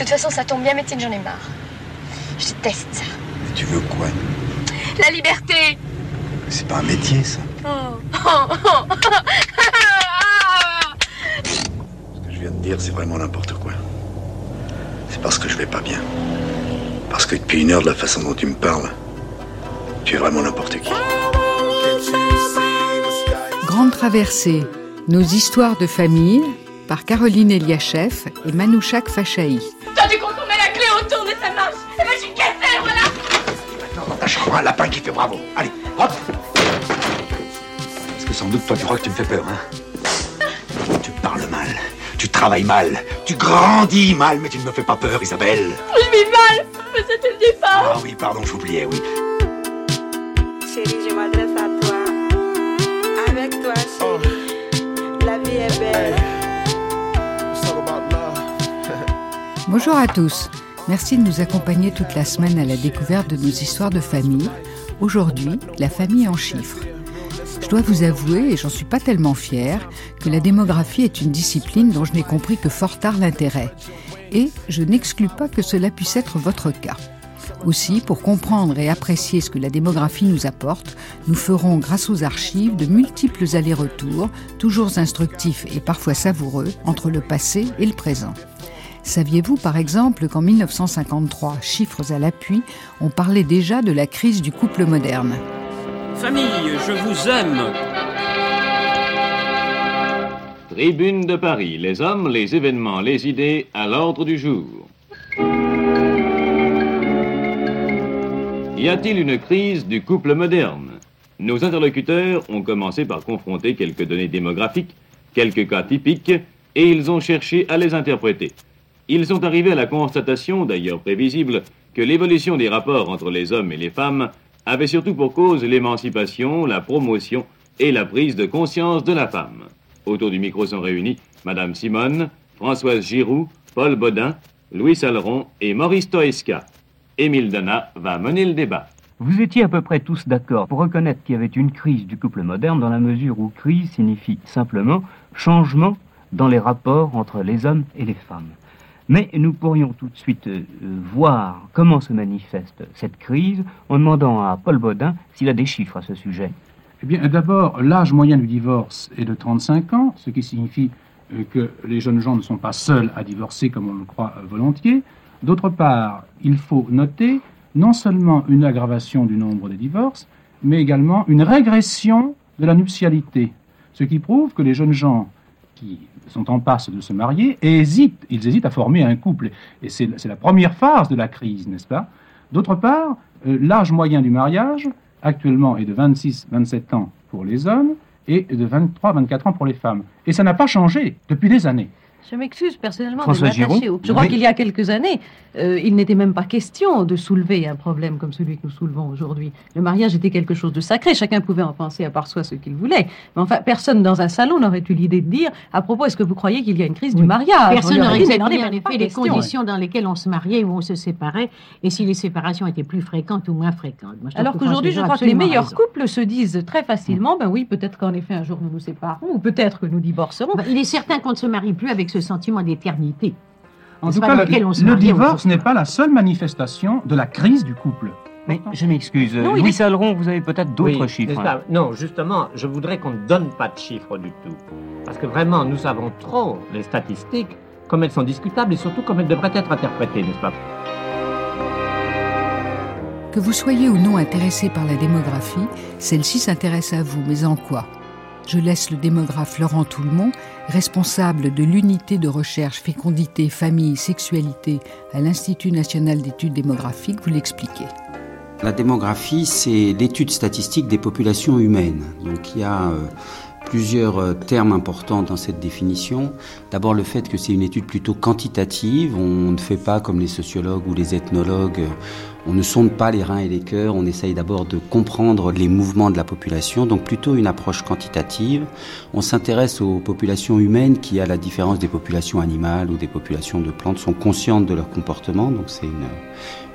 toute façon, ça tombe bien, Métine, j'en ai marre. Je déteste ça. Mais tu veux quoi La liberté C'est pas un métier, ça. Oh. Oh, oh. Ce que je viens de dire, c'est vraiment n'importe quoi. C'est parce que je vais pas bien. Parce que depuis une heure, de la façon dont tu me parles, tu es vraiment n'importe qui. Grande traversée, nos histoires de famille par Caroline Eliachev et Manouchak Fachaï. Un lapin qui fait bravo. Allez, hop Parce que sans doute, toi, tu crois que tu me fais peur, hein Tu parles mal, tu travailles mal, tu grandis mal, mais tu ne me fais pas peur, Isabelle. Je vis mal, mais c'était le départ Ah oui, pardon, j'oubliais, oui. Chérie, je m'adresse à toi. Avec toi, chérie. La vie est belle. Bonjour à tous. Merci de nous accompagner toute la semaine à la découverte de nos histoires de famille. Aujourd'hui, la famille en chiffres. Je dois vous avouer, et j'en suis pas tellement fière, que la démographie est une discipline dont je n'ai compris que fort tard l'intérêt. Et je n'exclus pas que cela puisse être votre cas. Aussi, pour comprendre et apprécier ce que la démographie nous apporte, nous ferons, grâce aux archives, de multiples allers-retours, toujours instructifs et parfois savoureux, entre le passé et le présent. Saviez-vous par exemple qu'en 1953, chiffres à l'appui, on parlait déjà de la crise du couple moderne? Famille, je vous aime. Tribune de Paris, les hommes, les événements, les idées à l'ordre du jour. Y a-t-il une crise du couple moderne? Nos interlocuteurs ont commencé par confronter quelques données démographiques, quelques cas typiques, et ils ont cherché à les interpréter. Ils sont arrivés à la constatation, d'ailleurs prévisible, que l'évolution des rapports entre les hommes et les femmes avait surtout pour cause l'émancipation, la promotion et la prise de conscience de la femme. Autour du micro sont réunis Madame Simone, Françoise Giroux, Paul Baudin, Louis Saleron et Maurice Toesca. Émile Dana va mener le débat. Vous étiez à peu près tous d'accord pour reconnaître qu'il y avait une crise du couple moderne dans la mesure où crise signifie simplement changement dans les rapports entre les hommes et les femmes. Mais nous pourrions tout de suite euh, voir comment se manifeste cette crise en demandant à Paul Baudin s'il a des chiffres à ce sujet. Eh bien, d'abord, l'âge moyen du divorce est de 35 ans, ce qui signifie euh, que les jeunes gens ne sont pas seuls à divorcer comme on le croit euh, volontiers. D'autre part, il faut noter non seulement une aggravation du nombre des divorces, mais également une régression de la nuptialité, ce qui prouve que les jeunes gens qui sont en passe de se marier hésitent, ils hésitent à former un couple. Et c'est la première phase de la crise, n'est-ce pas? D'autre part, euh, l'âge moyen du mariage, actuellement, est de 26-27 ans pour les hommes et de 23-24 ans pour les femmes. Et ça n'a pas changé depuis des années. Je m'excuse personnellement François de m'attacher Giraud au... Je crois Oui. qu'il y a quelques années, euh, il n'était même pas question de soulever un problème comme celui que nous soulevons aujourd'hui. Le mariage était quelque chose de sacré, chacun pouvait en penser à part soi ce qu'il voulait. Mais enfin, personne dans un salon n'aurait eu l'idée de dire, à propos, est-ce que vous croyez qu'il y a une crise du mariage Personne n'aurait examiné en effet les question. conditions dans lesquelles on se mariait ou on se séparait et si les séparations étaient plus fréquentes ou moins fréquentes. Moi, Alors qu'aujourd'hui, je crois que les meilleurs couples se disent très facilement, ben oui, peut-être qu'en effet un jour nous nous séparons, ou peut-être que nous divorcerons. Bah, il est certain qu'on ne se marie plus avec ce sentiment d'éternité. En tout cas, le, lequel on se le mariait divorce n'est pas la seule manifestation de la crise du couple. Mais je m'excuse. Louis est- Saleron, vous avez peut-être d'autres Oui, chiffres. n'est-ce pas Non, justement, je voudrais qu'on ne donne pas de chiffres du tout. Parce que vraiment, nous savons trop les statistiques, comme elles sont discutables et surtout comme elles devraient être interprétées, n'est-ce pas? Que vous soyez ou non intéressé par la démographie, celle-ci s'intéresse à vous, mais en quoi? Je laisse le démographe Laurent Toulmont, responsable de l'unité de recherche fécondité, famille, sexualité à l'Institut national d'études démographiques, vous l'expliquer. La démographie, c'est l'étude statistique des populations humaines. Donc il y a euh, plusieurs euh, termes importants dans cette définition. D'abord le fait que c'est une étude plutôt quantitative. On ne fait pas comme les sociologues ou les ethnologues. On ne sonde pas les reins et les cœurs. On essaye d'abord de comprendre les mouvements de la population. Donc plutôt une approche quantitative. On s'intéresse aux populations humaines qui, à la différence des populations animales ou des populations de plantes, sont conscientes de leur comportement. Donc c'est une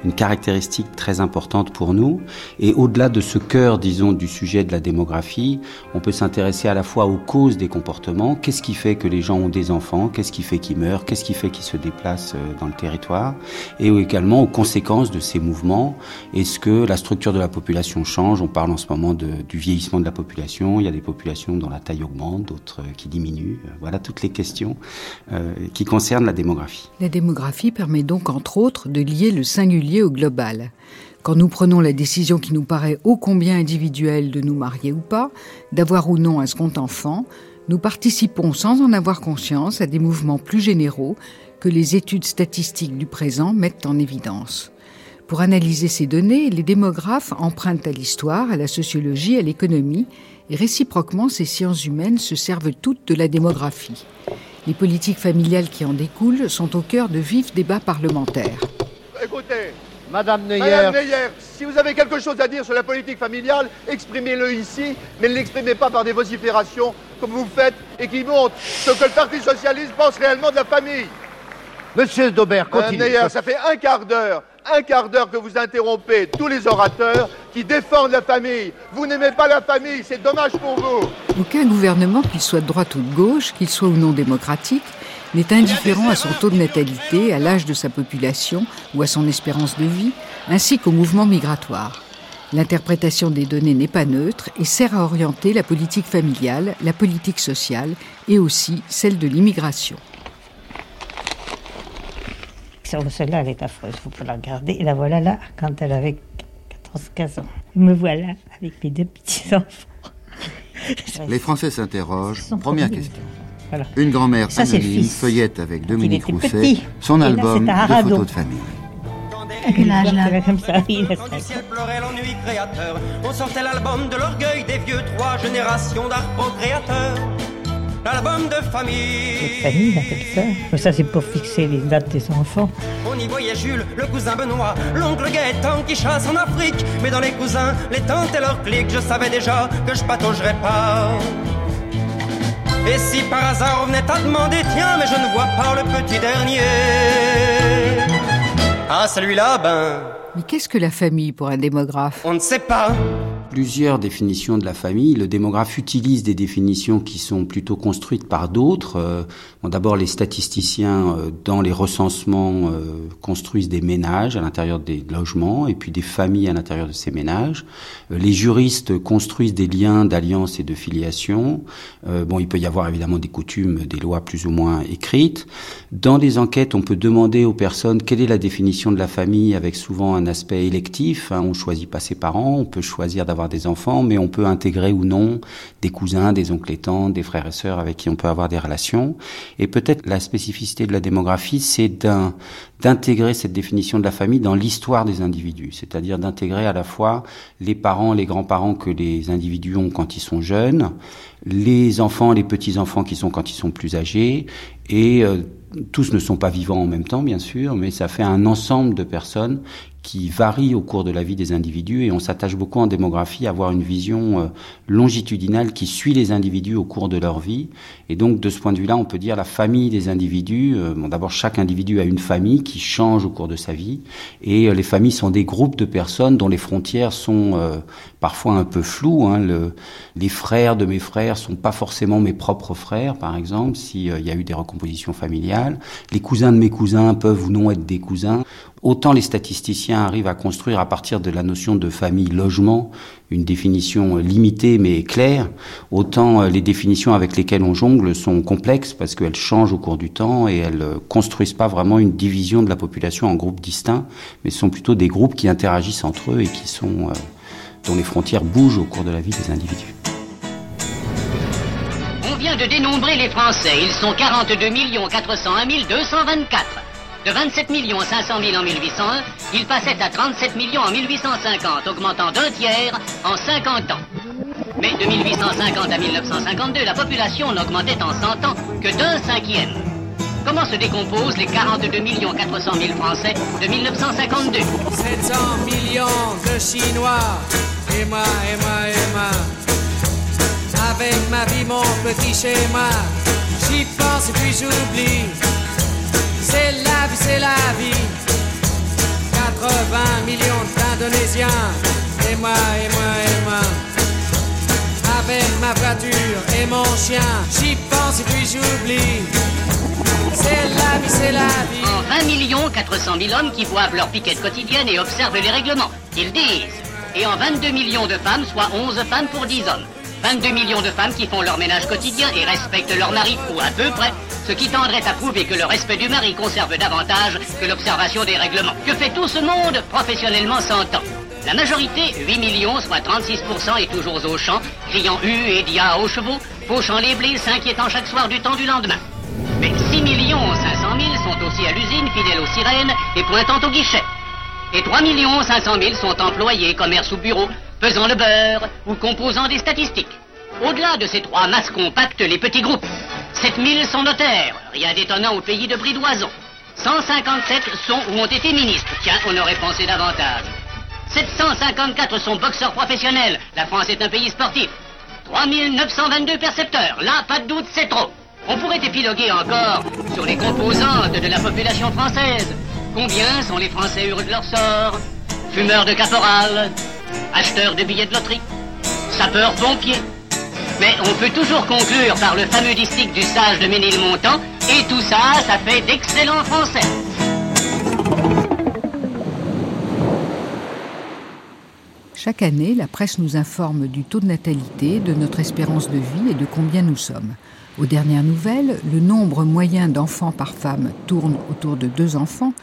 une caractéristique très importante pour nous. Et au-delà de ce cœur, disons, du sujet de la démographie, on peut s'intéresser à la fois aux causes des comportements, qu'est-ce qui fait que les gens ont des enfants, qu'est-ce qui fait qu'ils meurent, qu'est-ce qui fait qu'ils se déplacent euh, dans le territoire, et également aux conséquences de ces mouvements. Est-ce que la structure de la population change? On parle en ce moment de, du vieillissement de la population, il y a des populations dont la taille augmente, d'autres euh, qui diminuent. Voilà toutes les questions euh, qui concernent la démographie. La démographie permet donc entre autres de lier le singulier au global. Quand nous prenons la décision qui nous paraît ô combien individuelle de nous marier ou pas, d'avoir ou non un second enfant, nous participons sans en avoir conscience à des mouvements plus généraux que les études statistiques du présent mettent en évidence. Pour analyser ces données, les démographes empruntent à l'histoire, à la sociologie, à l'économie, et réciproquement, ces sciences humaines se servent toutes de la démographie. Les politiques familiales qui en découlent sont au cœur de vifs débats parlementaires. Écoutez, Madame Neyer. Madame Neyer, si vous avez quelque chose à dire sur la politique familiale, exprimez-le ici, mais ne l'exprimez pas par des vociférations comme vous faites et qui montrent ce que le Parti Socialiste pense réellement de la famille. Monsieur Daubert, continue. Madame Neyer, ça fait un quart d'heure, un quart d'heure que vous interrompez tous les orateurs qui défendent la famille. Vous n'aimez pas la famille, c'est dommage pour vous. Aucun gouvernement, qu'il soit de droite ou de gauche, qu'il soit ou non démocratique, n'est indifférent à son taux de natalité, à l'âge de sa population ou à son espérance de vie, ainsi qu'au mouvement migratoire. L'interprétation des données n'est pas neutre et sert à orienter la politique familiale, la politique sociale et aussi celle de l'immigration. Celle-là, elle est affreuse, il faut la regarder. La voilà là, quand elle avait 14-15 ans. Me voilà avec mes deux petits-enfants. Les Français s'interrogent. Première question. Une grand-mère anonyme feuillette avec Dominique Rousset son album de photos de famille. À quel âge là comme ça, il Quand du ciel pleurait l'ennui créateur, on sortait l'album de l'orgueil des vieux trois générations d'art procréateurs. L'album de famille. De famille, ça. Ça, c'est pour fixer les dates des enfants. On y voyait Jules, le cousin Benoît, l'oncle Gaëtan qui chasse en Afrique. Mais dans les cousins, les tantes et leurs clics, je savais déjà que je pataugerais pas. Et si par hasard on venait à demander, tiens, mais je ne vois pas le petit dernier. Ah, celui-là, ben. Mais qu'est-ce que la famille pour un démographe? On ne sait pas plusieurs définitions de la famille. Le démographe utilise des définitions qui sont plutôt construites par d'autres. Euh, D'abord, les statisticiens, euh, dans les recensements, euh, construisent des ménages à l'intérieur des logements et puis des familles à l'intérieur de ces ménages. Les juristes construisent des liens d'alliance et de filiation. Bon, il peut y avoir évidemment des coutumes, des lois plus ou moins écrites. Dans les enquêtes, on peut demander aux personnes quelle est la définition de la famille avec souvent un aspect électif. Hein. On choisit pas ses parents, on peut choisir d'avoir des enfants, mais on peut intégrer ou non des cousins, des oncles et tantes, des frères et sœurs avec qui on peut avoir des relations. Et peut-être la spécificité de la démographie, c'est d'intégrer cette définition de la famille dans l'histoire des individus, c'est-à-dire d'intégrer à la fois les parents, les grands-parents que les individus ont quand ils sont jeunes, les enfants, les petits-enfants qui sont quand ils sont plus âgés, et euh, tous ne sont pas vivants en même temps, bien sûr, mais ça fait un ensemble de personnes qui varie au cours de la vie des individus et on s'attache beaucoup en démographie à avoir une vision euh, longitudinale qui suit les individus au cours de leur vie. Et donc de ce point de vue-là, on peut dire la famille des individus. Euh, bon, d'abord, chaque individu a une famille qui change au cours de sa vie et euh, les familles sont des groupes de personnes dont les frontières sont parfois un peu floues. Hein. Le, les frères de mes frères sont pas forcément mes propres frères, par exemple, s'il y a eu des recompositions familiales. Les cousins de mes cousins peuvent ou non être des cousins. Autant les statisticiens arrivent à construire à partir de la notion de famille-logement une définition limitée mais claire, autant euh, les définitions avec lesquelles on jongle sont complexes parce qu'elles changent au cours du temps et elles euh, construisent pas vraiment une division de la population en groupes distincts, mais sont plutôt des groupes qui interagissent entre eux et euh, dont les frontières bougent au cours de la vie des individus. On vient de dénombrer les Français. Ils sont 42 401 224. De 27 500 000 en 1801, il passait à 37 millions en 1850, augmentant d'un tiers en 50 ans. Mais de 1850 à 1952, la population n'augmentait en 100 ans que d'un cinquième. Comment se décomposent les 42 400 000 Français de 1952 700 millions de Chinois, et moi, et. Avec ma vie, mon petit schéma, j'y pense puis j'oublie. C'est la vie, c'est la vie. 80 millions d'Indonésiens. Et moi, et moi, et moi. Avec ma voiture et mon chien. J'y pense et puis j'oublie. C'est la vie, c'est la vie. En 20 millions 400 000 hommes qui boivent leur piquette quotidienne et observent les règlements. Ils disent. Et en 22 millions de femmes, soit 11 femmes pour 10 hommes. 22 millions de femmes qui font leur ménage quotidien et respectent leur mari, ou à peu près, ce qui tendrait à prouver que le respect du mari conserve davantage que l'observation des règlements. Que fait tout ce monde professionnellement s'entend La majorité, 8 millions, soit 36%, est toujours au champ, criant U et dia aux chevaux, fauchant les blés, s'inquiétant chaque soir du temps du lendemain. Mais 6 millions 500 000 sont aussi à l'usine, fidèles aux sirènes et pointant au guichet. Et 3 millions 500 000 sont employés, commerce ou bureau, faisant le beurre ou composant des statistiques. Au-delà de ces trois masses compactes, les petits groupes. 7000 sont notaires, rien d'étonnant au pays de Bridoison. 157 sont ou ont été ministres, tiens, on aurait pensé davantage. 754 sont boxeurs professionnels, la France est un pays sportif. 3922 percepteurs, là, pas de doute, c'est trop. On pourrait épiloguer encore sur les composantes de la population française. Combien sont les Français heureux de leur sort? Fumeurs de caporal, acheteurs de billets de loterie, sapeurs-pompiers. Mais on peut toujours conclure par le fameux distique du sage de Ménilmontant, et tout ça, ça fait d'excellents Français. Chaque année, la presse nous informe du taux de natalité, de notre espérance de vie et de combien nous sommes. Aux dernières nouvelles, le nombre moyen d'enfants par femme tourne autour de deux enfants,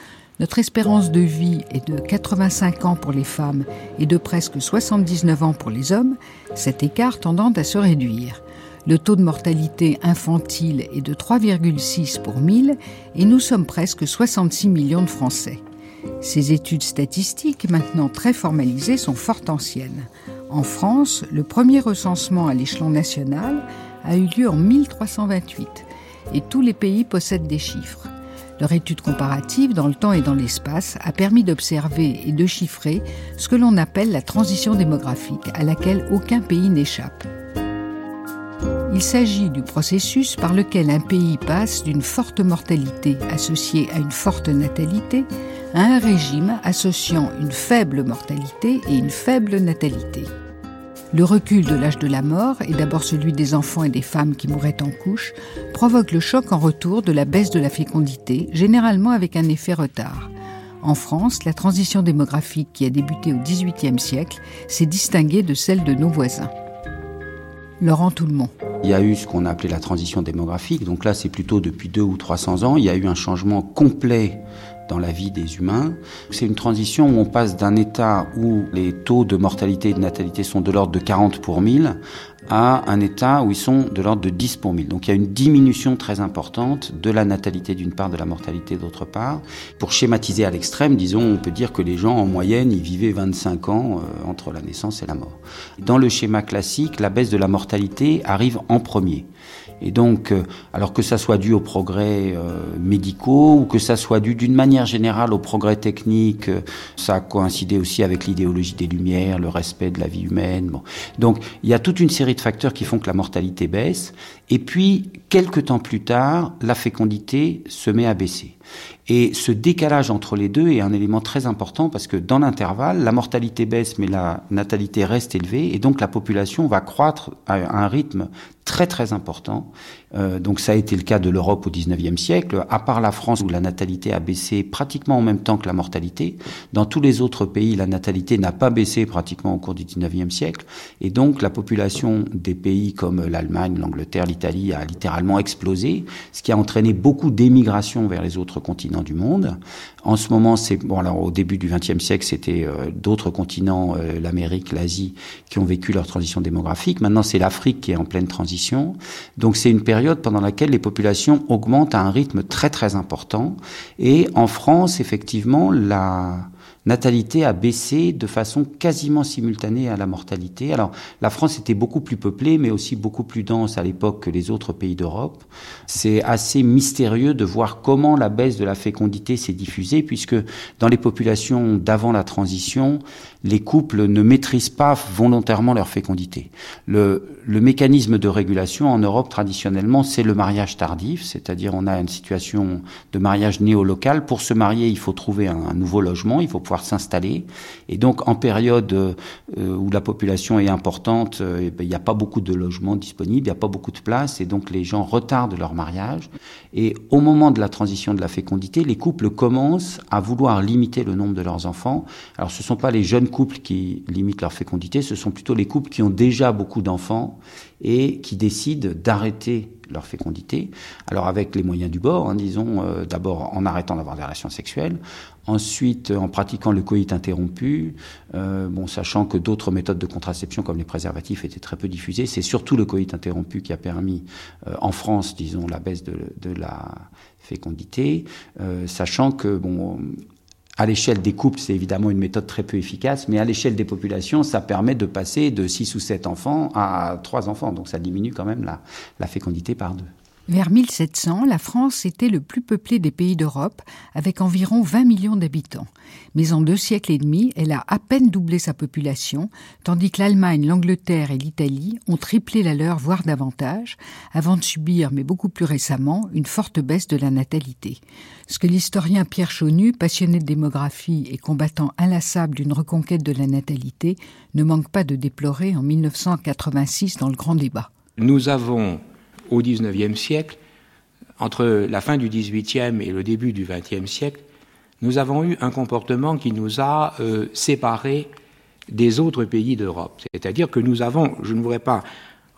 notre espérance de vie est de 85 ans pour les femmes et de presque 79 ans pour les hommes, cet écart tendant à se réduire. Le taux de mortalité infantile est de 3,6 pour 1000 et nous sommes presque 66 millions de Français. Ces études statistiques, maintenant très formalisées, sont fort anciennes. En France, le premier recensement à l'échelon national a eu lieu en 1328 et tous les pays possèdent des chiffres. Leur étude comparative dans le temps et dans l'espace a permis d'observer et de chiffrer ce que l'on appelle la transition démographique, à laquelle aucun pays n'échappe. Il s'agit du processus par lequel un pays passe d'une forte mortalité associée à une forte natalité à un régime associant une faible mortalité et une faible natalité. Le recul de l'âge de la mort, et d'abord celui des enfants et des femmes qui mouraient en couche, provoque le choc en retour de la baisse de la fécondité, généralement avec un effet retard. En France, la transition démographique qui a débuté au XVIIIe siècle s'est distinguée de celle de nos voisins. Laurent Toulmont. Il y a eu ce qu'on a appelé la transition démographique, donc là c'est plutôt depuis deux ou trois cents ans, il y a eu un changement complet dans la vie des humains. C'est une transition où on passe d'un état où les taux de mortalité et de natalité sont de l'ordre de 40 pour 1000 à un état où ils sont de l'ordre de 10 pour 1000. Donc il y a une diminution très importante de la natalité d'une part, de la mortalité d'autre part. Pour schématiser à l'extrême, disons, on peut dire que les gens en moyenne, ils vivaient 25 ans euh, entre la naissance et la mort. Dans le schéma classique, la baisse de la mortalité arrive en premier. Et donc, euh, alors que ça soit dû aux progrès euh, médicaux ou que ça soit dû d'une manière générale aux progrès techniques, euh, ça a coïncidé aussi avec l'idéologie des Lumières, le respect de la vie humaine. Donc, il y a toute une série de facteurs qui font que la mortalité baisse. Et puis, quelques temps plus tard, la fécondité se met à baisser. Et ce décalage entre les deux est un élément très important parce que dans l'intervalle, la mortalité baisse mais la natalité reste élevée et donc la population va croître à un rythme très très important. Euh, donc ça a été le cas de l'Europe au 19e siècle, à part la France où la natalité a baissé pratiquement en même temps que la mortalité. Dans tous les autres pays, la natalité n'a pas baissé pratiquement au cours du 19e siècle. Et donc la population des pays comme l'Allemagne, l'Angleterre, l'Italie a littéralement explosé, ce qui a entraîné beaucoup d'émigration vers les autres continents du monde. En ce moment, c'est bon. Alors au début du XXe siècle, c'était euh, d'autres continents, euh, l'Amérique, l'Asie, qui ont vécu leur transition démographique. Maintenant, c'est l'Afrique qui est en pleine transition. Donc c'est une période pendant laquelle les populations augmentent à un rythme très très important. Et en France, effectivement, la natalité a baissé de façon quasiment simultanée à la mortalité. Alors la France était beaucoup plus peuplée, mais aussi beaucoup plus dense à l'époque que les autres pays d'Europe. C'est assez mystérieux de voir comment la baisse de la fécondité s'est diffusée, puisque dans les populations d'avant la transition, les couples ne maîtrisent pas volontairement leur fécondité. Le, le mécanisme de régulation en Europe traditionnellement, c'est le mariage tardif, c'est-à-dire on a une situation de mariage néo-local. Pour se marier, il faut trouver un, nouveau logement, il faut pouvoir s'installer. Et donc, en période euh, où la population est importante, euh, eh ben, il n'y a pas beaucoup de logements disponibles, il n'y a pas beaucoup de place, et donc les gens retardent leur mariage. Et au moment de la transition de la fécondité, les couples commencent à vouloir limiter le nombre de leurs enfants. Alors, ce ne sont pas les jeunes couples qui limitent leur fécondité, ce sont plutôt les couples qui ont déjà beaucoup d'enfants et qui décident d'arrêter leur fécondité. Alors avec les moyens du bord, hein, disons, euh, d'abord en arrêtant d'avoir des relations sexuelles, ensuite en pratiquant le coït interrompu, euh, bon, sachant que d'autres méthodes de contraception comme les préservatifs étaient très peu diffusées. C'est surtout le coït interrompu qui a permis euh, en France, disons, la baisse de, de la fécondité, sachant que bon, à l'échelle des couples, c'est évidemment une méthode très peu efficace, mais à l'échelle des populations, ça permet de passer de 6 ou 7 enfants à 3 enfants. Donc ça diminue quand même la, la fécondité par deux. Vers 1700, la France était le plus peuplé des pays d'Europe, avec environ 20 millions d'habitants. Mais en deux siècles et demi, elle a à peine doublé sa population, tandis que l'Allemagne, l'Angleterre et l'Italie ont triplé la leur, voire davantage, avant de subir, mais beaucoup plus récemment, une forte baisse de la natalité. Ce que l'historien Pierre Chaunu, passionné de démographie et combattant inlassable d'une reconquête de la natalité, ne manque pas de déplorer en 1986 dans le grand débat. Nous avons au XIXe siècle, entre la fin du XVIIIe et le début du XXe siècle, nous avons eu un comportement qui nous a euh, séparés des autres pays d'Europe. C'est-à-dire que nous avons, je ne voudrais pas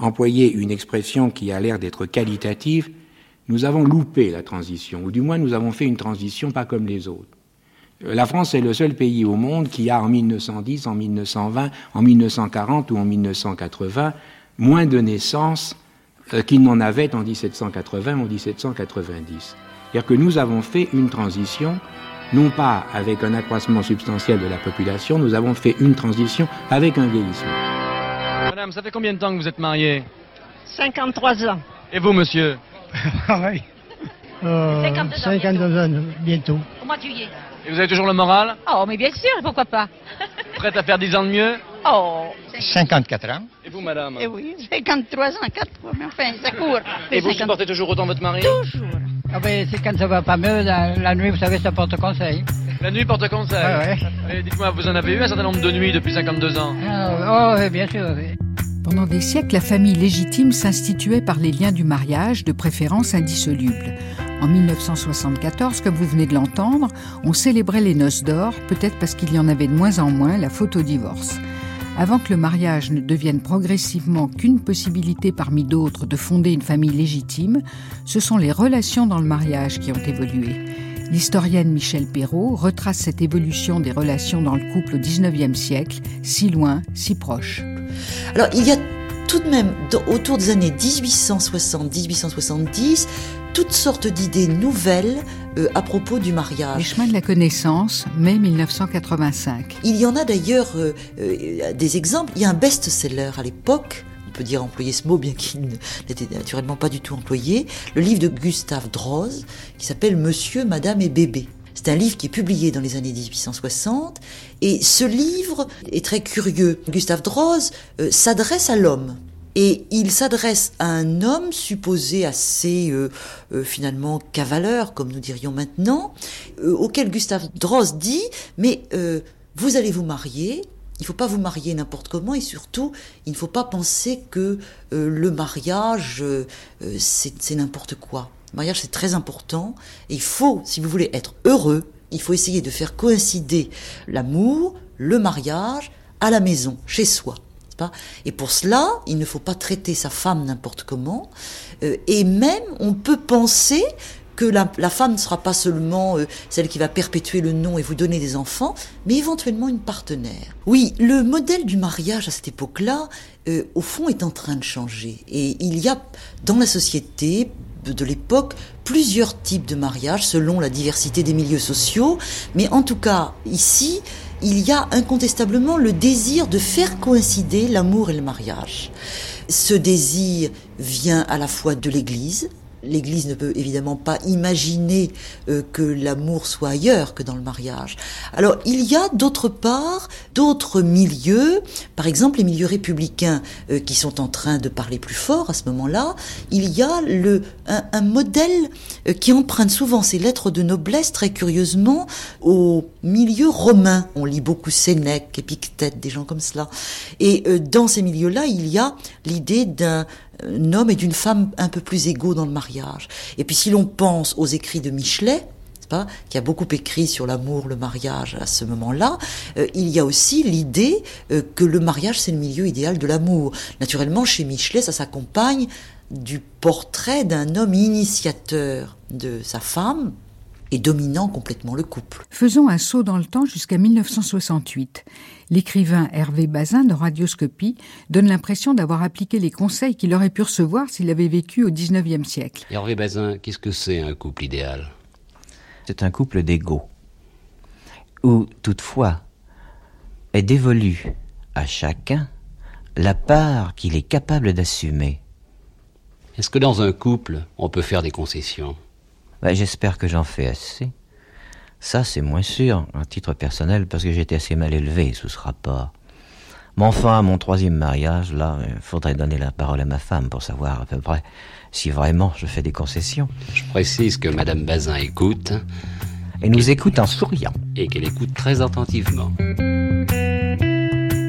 employer une expression qui a l'air d'être qualitative, nous avons loupé la transition, ou du moins nous avons fait une transition pas comme les autres. Euh, la France est le seul pays au monde qui a en 1910, en 1920, en 1940 ou en 1980 moins de naissances euh, qu'il n'en avait en 1780 ou en 1790. C'est-à-dire que nous avons fait une transition, non pas avec un accroissement substantiel de la population, nous avons fait une transition avec un vieillissement. Madame, ça fait combien de temps que vous êtes mariée? 53 ans. Et vous, monsieur? Pareil. Euh, 52, ans, bientôt. Comment tu y es Et vous avez toujours le moral Oh, mais bien sûr, pourquoi pas Prête à faire 10 ans de mieux Oh 54 ans. Et vous, madame Eh oui, 53 ans, 4 fois, mais enfin, ça court. Et vous supportez toujours autant votre mari Toujours. Ah ben, c'est quand ça va pas mieux, la, la, nuit, vous savez, ça porte conseil. La nuit porte conseil Ouais, ouais. Dites-moi, vous en avez eu un certain nombre de nuits depuis 52 ans ah, Oh, bien sûr, oui. Pendant des siècles, la famille légitime s'instituait par les liens du mariage, de préférence indissolubles. En 1974, comme vous venez de l'entendre, on célébrait les noces d'or, peut-être parce qu'il y en avait de moins en moins, la faute au divorce. Avant que le mariage ne devienne progressivement qu'une possibilité parmi d'autres de fonder une famille légitime, ce sont les relations dans le mariage qui ont évolué. L'historienne Michel Perrault retrace cette évolution des relations dans le couple au XIXe siècle, si loin, si proche. Alors il y a tout de même, autour des années 1860-1870, toutes sortes d'idées nouvelles euh, à propos du mariage. Les chemins de la connaissance, mai 1985. Il y en a d'ailleurs euh, euh, des exemples. Il y a un best-seller à l'époque. On peut dire employer ce mot, bien qu'il n'était naturellement pas du tout employé. Le livre de Gustave Droz, qui s'appelle Monsieur, Madame et Bébé. C'est un livre qui est publié dans les années 1860 et ce livre est très curieux. Gustave Droz s'adresse à l'homme. Et il s'adresse à un homme supposé assez euh, euh, finalement cavaleur, comme nous dirions maintenant, euh, auquel Gustave Droz dit mais vous allez vous marier. Il ne faut pas vous marier n'importe comment et surtout, il ne faut pas penser que le mariage, c'est n'importe quoi. Le mariage, c'est très important il faut, si vous voulez être heureux, il faut essayer de faire coïncider l'amour, le mariage, à la maison, chez soi. Et pour cela, il ne faut pas traiter sa femme n'importe comment. Euh, et même, on peut penser que la, femme ne sera pas seulement euh, celle qui va perpétuer le nom et vous donner des enfants, mais éventuellement une partenaire. Oui, le modèle du mariage à cette époque-là, euh, au fond, est en train de changer. Et il y a dans la société de l'époque plusieurs types de mariage selon la diversité des milieux sociaux, mais en tout cas ici, il y a incontestablement le désir de faire coïncider l'amour et le mariage. Ce désir vient à la fois de l'Église, l'Église ne peut évidemment pas imaginer euh, que l'amour soit ailleurs que dans le mariage. Alors il y a d'autre part d'autres milieux, par exemple les milieux républicains euh, qui sont en train de parler plus fort à ce moment-là. Il y a un, modèle euh, qui emprunte souvent ses lettres de noblesse très curieusement au milieu romain. On lit beaucoup Sénèque, Épictète, des gens comme cela. Et dans ces milieux-là, il y a l'idée d'un homme et d'une femme un peu plus égaux dans le mariage. Et puis si l'on pense aux écrits de Michelet, pas, qui a beaucoup écrit sur l'amour, le mariage à ce moment-là, euh, il y a aussi l'idée euh, que le mariage c'est le milieu idéal de l'amour. Naturellement, chez Michelet, ça s'accompagne du portrait d'un homme initiateur de sa femme, et dominant complètement le couple. Faisons un saut dans le temps jusqu'à 1968. L'écrivain Hervé Bazin de Radioscopie donne l'impression d'avoir appliqué les conseils qu'il aurait pu recevoir s'il avait vécu au XIXe siècle. Hervé Bazin, qu'est-ce que c'est un couple idéal? C'est un couple d'égaux, où toutefois est dévolue à chacun la part qu'il est capable d'assumer. Est-ce que dans un couple, on peut faire des concessions? Bah, j'espère que j'en fais assez. Ça, c'est moins sûr, à titre personnel, parce que j'étais assez mal élevé sous ce rapport. Mais enfin, à mon troisième mariage, là, il faudrait donner la parole à ma femme pour savoir à peu près si vraiment je fais des concessions. Je précise que Madame Bazin écoute. Et nous écoute en souriant. Et qu'elle écoute très attentivement.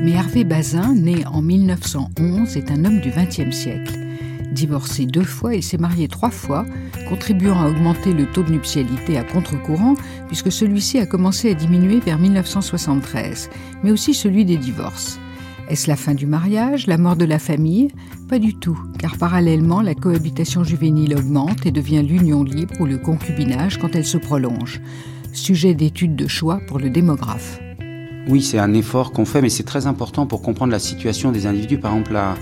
Mais Hervé Bazin, né en 1911, est un homme du XXe siècle. Divorcé deux fois, il s'est marié trois fois, contribuant à augmenter le taux de nuptialité à contre-courant, puisque celui-ci a commencé à diminuer vers 1973, mais aussi celui des divorces. Est-ce la fin du mariage, la mort de la famille? Pas du tout, car parallèlement, la cohabitation juvénile augmente et devient l'union libre ou le concubinage quand elle se prolonge. Sujet d'étude de choix pour le démographe. Oui, c'est un effort qu'on fait, mais c'est très important pour comprendre la situation des individus. Par exemple, la,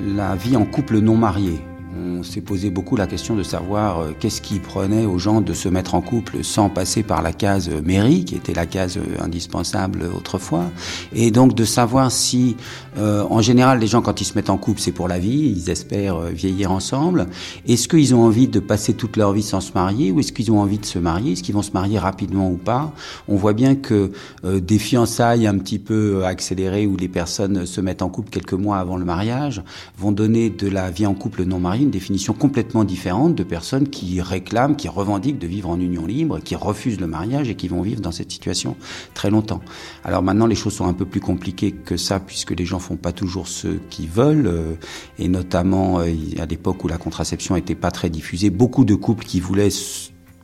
la vie en couple non marié. On s'est posé beaucoup la question de savoir euh, qu'est-ce qui prenait aux gens de se mettre en couple sans passer par la case mairie, qui était la case euh, indispensable autrefois, et donc de savoir si, euh, en général, les gens quand ils se mettent en couple, c'est pour la vie, ils espèrent vieillir ensemble. Est-ce qu'ils ont envie de passer toute leur vie sans se marier, ou est-ce qu'ils ont envie de se marier, est-ce qu'ils vont se marier rapidement ou pas? On voit bien que des fiançailles un petit peu accélérées où les personnes se mettent en couple quelques mois avant le mariage vont donner de la vie en couple non mariée une définition complètement différente de personnes qui réclament, qui revendiquent de vivre en union libre, qui refusent le mariage et qui vont vivre dans cette situation très longtemps. Alors maintenant, les choses sont un peu plus compliquées que ça, puisque les gens font pas toujours ce qu'ils veulent, euh, et notamment euh, à l'époque où la contraception n'était pas très diffusée, beaucoup de couples qui voulaient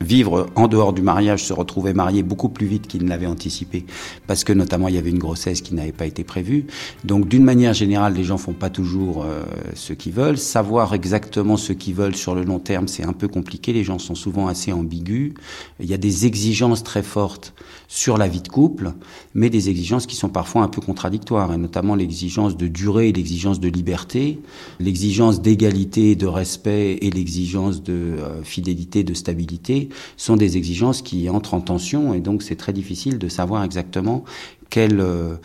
vivre en dehors du mariage, se retrouver marié beaucoup plus vite qu'il ne l'avait anticipé, parce que notamment il y avait une grossesse qui n'avait pas été prévue. Donc d'une manière générale, les gens font pas toujours euh, ce qu'ils veulent. Savoir exactement ce qu'ils veulent sur le long terme, c'est un peu compliqué. Les gens sont souvent assez ambigus. Il y a des exigences très fortes sur la vie de couple, mais des exigences qui sont parfois un peu contradictoires, et notamment l'exigence de durée l'exigence de liberté, l'exigence d'égalité, de respect et l'exigence de euh, fidélité, de stabilité sont des exigences qui entrent en tension et donc c'est très difficile de savoir exactement quelle, euh,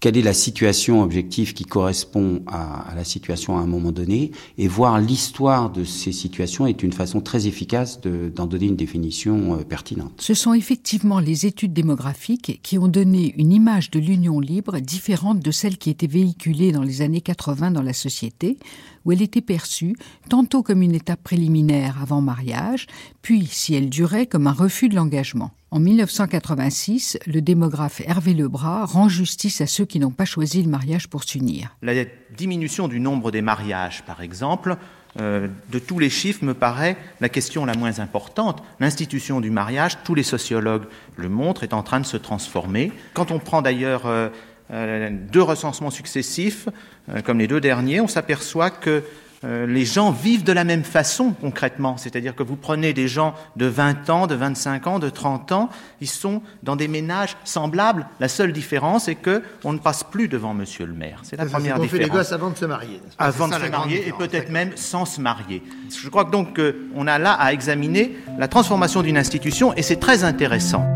quelle est la situation objective qui correspond à, la situation à un moment donné et voir l'histoire de ces situations est une façon très efficace d'en donner une définition euh, pertinente. Ce sont effectivement les études démographiques qui ont donné une image de l'union libre différente de celle qui était véhiculée dans les années 80 dans la société, où elle était perçue tantôt comme une étape préliminaire avant mariage, puis, si elle durait, comme un refus de l'engagement. En 1986, le démographe Hervé Lebras rend justice à ceux qui n'ont pas choisi le mariage pour s'unir. La diminution du nombre des mariages, par exemple, euh, de tous les chiffres me paraît la question la moins importante. L'institution du mariage, tous les sociologues le montrent, est en train de se transformer. Quand on prend d'ailleurs euh, deux recensements successifs, euh, comme les deux derniers, on s'aperçoit que euh, les gens vivent de la même façon concrètement. C'est-à-dire que vous prenez des gens de 20 ans, de 25 ans, de 30 ans, ils sont dans des ménages semblables. La seule différence est que on ne passe plus devant Monsieur le maire. C'est la première différence. On fait les gosses avant de se marier. Avant de se marier et peut-être même sans se marier. Je crois donc qu'on a là à examiner la transformation d'une institution et c'est très intéressant.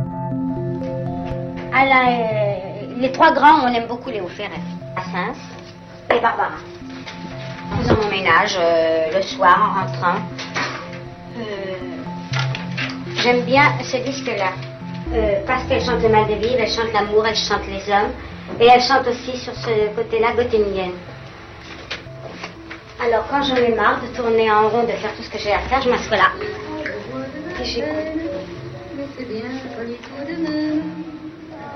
Alors, les trois grands, on aime beaucoup Léo Ferret. Assens et Barbara. Nous faisons mon ménage euh, le soir en rentrant. J'aime bien ce disque-là. Euh, parce qu'elle chante le mal de vivre, elle chante l'amour, elle chante les hommes. Et elle chante aussi sur ce côté-là bohémienne. Alors quand j'en ai marre de tourner en rond, de faire tout ce que j'ai à faire, je m'assois là. Et.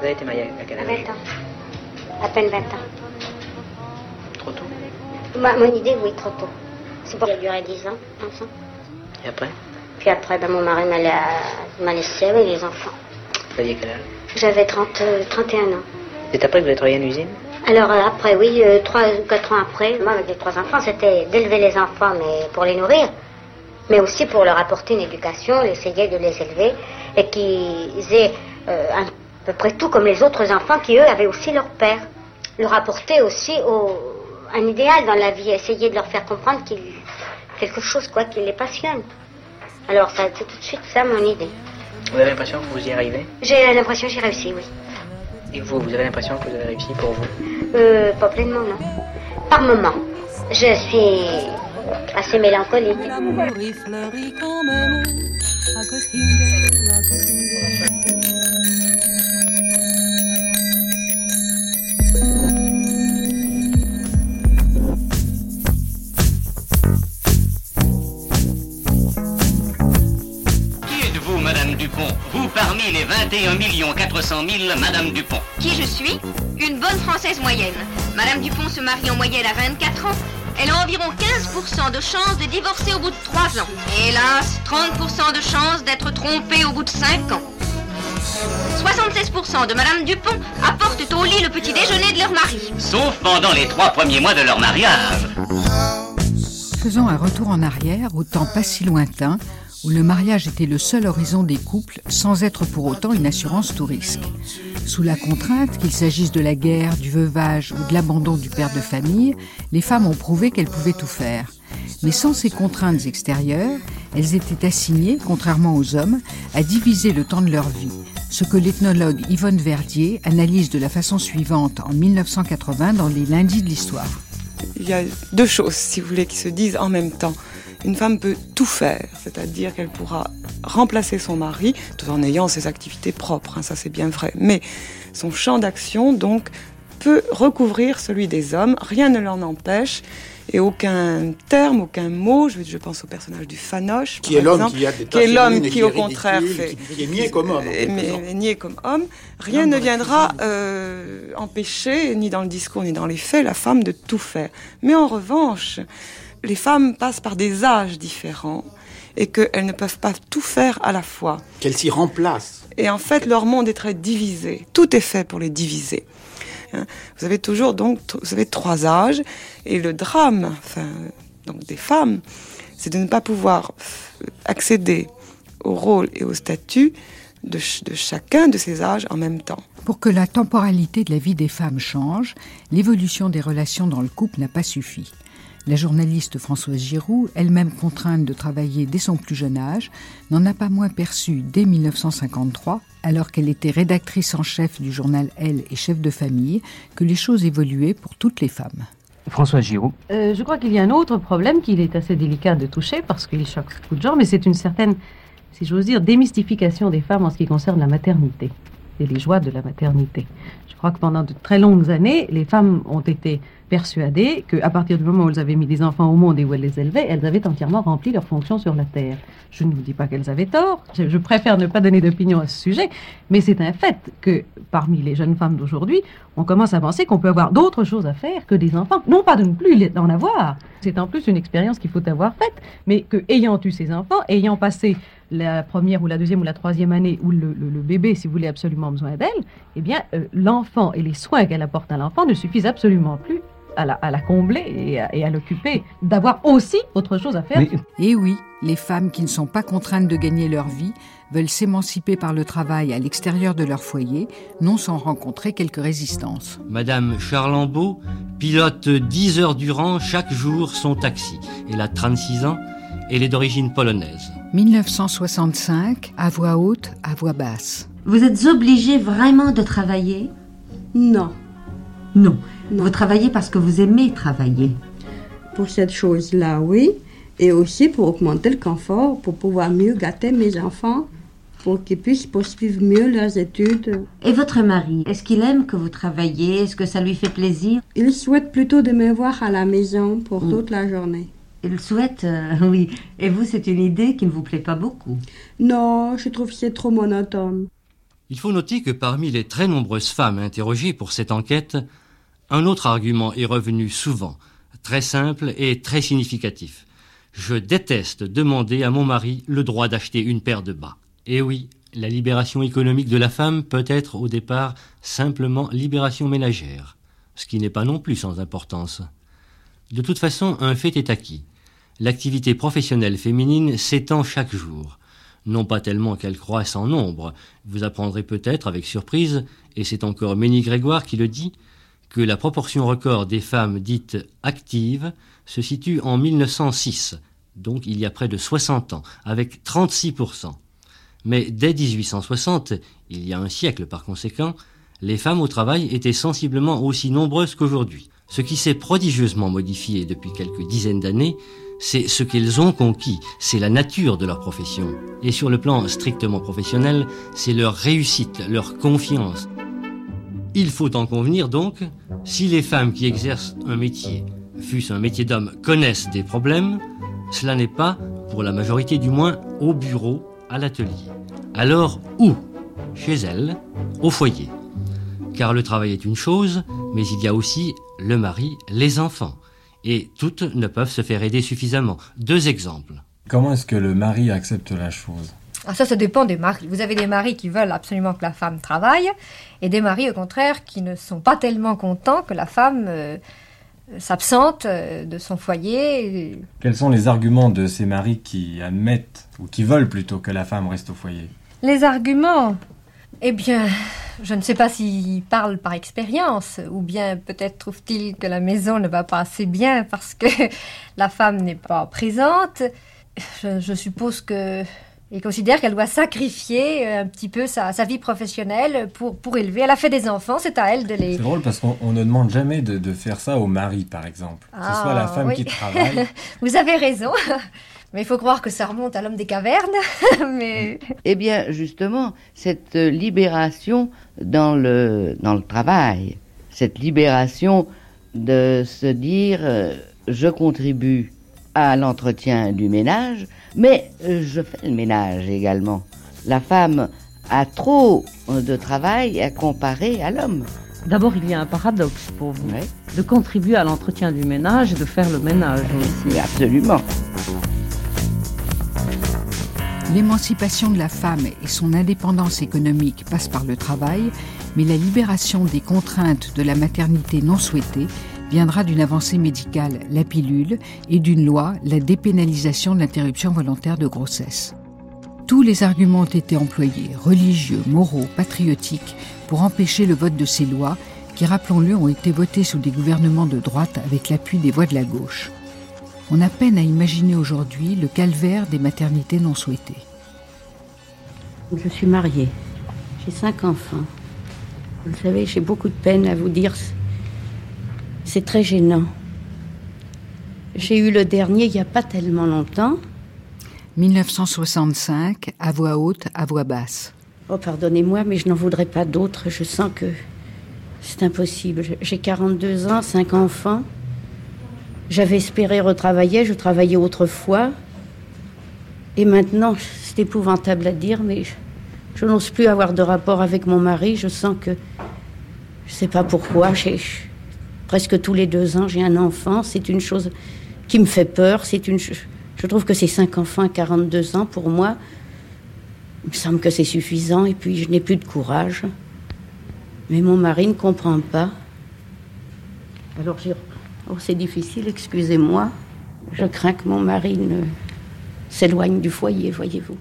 Vous avez été mariée à quel âge 20 ans. À peine 20 ans. Trop tôt Mon idée, oui, trop tôt. C'est pour qu'il a duré 10 ans, ensemble. Et après Puis après, ben, mon mari m'a laissé avec les enfants. Vous aviez quel âge J'avais 30, 31 euh, ans. C'est après que vous avez travaillé en usine Alors euh, après, oui, euh, trois ou quatre ans après, moi avec les trois enfants, c'était d'élever les enfants, mais pour les nourrir, mais aussi pour leur apporter une éducation, essayer de les élever et qu'ils aient à peu près tout comme les autres enfants qui, eux, avaient aussi leur père. Leur apporter aussi un idéal dans la vie, essayer de leur faire comprendre qu'il quelque chose quoi qui les passionne. Alors ça, c'est tout de suite ça mon idée. Vous avez l'impression que vous y arrivez? J'ai l'impression que j'ai réussi, oui. Et vous, vous avez l'impression que vous avez réussi pour vous? Euh, Pas pleinement, non. Par moment. Je suis assez mélancolique. Parmi les 21 400 000 Madame Dupont. Qui je suis? Une bonne Française moyenne. Madame Dupont se marie en moyenne à 24 ans. Elle a environ 15% de chances de divorcer au bout de 3 ans. Et hélas, 30% de chances d'être trompée au bout de 5 ans. 76% de Madame Dupont apportent au lit le petit déjeuner de leur mari. Sauf pendant les trois premiers mois de leur mariage. Faisons un retour en arrière, au temps pas si lointain, où le mariage était le seul horizon des couples sans être pour autant une assurance tout risque. Sous la contrainte, qu'il s'agisse de la guerre, du veuvage ou de l'abandon du père de famille, les femmes ont prouvé qu'elles pouvaient tout faire. Mais sans ces contraintes extérieures, elles étaient assignées, contrairement aux hommes, à diviser le temps de leur vie, ce que l'ethnologue Yvonne Verdier analyse de la façon suivante en 1980 dans les lundis de l'histoire. Il y a deux choses, si vous voulez, qui se disent en même temps. Une femme peut tout faire, c'est-à-dire qu'elle pourra remplacer son mari tout en ayant ses activités propres, hein, ça c'est bien vrai. Mais son champ d'action, donc, peut recouvrir celui des hommes, rien ne l'en empêche. Et aucun terme, aucun mot, je, je pense au personnage du Fanoche, qui est l'homme qui a des qui est l'homme qui, au contraire fait, qui, est nié comme homme, mais, nié comme homme, rien ne viendra euh, empêcher, ni dans le discours ni dans les faits, la femme de tout faire. Mais en revanche, les femmes passent par des âges différents et qu'elles ne peuvent pas tout faire à la fois. Qu'elles s'y remplacent. Et en fait, leur monde est très divisé. Tout est fait pour les diviser. Hein. Vous avez toujours donc, vous avez trois âges et le drame, enfin, donc des femmes, c'est de ne pas pouvoir accéder au rôle et au statut de, de, chacun de ces âges en même temps. Pour que la temporalité de la vie des femmes change, l'évolution des relations dans le couple n'a pas suffi. La journaliste Françoise Giroud, elle-même contrainte de travailler dès son plus jeune âge, n'en a pas moins perçu dès 1953, alors qu'elle était rédactrice en chef du journal Elle et chef de famille, que les choses évoluaient pour toutes les femmes. Françoise Giroud. Euh, je crois qu'il y a un autre problème qu'il est assez délicat de toucher parce qu'il choque beaucoup de gens, mais c'est une certaine, si j'ose dire, démystification des femmes en ce qui concerne la maternité et les joies de la maternité. Je crois que pendant de très longues années, les femmes ont été persuadées qu'à partir du moment où elles avaient mis des enfants au monde et où elles les élevaient, elles avaient entièrement rempli leur fonction sur la Terre. Je ne vous dis pas qu'elles avaient tort, je, préfère ne pas donner d'opinion à ce sujet, mais c'est un fait que parmi les jeunes femmes d'aujourd'hui, on commence à penser qu'on peut avoir d'autres choses à faire que des enfants. Non pas de ne plus en avoir, c'est en plus une expérience qu'il faut avoir faite, mais que ayant eu ces enfants, ayant passé la première ou la deuxième ou la troisième année où le, bébé, si vous voulez, absolument besoin d'elle, eh bien, euh, l'enfant et les soins qu'elle apporte à l'enfant ne suffisent absolument plus à la, combler et à, l'occuper, d'avoir aussi autre chose à faire. Et oui, les femmes qui ne sont pas contraintes de gagner leur vie veulent s'émanciper par le travail à l'extérieur de leur foyer, non sans rencontrer quelques résistances. Madame Charlambeau pilote 10 heures durant chaque jour son taxi. Elle a 36 ans et elle est d'origine polonaise. 1965, à voix haute, à voix basse. Vous êtes obligé vraiment de travailler? Non. Non. Vous travaillez parce que vous aimez travailler. Pour cette chose-là, oui. Et aussi pour augmenter le confort, pour pouvoir mieux gâter mes enfants, pour qu'ils puissent poursuivre mieux leurs études. Et votre mari, est-ce qu'il aime que vous travaillez Est-ce que ça lui fait plaisir? Il souhaite plutôt de me voir à la maison pour toute la journée. Il souhaite, euh, oui. Et vous, c'est une idée qui ne vous plaît pas beaucoup? Non, je trouve que c'est trop monotone. Il faut noter que parmi les très nombreuses femmes interrogées pour cette enquête, un autre argument est revenu souvent, très simple et très significatif. Je déteste demander à mon mari le droit d'acheter une paire de bas. Et oui, la libération économique de la femme peut être au départ simplement libération ménagère, ce qui n'est pas non plus sans importance. De toute façon, un fait est acquis. L'activité professionnelle féminine s'étend chaque jour. Non pas tellement qu'elle croisse en nombre. Vous apprendrez peut-être avec surprise, et c'est encore Ménie Grégoire qui le dit, que la proportion record des femmes dites actives se situe en 1906, donc il y a près de 60 ans, avec 36%. Mais dès 1860, il y a un siècle par conséquent, les femmes au travail étaient sensiblement aussi nombreuses qu'aujourd'hui. Ce qui s'est prodigieusement modifié depuis quelques dizaines d'années, c'est ce qu'elles ont conquis, c'est la nature de leur profession. Et sur le plan strictement professionnel, c'est leur réussite, leur confiance. Il faut en convenir donc, si les femmes qui exercent un métier, fût-ce un métier d'homme, connaissent des problèmes, cela n'est pas, pour la majorité du moins, au bureau, à l'atelier. Alors où Chez elles, au foyer. Car le travail est une chose, mais il y a aussi le mari, les enfants. Et toutes ne peuvent se faire aider suffisamment. Deux exemples. Comment est-ce que le mari accepte la chose? Ah, ça, ça dépend des maris. Vous avez des maris qui veulent absolument que la femme travaille, et des maris, au contraire, qui ne sont pas tellement contents que la femme euh, s'absente euh, de son foyer. Quels sont les arguments de ces maris qui admettent, ou qui veulent plutôt, que la femme reste au foyer? Les arguments? Eh bien, je ne sais pas s'ils parlent par expérience, ou bien peut-être trouvent-ils que la maison ne va pas assez bien parce que la femme n'est pas présente. Je, je suppose que il considère qu'elle doit sacrifier un petit peu sa, sa, vie professionnelle pour, pour élever. Elle a fait des enfants, c'est à elle de les... C'est drôle parce qu'on ne demande jamais de, de, faire ça au mari, par exemple. Que ah, ce soit la femme oui. qui travaille. Vous avez raison. Mais il faut croire que ça remonte à l'homme des cavernes. Mais... Eh bien, justement, cette libération dans le, dans le travail, cette libération de se dire euh, je contribue à l'entretien du ménage, mais euh, je fais le ménage également. La femme a trop de travail à comparer à l'homme. D'abord, il y a un paradoxe pour vous. De contribuer à l'entretien du ménage et de faire le ménage aussi. Absolument. L'émancipation de la femme et son indépendance économique passent par le travail, mais la libération des contraintes de la maternité non souhaitée viendra d'une avancée médicale, la pilule, et d'une loi, la dépénalisation de l'interruption volontaire de grossesse. Tous les arguments ont été employés, religieux, moraux, patriotiques, pour empêcher le vote de ces lois, qui, rappelons-le, ont été votées sous des gouvernements de droite avec l'appui des voix de la gauche. On a peine à imaginer aujourd'hui le calvaire des maternités non souhaitées. Je suis mariée, j'ai cinq enfants. Vous savez, j'ai beaucoup de peine à vous dire c'est très gênant. J'ai eu le dernier il n'y a pas tellement longtemps. 1965, à voix haute, à voix basse. Oh, pardonnez-moi, mais je n'en voudrais pas d'autres. Je sens que c'est impossible. J'ai 42 ans, 5 enfants. J'avais espéré retravailler, je travaillais autrefois. Et maintenant, c'est épouvantable à dire, mais je, je n'ose plus avoir de rapport avec mon mari. Je sens que. Je ne sais pas pourquoi. J'ai presque tous les deux ans, j'ai un enfant. C'est une chose qui me fait peur. Je trouve que ces cinq enfants à 42 ans, pour moi, il me semble que c'est suffisant. Et puis, je n'ai plus de courage. Mais mon mari ne comprend pas. Alors. Oh, c'est difficile, excusez-moi. Je crains que mon mari ne s'éloigne du foyer, voyez-vous.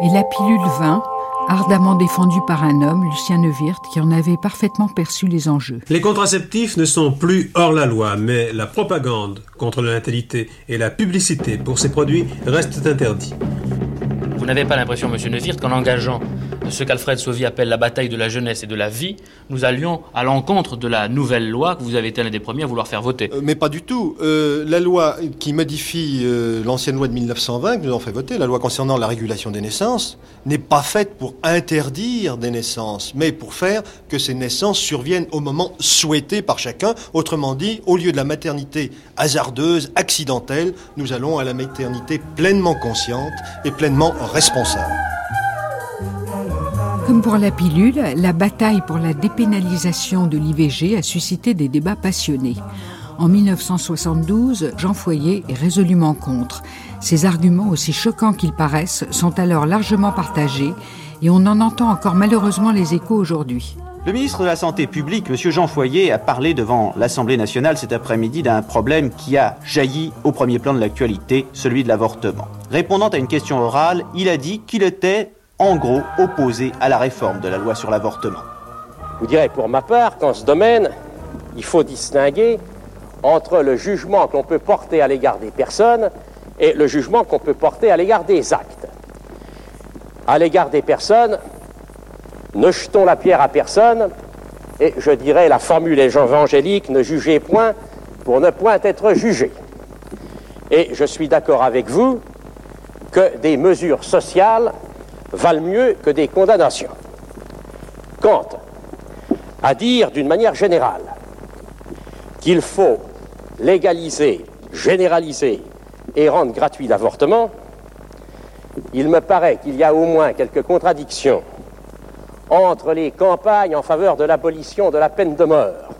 Et la pilule 20 ardemment défendu par un homme, Lucien Neuwirth, qui en avait parfaitement perçu les enjeux. Les contraceptifs ne sont plus hors la loi, mais la propagande contre la natalité et la publicité pour ces produits restent interdits. Vous n'avez pas l'impression, monsieur Neuwirth, qu'en engageant de ce qu'Alfred Sauvy appelle la bataille de la jeunesse et de la vie, nous allions à l'encontre de la nouvelle loi que vous avez été l'un des premiers à vouloir faire voter. Euh, mais pas du tout. Euh, la loi qui modifie euh, l'ancienne loi de 1920, que nous avons fait voter, la loi concernant la régulation des naissances, n'est pas faite pour interdire des naissances, mais pour faire que ces naissances surviennent au moment souhaité par chacun. Autrement dit, au lieu de la maternité hasardeuse, accidentelle, nous allons à la maternité pleinement consciente et pleinement responsable. Comme pour la pilule, la bataille pour la dépénalisation de l'IVG a suscité des débats passionnés. En 1972, Jean Foyer est résolument contre. Ces arguments, aussi choquants qu'ils paraissent, sont alors largement partagés et on en entend encore malheureusement les échos aujourd'hui. Le ministre de la Santé publique, M. Jean Foyer, a parlé devant l'Assemblée nationale cet après-midi d'un problème qui a jailli au premier plan de l'actualité, celui de l'avortement. Répondant à une question orale, il a dit qu'il était en gros opposé à la réforme de la loi sur l'avortement. Je vous dirais pour ma part qu'en ce domaine, il faut distinguer entre le jugement qu'on peut porter à l'égard des personnes et le jugement qu'on peut porter à l'égard des actes. À l'égard des personnes, ne jetons la pierre à personne, et je dirais la formule évangélique, ne jugez point pour ne point être jugé. Et je suis d'accord avec vous que des mesures sociales valent mieux que des condamnations. Quant à dire d'une manière générale qu'il faut légaliser, généraliser et rendre gratuit l'avortement, il me paraît qu'il y a au moins quelques contradictions entre les campagnes en faveur de l'abolition de la peine de mort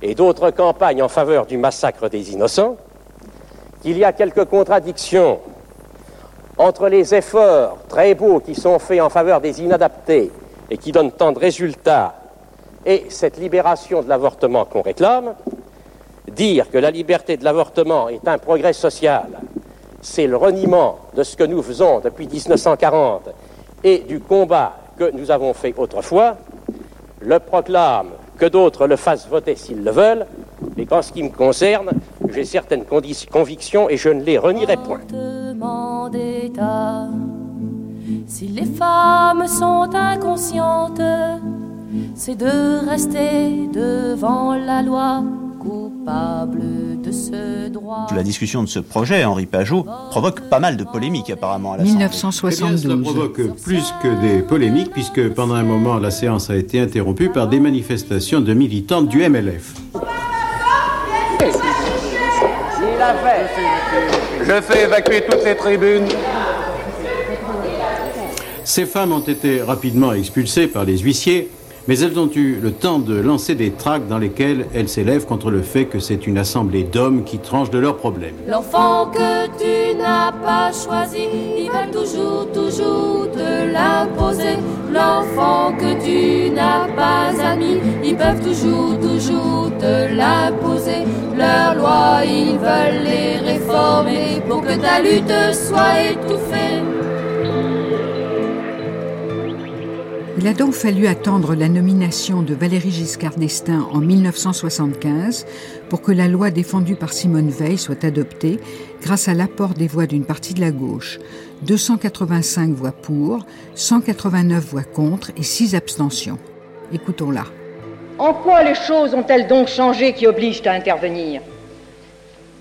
et d'autres campagnes en faveur du massacre des innocents, qu'il y a quelques contradictions entre les efforts très beaux qui sont faits en faveur des inadaptés et qui donnent tant de résultats et cette libération de l'avortement qu'on réclame, dire que la liberté de l'avortement est un progrès social, c'est le reniement de ce que nous faisons depuis 1940 et du combat que nous avons fait autrefois, le proclame que d'autres le fassent voter s'ils le veulent, mais qu'en ce qui me concerne, j'ai certaines convictions et je ne les renierai point. Si les femmes sont inconscientes, c'est de rester devant la loi coupable de ce droit. La discussion de ce projet, Henri Pajot, provoque pas mal de polémiques apparemment à l'Assemblée. 1972. Eh bien, ça provoque plus que des polémiques, puisque pendant un moment, la séance a été interrompue par des manifestations de militantes du MLF. Je fais évacuer toutes les tribunes. Ces femmes ont été rapidement expulsées par les huissiers, mais elles ont eu le temps de lancer des tracts dans lesquels elles s'élèvent contre le fait que c'est une assemblée d'hommes qui tranche de leurs problèmes. L'enfant que tu n'as pas choisi, ils veulent toujours, toujours te l'imposer. L'enfant que tu n'as pas admis, ils peuvent toujours, toujours te l'imposer. Leurs lois, ils veulent les réformer pour que ta lutte soit étouffée. Il a donc fallu attendre la nomination de Valéry Giscard d'Estaing en 1975 pour que la loi défendue par Simone Veil soit adoptée grâce à l'apport des voix d'une partie de la gauche. 285 voix pour, 189 voix contre et 6 abstentions. Écoutons-la. En quoi les choses ont-elles donc changé qui obligent à intervenir?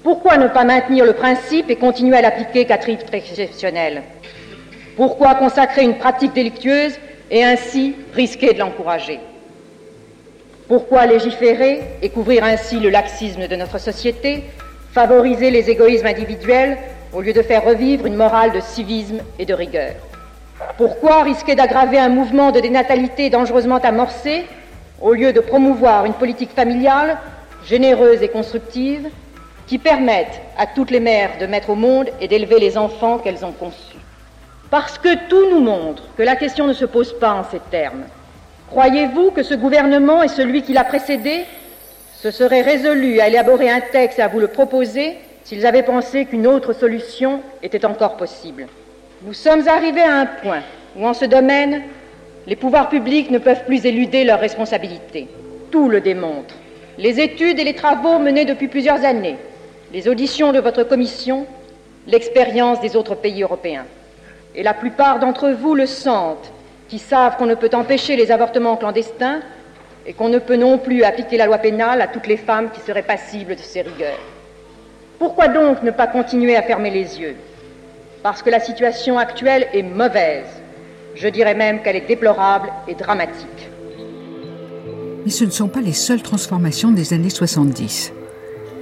Pourquoi ne pas maintenir le principe et continuer à l'appliquer qu'à titre exceptionnel Pourquoi consacrer une pratique délictueuse et ainsi risquer de l'encourager? Pourquoi légiférer et couvrir ainsi le laxisme de notre société, favoriser les égoïsmes individuels au lieu de faire revivre une morale de civisme et de rigueur? Pourquoi risquer d'aggraver un mouvement de dénatalité dangereusement amorcé au lieu de promouvoir une politique familiale généreuse et constructive qui permette à toutes les mères de mettre au monde et d'élever les enfants qu'elles ont conçus parce que tout nous montre que la question ne se pose pas en ces termes. Croyez-vous que ce gouvernement et celui qui l'a précédé se seraient résolus à élaborer un texte et à vous le proposer s'ils avaient pensé qu'une autre solution était encore possible? Nous sommes arrivés à un point où, en ce domaine, les pouvoirs publics ne peuvent plus éluder leurs responsabilités. Tout le démontre. Les études et les travaux menés depuis plusieurs années, les auditions de votre commission, l'expérience des autres pays européens et la plupart d'entre vous le sentent, qui savent qu'on ne peut empêcher les avortements clandestins et qu'on ne peut non plus appliquer la loi pénale à toutes les femmes qui seraient passibles de ces rigueurs. Pourquoi donc ne pas continuer à fermer les yeux? Parce que la situation actuelle est mauvaise. Je dirais même qu'elle est déplorable et dramatique. Mais ce ne sont pas les seules transformations des années 70.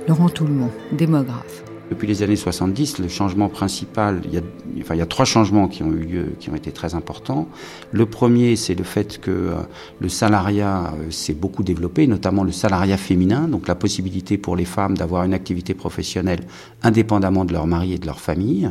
Laurent Toulmont, démographe. Depuis les années 70, le changement principal, il y a, enfin, il y a trois changements qui ont eu lieu, qui ont été très importants. Le premier, c'est le fait que euh, le salariat euh, s'est beaucoup développé, notamment le salariat féminin, donc la possibilité pour les femmes d'avoir une activité professionnelle indépendamment de leur mari et de leur famille.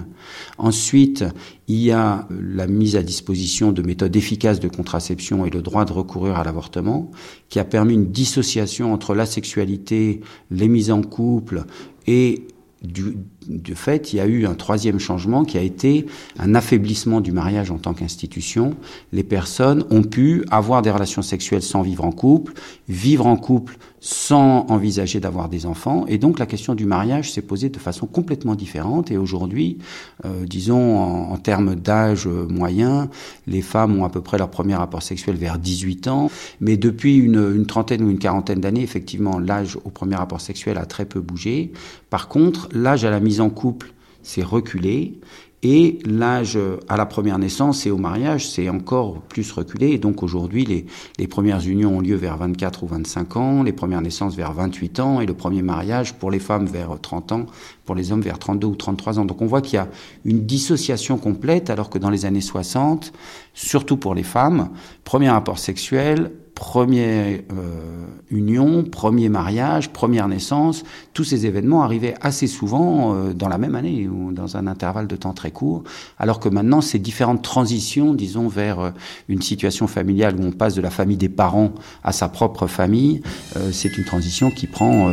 Ensuite, il y a la mise à disposition de méthodes efficaces de contraception et le droit de recourir à l'avortement, qui a permis une dissociation entre la sexualité, les mises en couple et du, du, fait, il y a eu un troisième changement qui a été un affaiblissement du mariage en tant qu'institution. Les personnes ont pu avoir des relations sexuelles sans vivre en couple, vivre en couple sans envisager d'avoir des enfants, et donc la question du mariage s'est posée de façon complètement différente. Et aujourd'hui, euh, disons en, termes d'âge moyen, les femmes ont à peu près leur premier rapport sexuel vers 18 ans, mais depuis une, une trentaine ou une quarantaine d'années, effectivement, l'âge au premier rapport sexuel a très peu bougé. Par contre, l'âge à la mise en couple s'est reculé et l'âge à la première naissance et au mariage c'est encore plus reculé. Et donc aujourd'hui, les, les, premières unions ont lieu vers 24 ou 25 ans, les premières naissances vers 28 ans et le premier mariage pour les femmes vers 30 ans, pour les hommes vers 32 ou 33 ans. Donc on voit qu'il y a une dissociation complète alors que dans les années 60, surtout pour les femmes, premier rapport sexuel, première euh, union, premier mariage, première naissance, tous ces événements arrivaient assez souvent euh, dans la même année ou dans un intervalle de temps très court, alors que maintenant ces différentes transitions, disons, vers euh, une situation familiale où on passe de la famille des parents à sa propre famille, c'est une transition qui prend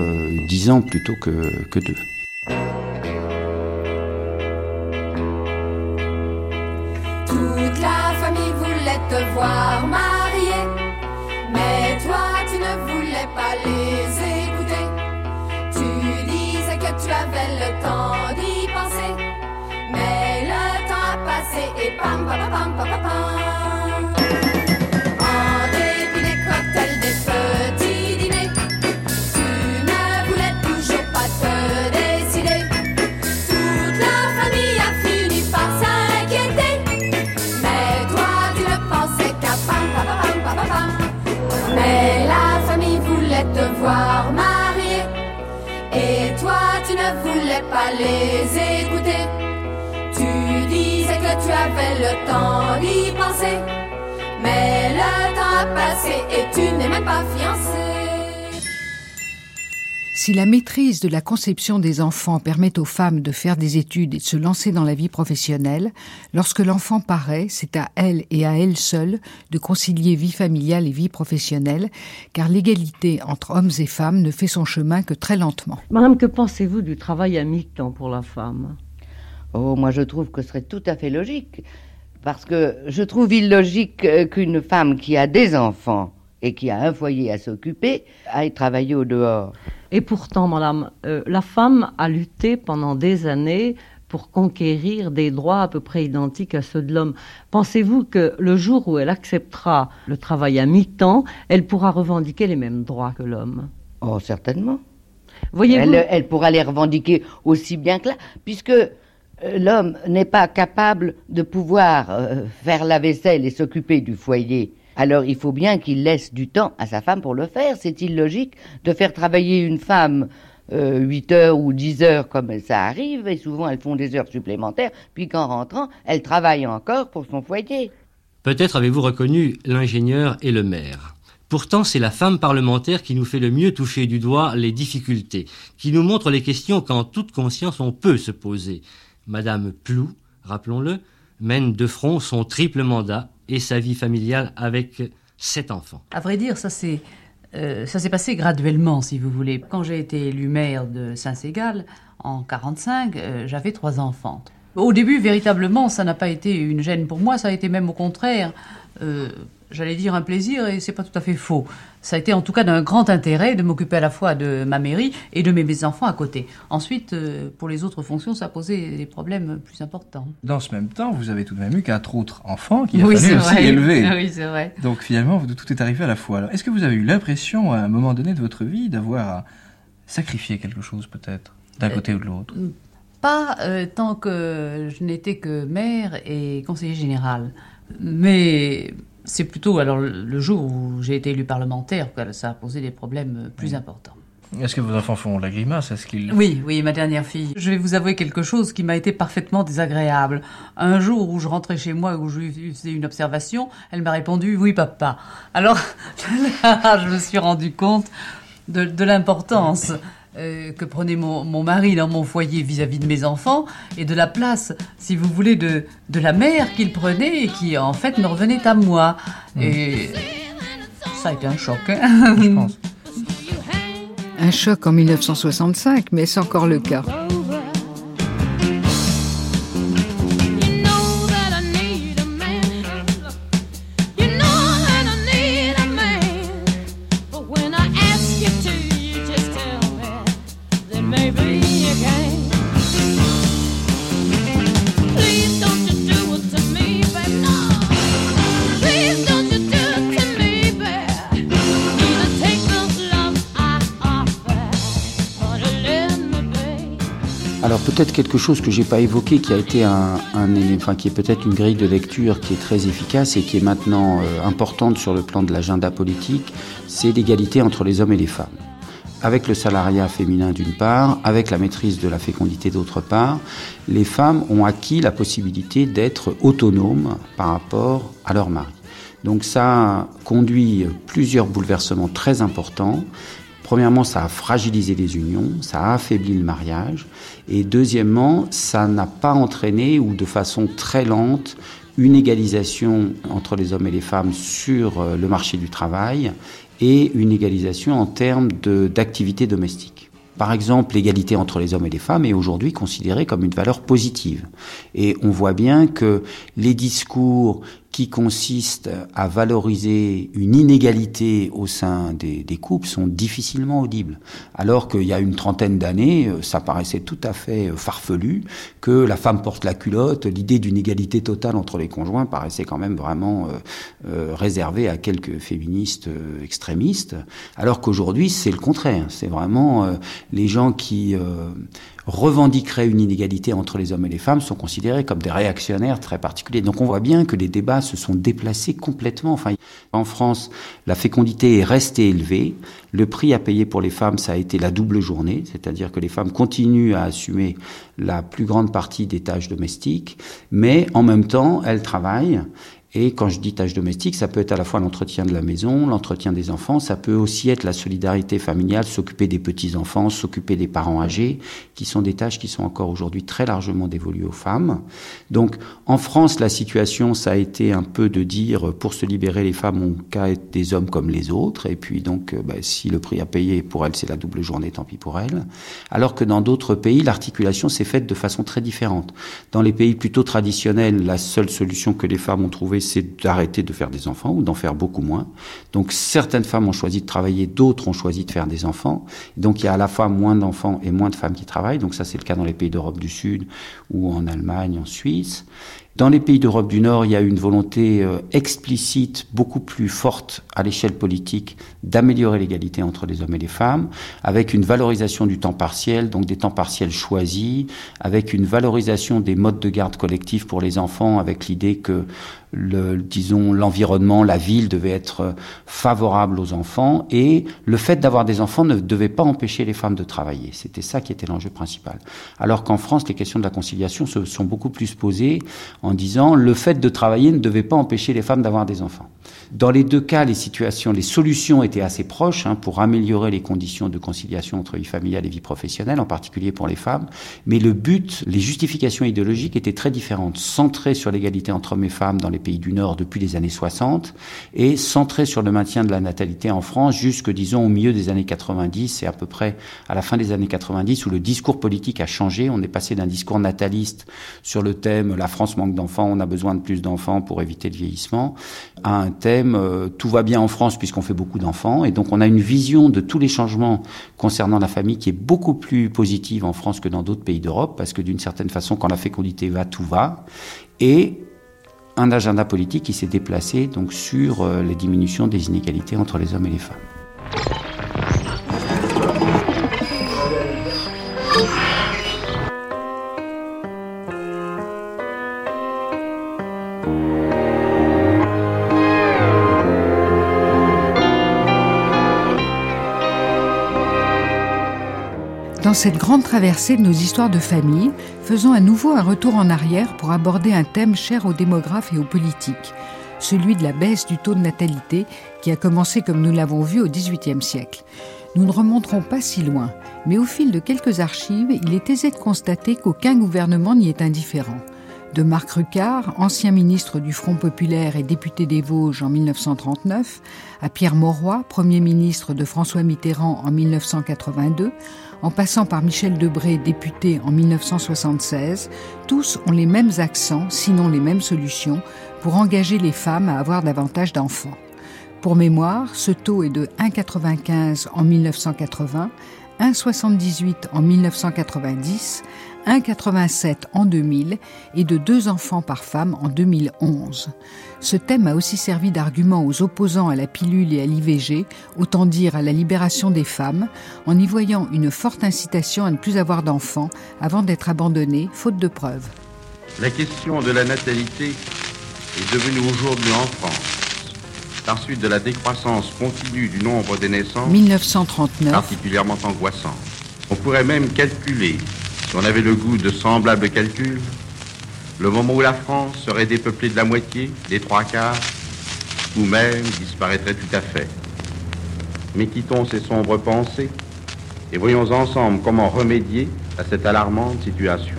dix ans plutôt que, que deux. Mariée. Et toi, tu ne voulais pas les écouter. Tu avais le temps d'y penser. Mais le temps a passé et tu n'es même pas fiancé. Si la maîtrise de la conception des enfants permet aux femmes de faire des études et de se lancer dans la vie professionnelle, lorsque l'enfant paraît, c'est à elle et à elle seule de concilier vie familiale et vie professionnelle, car l'égalité entre hommes et femmes ne fait son chemin que très lentement. Madame, que pensez-vous du travail à mi-temps pour la femme? Oh, moi je trouve que ce serait tout à fait logique. Parce que je trouve illogique euh, qu'une femme qui a des enfants et qui a un foyer à s'occuper aille travailler au dehors. Et pourtant, madame, euh, la femme a lutté pendant des années pour conquérir des droits à peu près identiques à ceux de l'homme. Pensez-vous que le jour où elle acceptera le travail à mi-temps, elle pourra revendiquer les mêmes droits que l'homme? Oh, certainement. Voyez-vous elle, elle pourra les revendiquer aussi bien que là, puisque l'homme n'est pas capable de pouvoir euh, faire la vaisselle et s'occuper du foyer. Alors il faut bien qu'il laisse du temps à sa femme pour le faire. C'est illogique de faire travailler une femme euh, 8 heures ou 10 heures comme ça arrive, et souvent elles font des heures supplémentaires, puis qu'en rentrant, elles travaillent encore pour son foyer. Peut-être avez-vous reconnu l'ingénieur et le maire. Pourtant, c'est la femme parlementaire qui nous fait le mieux toucher du doigt les difficultés, qui nous montre les questions qu'en toute conscience on peut se poser. Madame Plou, rappelons-le, mène de front son triple mandat et sa vie familiale avec sept enfants. À vrai dire, ça c'est euh, s'est passé graduellement, si vous voulez. Quand j'ai été élu maire de Saint-Ségal en 45, euh, j'avais trois enfants. Au début, véritablement, ça n'a pas été une gêne pour moi, ça a été même au contraire, euh, j'allais dire un plaisir, et c'est pas tout à fait faux. Ça a été en tout cas d'un grand intérêt de m'occuper à la fois de ma mairie et de mes enfants à côté. Ensuite, euh, pour les autres fonctions, ça a posé des problèmes plus importants. Dans ce même temps, vous avez tout de même eu quatre autres enfants qui a Oui, fallu aussi vrai. élever. Oui, c'est vrai. Donc finalement, tout est arrivé à la fois. Alors, Est-ce que vous avez eu l'impression, à un moment donné de votre vie, d'avoir à sacrifier quelque chose peut-être, d'un côté ou de l'autre? Pas euh, tant que je n'étais que maire et conseiller général. Mais c'est plutôt alors le jour où j'ai été élu parlementaire que ça a posé des problèmes plus importants. Est-ce que vos enfants font la grimace? Est-ce qu'ils Oui, oui, ma dernière fille. Je vais vous avouer quelque chose qui m'a été parfaitement désagréable. Un jour où je rentrais chez moi, où je lui faisais une observation, elle m'a répondu oui, papa. Alors là, je me suis rendu compte de, de l'importance euh, que prenait mon, mon mari dans mon foyer vis-à-vis de mes enfants et de la place, si vous voulez, de, de la mère qu'il prenait et qui en fait me revenait à moi. Et ça a été un choc. hein. Un choc en 1965, mais c'est encore le cas. Peut-être quelque chose que j'ai pas évoqué, qui a été un, un enfin qui est peut-être une grille de lecture qui est très efficace et qui est maintenant euh, importante sur le plan de l'agenda politique, c'est l'égalité entre les hommes et les femmes. Avec le salariat féminin d'une part, avec la maîtrise de la fécondité d'autre part, les femmes ont acquis la possibilité d'être autonomes par rapport à leur mari. Donc ça conduit plusieurs bouleversements très importants. Premièrement, ça a fragilisé les unions, ça a affaibli le mariage. Et deuxièmement, ça n'a pas entraîné, ou de façon très lente, une égalisation entre les hommes et les femmes sur euh, le marché du travail et une égalisation en termes d'activité domestique. Par exemple, l'égalité entre les hommes et les femmes est aujourd'hui considérée comme une valeur positive. Et on voit bien que les discours qui consistent à valoriser une inégalité au sein des, des couples sont difficilement audibles. Alors qu'il y a une trentaine d'années, euh, ça paraissait tout à fait euh, farfelu que la femme porte la culotte, l'idée d'une égalité totale entre les conjoints paraissait quand même vraiment euh, euh, réservée à quelques féministes extrémistes, alors qu'aujourd'hui c'est le contraire. C'est vraiment les gens qui revendiqueraient une inégalité entre les hommes et les femmes sont considérés comme des réactionnaires très particuliers. Donc on voit bien que les débats se sont déplacés complètement. Enfin, en France, la fécondité est restée élevée. Le prix à payer pour les femmes, ça a été la double journée, c'est-à-dire que les femmes continuent à assumer la plus grande partie des tâches domestiques, mais en même temps, elles travaillent. Et quand je dis tâches domestiques, ça peut être à la fois l'entretien de la maison, l'entretien des enfants, ça peut aussi être la solidarité familiale, s'occuper des petits-enfants, s'occuper des parents âgés, qui sont des tâches qui sont encore aujourd'hui très largement dévolues aux femmes. Donc en France, la situation, ça a été un peu de dire, pour se libérer, les femmes ont qu'à être des hommes comme les autres, et puis donc, euh, bah, si le prix à payer pour elles, c'est la double journée, tant pis pour elles. Alors que dans d'autres pays, l'articulation s'est faite de façon très différente. Dans les pays plutôt traditionnels, la seule solution que les femmes ont trouvée, c'est d'arrêter de faire des enfants ou d'en faire beaucoup moins. Donc certaines femmes ont choisi de travailler, d'autres ont choisi de faire des enfants. Donc il y a à la fois moins d'enfants et moins de femmes qui travaillent. Donc ça c'est le cas dans les pays d'Europe du Sud ou en Allemagne, en Suisse. Dans les pays d'Europe du Nord, il y a une volonté euh, explicite, beaucoup plus forte à l'échelle politique, d'améliorer l'égalité entre les hommes et les femmes, avec une valorisation du temps partiel, donc des temps partiels choisis, avec une valorisation des modes de garde collectifs pour les enfants, avec l'idée que le, disons, l'environnement, la ville devait être euh, favorable aux enfants et le fait d'avoir des enfants ne devait pas empêcher les femmes de travailler. C'était ça qui était l'enjeu principal. Alors qu'en France, les questions de la conciliation se sont beaucoup plus posées en disant le fait de travailler ne devait pas empêcher les femmes d'avoir des enfants. Dans les deux cas, les situations, les solutions étaient assez proches hein, pour améliorer les conditions de conciliation entre vie familiale et vie professionnelle, en particulier pour les femmes. Mais le but, les justifications idéologiques étaient très différentes, centrées sur l'égalité entre hommes et femmes dans les pays du Nord depuis les années 60 et centrées sur le maintien de la natalité en France jusque, disons, au milieu des années 90 et à peu près à la fin des années 90 où le discours politique a changé. On est passé d'un discours nataliste sur le thème la France manque d'enfants, on a besoin de plus d'enfants pour éviter le vieillissement à un thème euh, tout va bien en France puisqu'on fait beaucoup d'enfants. Et donc on a une vision de tous les changements concernant la famille qui est beaucoup plus positive en France que dans d'autres pays d'Europe parce que d'une certaine façon, quand la fécondité va, tout va. Et un agenda politique qui s'est déplacé donc sur euh, les diminutions des inégalités entre les hommes et les femmes. Cette grande traversée de nos histoires de famille, faisons à nouveau un retour en arrière pour aborder un thème cher aux démographes et aux politiques, celui de la baisse du taux de natalité qui a commencé comme nous l'avons vu au XVIIIe siècle. Nous ne remonterons pas si loin, mais au fil de quelques archives, il est aisé de constater qu'aucun gouvernement n'y est indifférent de Marc Rucard, ancien ministre du Front populaire et député des Vosges en 1939, à Pierre Mauroy, Premier ministre de François Mitterrand en 1982, en passant par Michel Debré, député en 1976, tous ont les mêmes accents, sinon les mêmes solutions, pour engager les femmes à avoir davantage d'enfants. Pour mémoire, ce taux est de 1,95 en 1980, 1,78 en 1990, 1,87 en 2000 et de deux enfants par femme en 2011. Ce thème a aussi servi d'argument aux opposants à la pilule et à l'IVG, autant dire à la libération des femmes, en y voyant une forte incitation à ne plus avoir d'enfants avant d'être abandonnée, faute de preuves. La question de la natalité est devenue aujourd'hui en France, par suite de la décroissance continue du nombre des naissances, 1939. particulièrement angoissante. On pourrait même calculer si on avait le goût de semblables calculs, le moment où la France serait dépeuplée de la moitié, des trois quarts, ou même disparaîtrait tout à fait. Mais quittons ces sombres pensées et voyons ensemble comment remédier à cette alarmante situation.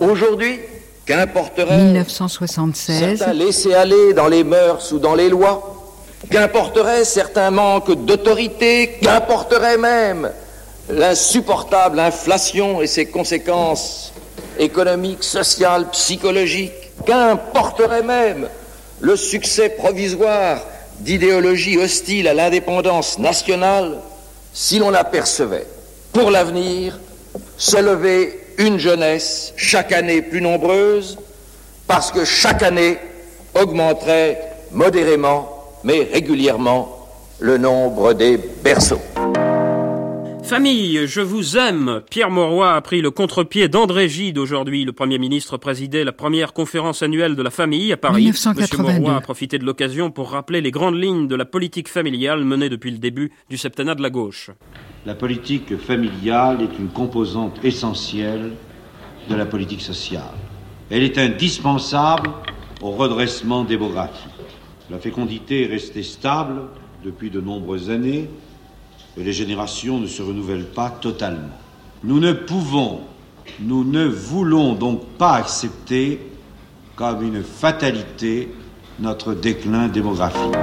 Aujourd'hui, qu'importerait 1976. certains laisser-aller dans les mœurs ou dans les lois, qu'importerait certains manques d'autorité, qu'importerait même l'insupportable inflation et ses conséquences économiques, sociales, psychologiques, qu'importerait même le succès provisoire d'idéologies hostiles à l'indépendance nationale si l'on apercevait pour l'avenir se lever une jeunesse chaque année plus nombreuse parce que chaque année augmenterait modérément mais régulièrement le nombre des berceaux. Famille, je vous aime. Pierre Mauroy a pris le contre-pied d'André Gide aujourd'hui. Le Premier ministre présidait la première conférence annuelle de la famille à Paris. 1982. Monsieur Mauroy a profité de l'occasion pour rappeler les grandes lignes de la politique familiale menée depuis le début du septennat de la gauche. La politique familiale est une composante essentielle de la politique sociale. Elle est indispensable au redressement démographique. La fécondité est restée stable depuis de nombreuses années et les générations ne se renouvellent pas totalement. Nous ne pouvons, nous ne voulons donc pas accepter comme une fatalité notre déclin démographique.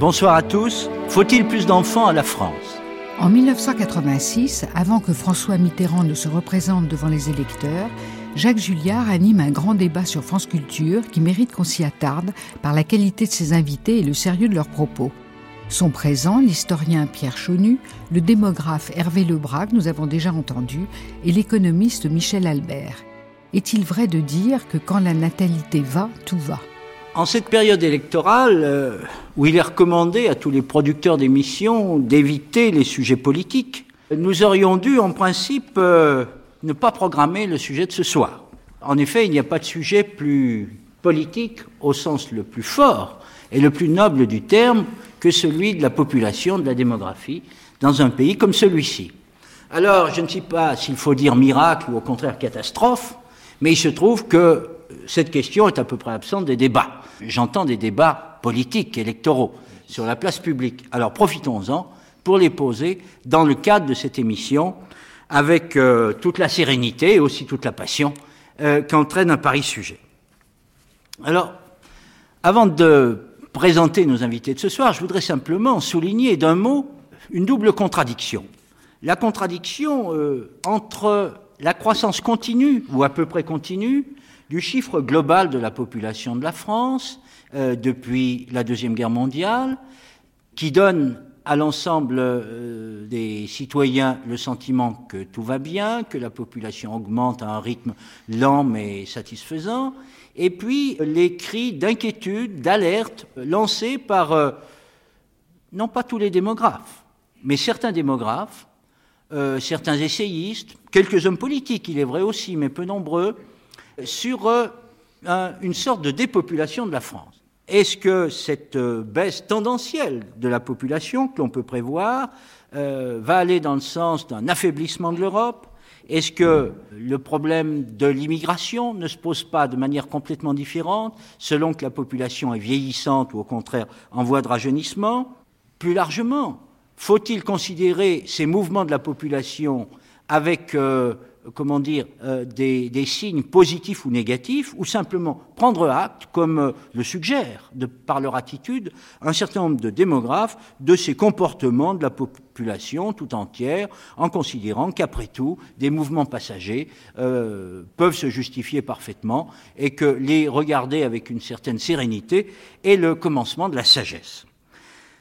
Bonsoir à tous. Faut-il plus d'enfants à la France? En 1986, avant que François Mitterrand ne se représente devant les électeurs, Jacques Julliard anime un grand débat sur France Culture qui mérite qu'on s'y attarde par la qualité de ses invités et le sérieux de leurs propos. Sont présents l'historien Pierre Chaunu, le démographe Hervé Lebrac, nous avons déjà entendu, et l'économiste Michel Albert. Est-il vrai de dire que quand la natalité va, tout va? En cette période électorale, euh, où il est recommandé à tous les producteurs d'émissions d'éviter les sujets politiques, nous aurions dû, en principe, euh, ne pas programmer le sujet de ce soir. En effet, il n'y a pas de sujet plus politique au sens le plus fort et le plus noble du terme que celui de la population, de la démographie, dans un pays comme celui-ci. Alors, je ne sais pas s'il faut dire miracle ou au contraire catastrophe, mais il se trouve que cette question est à peu près absente des débats. J'entends des débats politiques, électoraux, sur la place publique. Alors profitons-en pour les poser dans le cadre de cette émission, avec euh, toute la sérénité et aussi toute la passion euh, qu'entraîne un pareil sujet. Alors, avant de présenter nos invités de ce soir, je voudrais simplement souligner d'un mot une double contradiction. La contradiction euh, entre la croissance continue, ou à peu près continue, du chiffre global de la population de la France depuis la Deuxième Guerre mondiale, qui donne à l'ensemble euh, des citoyens le sentiment que tout va bien, que la population augmente à un rythme lent mais satisfaisant, et puis les cris d'inquiétude, d'alerte lancés par, euh, non pas tous les démographes, mais certains démographes, euh, certains essayistes, quelques hommes politiques, il est vrai aussi, mais peu nombreux, sur un, une sorte de dépopulation de la France. Est-ce que cette euh, baisse tendancielle de la population que l'on peut prévoir euh, va aller dans le sens d'un affaiblissement de l'Europe? Est-ce que le problème de l'immigration ne se pose pas de manière complètement différente selon que la population est vieillissante ou au contraire en voie de rajeunissement? Plus largement, faut-il considérer ces mouvements de la population avec euh, comment dire, euh, des, signes positifs ou négatifs, ou simplement prendre acte, comme euh, le suggère, de, par leur attitude, un certain nombre de démographes, de ces comportements de la population tout entière, en considérant qu'après tout, des mouvements passagers euh, peuvent se justifier parfaitement, et que les regarder avec une certaine sérénité est le commencement de la sagesse.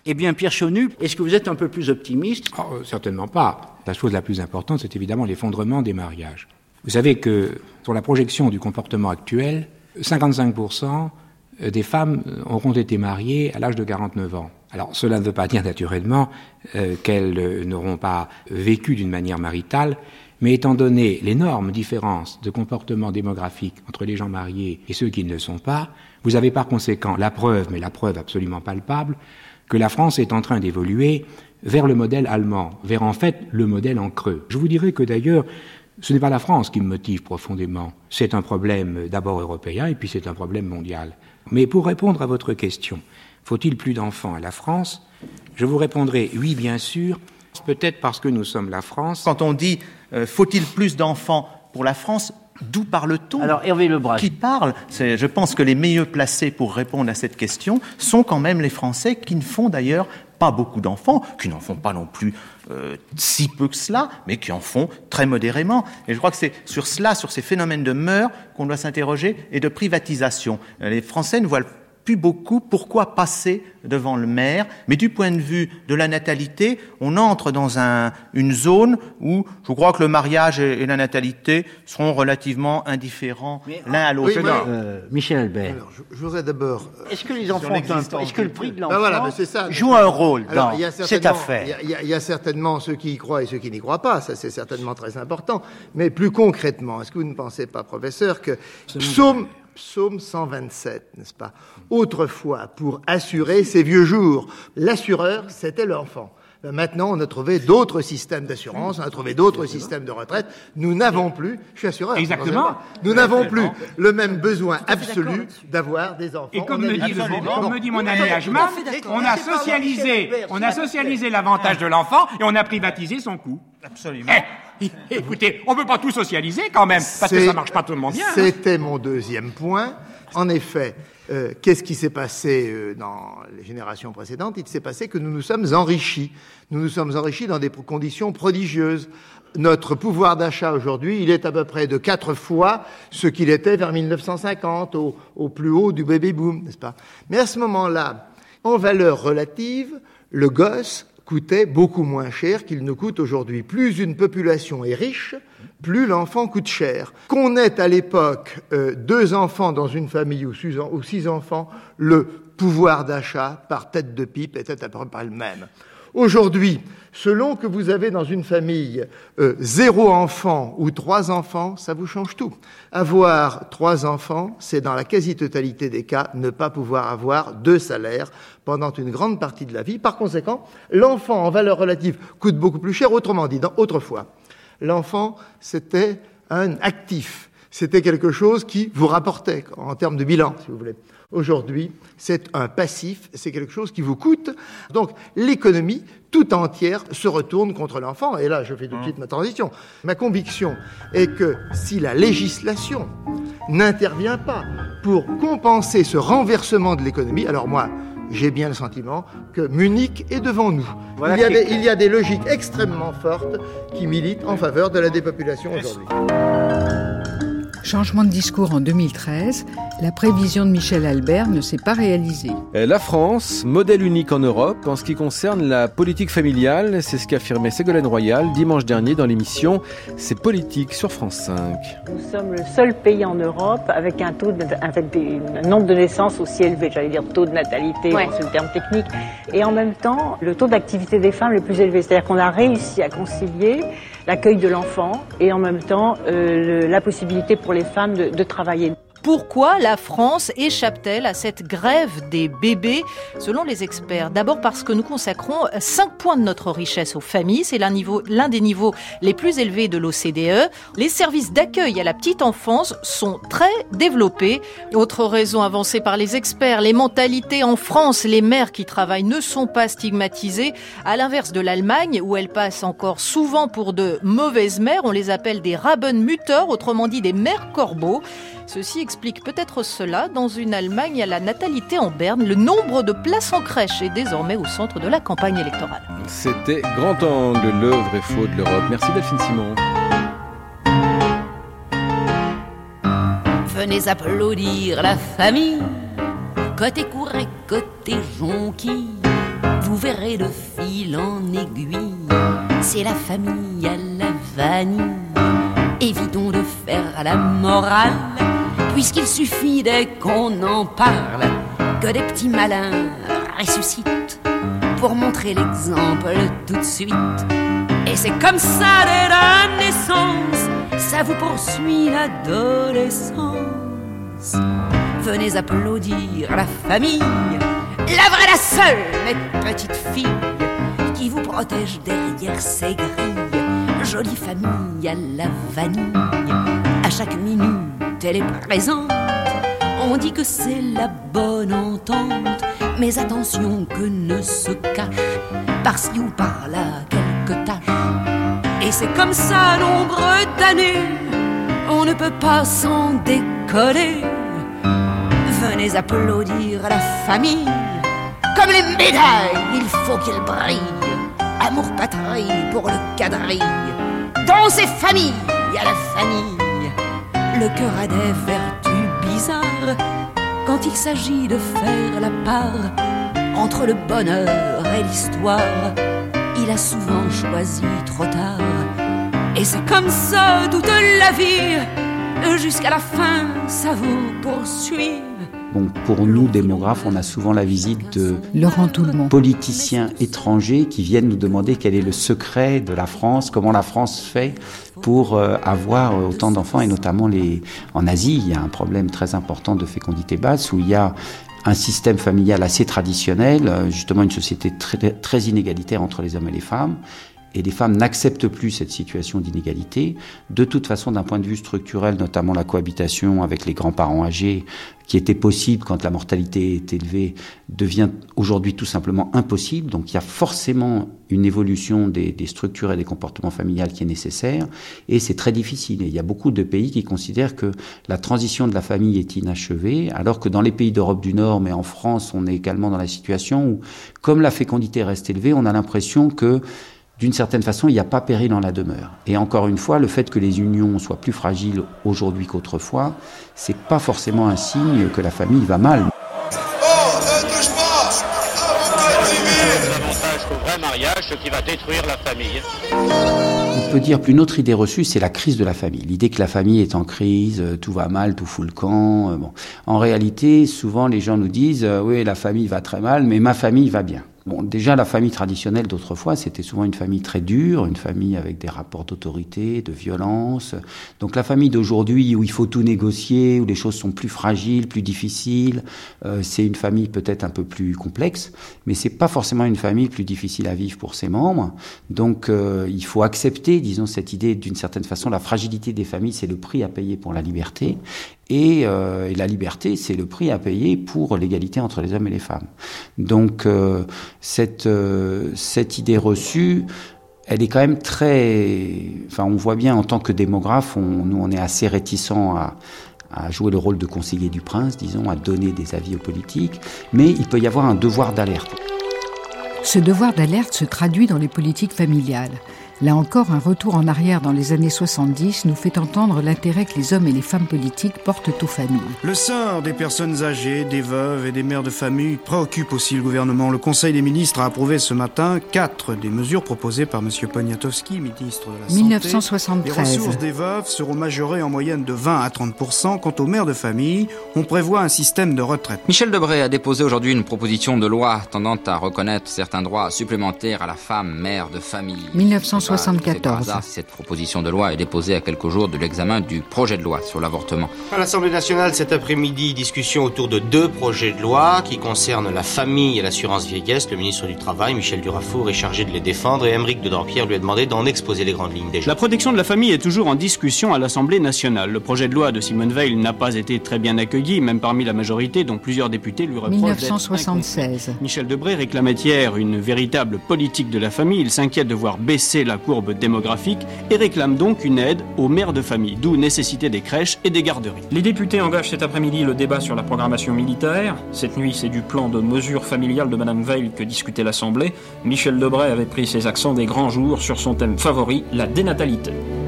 Eh bien, Pierre Chonu, est-ce que vous êtes un peu plus optimiste? Oh, Certainement pas. La chose la plus importante, c'est évidemment l'effondrement des mariages. Vous savez que, sur la projection du comportement actuel, 55% des femmes auront été mariées à l'âge de 49 ans. Alors, cela ne veut pas dire naturellement euh, qu'elles euh, n'auront pas vécu d'une manière maritale, mais étant donné l'énorme différence de comportement démographique entre les gens mariés et ceux qui ne le sont pas, vous avez par conséquent la preuve, mais la preuve absolument palpable, que la France est en train d'évoluer vers le modèle allemand, vers en fait le modèle en creux. Je vous dirais que d'ailleurs, ce n'est pas la France qui me motive profondément. C'est un problème d'abord européen et puis c'est un problème mondial. Mais pour répondre à votre question, faut-il plus d'enfants à la France? Je vous répondrai oui, bien sûr, peut-être parce que nous sommes la France. Quand on dit euh, faut-il plus d'enfants pour la France, D'où parle-t-on Alors, Hervé Lebrun. Qui parle Je pense que les mieux placés pour répondre à cette question sont quand même les Français qui ne font d'ailleurs pas beaucoup d'enfants, qui n'en font pas non plus euh, si peu que cela, mais qui en font très modérément. Et je crois que c'est sur cela, sur ces phénomènes de mœurs, qu'on doit s'interroger et de privatisation. Les Français ne voient plus beaucoup pourquoi passer devant le maire, mais du point de vue de la natalité, on entre dans un, une zone où je crois que le mariage et, et la natalité seront relativement indifférents l'un à l'autre. Oui, euh, Michel Albert. Alors, je, je voudrais d'abord. Est-ce que les enfants, est-ce que le prix de l'enfant ben voilà, ça. joue un rôle dans Alors, cette affaire Il y, y, a certainement ceux qui y croient et ceux qui n'y croient pas, ça c'est certainement très important. Mais plus concrètement, est-ce que vous ne pensez pas, professeur, que psaume psaume 127, n'est-ce pas? Autrefois, pour assurer ces vieux jours, l'assureur, c'était l'enfant. Maintenant, on a trouvé d'autres systèmes d'assurance, on a trouvé d'autres systèmes de retraite. Nous n'avons plus, je suis assureur. Exactement. Nous n'avons plus le même besoin absolu d'avoir des enfants. Et comme, me dit, comme me dit, mon ami Ajman, on a socialisé, on a socialisé l'avantage de l'enfant et on a privatisé son coût. Absolument. Eh, écoutez, on ne peut pas tout socialiser quand même, parce que ça marche pas tout le monde bien. C'était mon deuxième point. En effet, euh, qu'est-ce qui s'est passé euh, dans les générations précédentes? Il s'est passé que nous nous sommes enrichis. Nous nous sommes enrichis dans des conditions prodigieuses. Notre pouvoir d'achat aujourd'hui, il est à peu près de quatre fois ce qu'il était vers 1950, au, au plus haut du baby boom, n'est-ce pas? Mais à ce moment-là, en valeur relative, le gosse coûtait beaucoup moins cher qu'il ne coûte aujourd'hui. Plus une population est riche, plus l'enfant coûte cher. Qu'on ait à l'époque euh, deux enfants dans une famille ou six, ou six enfants, le pouvoir d'achat par tête de pipe était à peu près le même. Aujourd'hui, selon que vous avez dans une famille euh, zéro enfant ou trois enfants, ça vous change tout. Avoir trois enfants, c'est dans la quasi-totalité des cas ne pas pouvoir avoir deux salaires pendant une grande partie de la vie. Par conséquent, l'enfant en valeur relative coûte beaucoup plus cher. Autrement dit, autrefois, l'enfant, c'était un actif. C'était quelque chose qui vous rapportait en termes de bilan, si vous voulez. Aujourd'hui, c'est un passif, c'est quelque chose qui vous coûte. Donc l'économie tout entière se retourne contre l'enfant. Et là, je fais tout de suite ma transition. Ma conviction est que si la législation n'intervient pas pour compenser ce renversement de l'économie, alors moi, j'ai bien le sentiment que Munich est devant nous. il, y a des, il y a des logiques extrêmement fortes qui militent en faveur de la dépopulation aujourd'hui. Changement de discours en 2013, la prévision de Michel Albert ne s'est pas réalisée. La France, modèle unique en Europe en ce qui concerne la politique familiale, c'est ce qu'affirmait Ségolène Royal dimanche dernier dans l'émission C'est politique sur France 5. Nous sommes le seul pays en Europe avec un taux de, avec des, un nombre de naissances aussi élevé, j'allais dire taux de natalité, Ouais. c'est le terme technique, et en même temps le taux d'activité des femmes le plus élevé. C'est-à-dire qu'on a réussi à concilier l'accueil de l'enfant et en même temps euh, le- la possibilité pour les femmes de, de travailler. Pourquoi la France échappe-t-elle à cette grève des bébés Selon les experts, d'abord parce que nous consacrons 5 points de notre richesse aux familles. C'est l'un des niveaux les plus élevés de l'OCDE. Les services d'accueil à la petite enfance sont très développés. Autre raison avancée par les experts, les mentalités en France, les mères qui travaillent ne sont pas stigmatisées. À l'inverse de l'Allemagne, où elles passent encore souvent pour de mauvaises mères, on les appelle des Rabenmütter, autrement dit des mères corbeaux. Ceci explique peut-être cela. Dans une Allemagne à la natalité en berne, le nombre de places en crèche est désormais au centre de la campagne électorale. C'était Grand Angle, le vrai faux de l'Europe. Merci Delphine Simon. Venez applaudir la famille, côté court et côté jonquille. Vous verrez de fil en aiguille, c'est la famille à la vanille. Évitons faire la morale, puisqu'il suffit dès qu'on en parle que des petits malins ressuscitent pour montrer l'exemple tout de suite. Et c'est comme ça dès la naissance, ça vous poursuit l'adolescence. Venez applaudir la famille, la vraie, la seule, mes petites filles, qui vous protège derrière ses grilles. Jolie famille à la vanille, chaque minute elle est présente. On dit que c'est la bonne entente, mais attention que ne se cache par-ci ou par-là quelques taches. Et c'est comme ça nombre d'années, on ne peut pas s'en décoller. Venez applaudir la famille, comme les médailles, il faut qu'ils brillent. Amour patrie pour le quadrille, dans ces familles à la famille, le cœur a des vertus bizarres quand il s'agit de faire la part entre le bonheur et l'histoire. Il a souvent choisi trop tard. Et c'est comme ça toute la vie, jusqu'à la fin, ça vous poursuit. Bon, pour nous, démographes, on a souvent la visite de Laurent Toulmont. politiciens étrangers qui viennent nous demander quel est le secret de la France, comment la France fait pour euh, avoir autant d'enfants, et notamment les... en Asie, il y a un problème très important de fécondité basse où il y a un système familial assez traditionnel, euh, justement une société très, très inégalitaire entre les hommes et les femmes. Et les femmes n'acceptent plus cette situation d'inégalité. De toute façon, d'un point de vue structurel, notamment la cohabitation avec les grands-parents âgés, qui était possible quand la mortalité est élevée, devient aujourd'hui tout simplement impossible. Donc il y a forcément une évolution des, structures et des comportements familiales qui est nécessaire. Et c'est très difficile. Et il y a beaucoup de pays qui considèrent que la transition de la famille est inachevée, alors que dans les pays d'Europe du Nord, mais en France, on est également dans la situation où, comme la fécondité reste élevée, on a l'impression que d'une certaine façon, il n'y a pas péril dans la demeure. Et encore une fois, le fait que les unions soient plus fragiles aujourd'hui qu'autrefois, c'est pas forcément un signe que la famille va mal. Ce qui va détruire la famille. On peut dire qu'une autre idée reçue, c'est la crise de la famille. L'idée que la famille est en crise, euh, tout va mal, tout fout le camp. euh, Bon. En réalité, souvent, les gens nous disent, euh, oui, la famille va très mal, mais ma famille va bien. Bon, déjà, la famille traditionnelle d'autrefois, c'était souvent une famille très dure, une famille avec des rapports d'autorité, de violence. Donc la famille d'aujourd'hui, où il faut tout négocier, où les choses sont plus fragiles, plus difficiles, euh, c'est une famille peut-être un peu plus complexe, mais c'est pas forcément une famille plus difficile à vivre pour ses membres. Donc euh, il faut accepter, disons, cette idée d'une certaine façon, la fragilité des familles, c'est le prix à payer pour la liberté. Et, euh, et, la liberté, c'est le prix à payer pour l'égalité entre les hommes et les femmes. Donc euh, cette, euh, cette idée reçue, elle est quand même très... Enfin, on voit bien en tant que démographe, on, nous, on est assez réticents à jouer le rôle de conseiller du prince, disons, à donner des avis aux politiques, mais il peut y avoir un devoir d'alerte. Ce devoir d'alerte se traduit dans les politiques familiales. Là encore, un retour en arrière dans les années 70 nous fait entendre l'intérêt que les hommes et les femmes politiques portent aux familles. Le sort des personnes âgées, des veuves et des mères de famille préoccupe aussi le gouvernement. Le Conseil des ministres a approuvé ce matin quatre des mesures proposées par M. Poniatowski, ministre de la Santé. 1973. Les ressources des veuves seront majorées en moyenne de 20 à 30% Quant aux mères de famille, on prévoit un système de retraite. Michel Debré a déposé aujourd'hui une proposition de loi tendant à reconnaître certains droits supplémentaires à la femme mère de famille. 1974. Hasard, cette proposition de loi est déposée à quelques jours de l'examen du projet de loi sur l'avortement. À l'Assemblée nationale, cet après-midi, discussion autour de deux projets de loi qui concernent la famille et l'assurance vieillesse. Le ministre du Travail, Michel Durafour, est chargé de les défendre et Émeric de Dampierre lui a demandé d'en exposer les grandes lignes déjà. La protection de la famille est toujours en discussion à l'Assemblée nationale. Le projet de loi de Simone Veil n'a pas été très bien accueilli, même parmi la majorité, dont plusieurs députés lui reprochent 1976. Michel Debré réclamait hier une véritable politique de la famille. Il s'inquiète de voir baisser la courbe démographique et réclame donc une aide aux mères de famille, d'où nécessité des crèches et des garderies. Les députés engagent cet après-midi le débat sur la programmation militaire. Cette nuit, c'est du plan de mesures familiales de Madame Veil que discutait l'Assemblée. Michel Debray avait pris ses accents des grands jours sur son thème favori, la dénatalité. «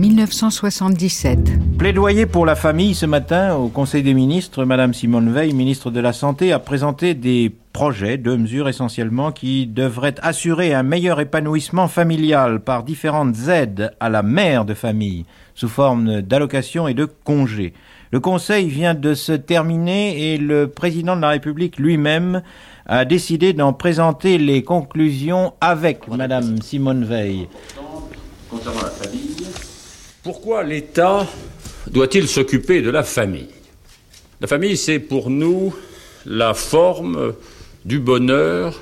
1977. Plaidoyer pour la famille ce matin au Conseil des ministres. Madame Simone Veil, ministre de la Santé, a présenté des projets de mesures essentiellement qui devraient assurer un meilleur épanouissement familial par différentes aides à la mère de famille sous forme d'allocations et de congés. Le Conseil vient de se terminer et le président de la République lui-même a décidé d'en présenter les conclusions avec Madame Simone Veil. Concernant la famille, pourquoi l'État doit-il s'occuper de la famille? La famille, c'est pour nous la forme du bonheur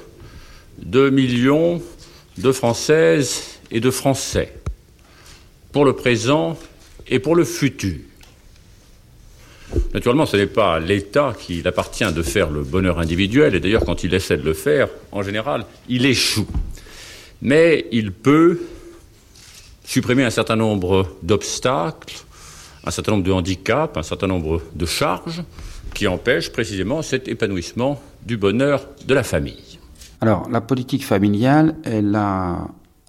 de millions de Françaises et de Français, pour le présent et pour le futur. Naturellement, ce n'est pas à l'État qu'il appartient de faire le bonheur individuel, et d'ailleurs, quand il essaie de le faire, en général, il échoue. Mais il peut supprimer un certain nombre d'obstacles, un certain nombre de handicaps, un certain nombre de charges qui empêchent précisément cet épanouissement du bonheur de la famille. Alors, la politique familiale, elle a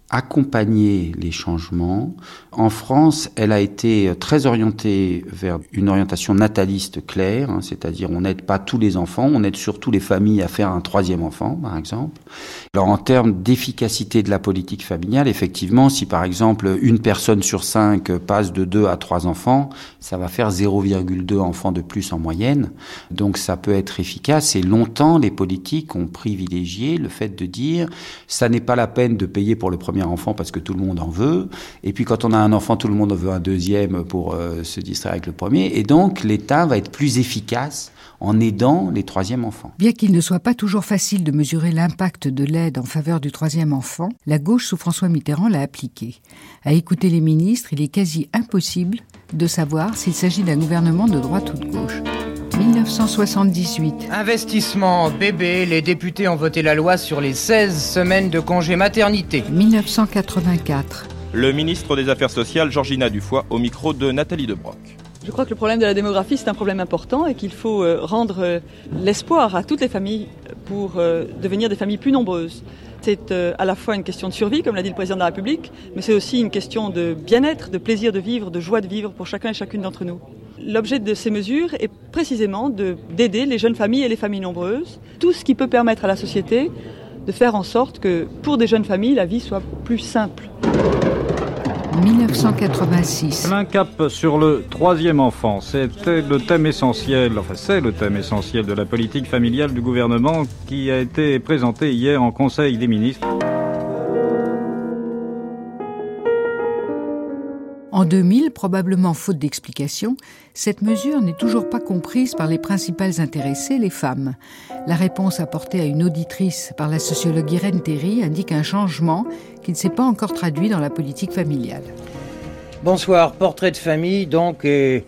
accompagner les changements. En France, elle a été très orientée vers une orientation nataliste claire, hein, c'est-à-dire on n'aide pas tous les enfants, on aide surtout les familles à faire un troisième enfant, par exemple. Alors en termes d'efficacité de la politique familiale, effectivement, si par exemple une personne sur cinq passe de deux à trois enfants, ça va faire 0,2 enfants de plus en moyenne. Donc ça peut être efficace et longtemps les politiques ont privilégié le fait de dire ça n'est pas la peine de payer pour le premier enfant parce que tout le monde en veut. Et puis quand on a un enfant, tout le monde en veut un deuxième pour euh, se distraire avec le premier. Et donc l'État va être plus efficace en aidant les troisièmes enfants. Bien qu'il ne soit pas toujours facile de mesurer l'impact de l'aide en faveur du troisième enfant, la gauche sous François Mitterrand l'a appliqué. À écouter les ministres, il est quasi impossible de savoir s'il s'agit d'un gouvernement de droite ou de gauche. 1978. Investissement bébé, les députés ont voté la loi sur les 16 semaines de congé maternité. 1984. Le ministre des Affaires sociales, Georgina Dufoy, au micro de Nathalie Debroc. Je crois que le problème de la démographie, c'est un problème important et qu'il faut rendre l'espoir à toutes les familles pour devenir des familles plus nombreuses. C'est à la fois une question de survie, comme l'a dit le président de la République, mais c'est aussi une question de bien-être, de plaisir de vivre, de joie de vivre pour chacun et chacune d'entre nous. L'objet de ces mesures est précisément d'aider les jeunes familles et les familles nombreuses, tout ce qui peut permettre à la société de faire en sorte que pour des jeunes familles, la vie soit plus simple. 1986. Un cap sur le troisième enfant, c'était le thème essentiel, enfin c'est le thème essentiel de la politique familiale du gouvernement qui a été présenté hier en Conseil des ministres. En 2000, probablement faute d'explication, cette mesure n'est toujours pas comprise par les principales intéressées, les femmes. La réponse apportée à une auditrice par la sociologue Irène Terry indique un changement qui ne s'est pas encore traduit dans la politique familiale. Bonsoir, portrait de famille donc et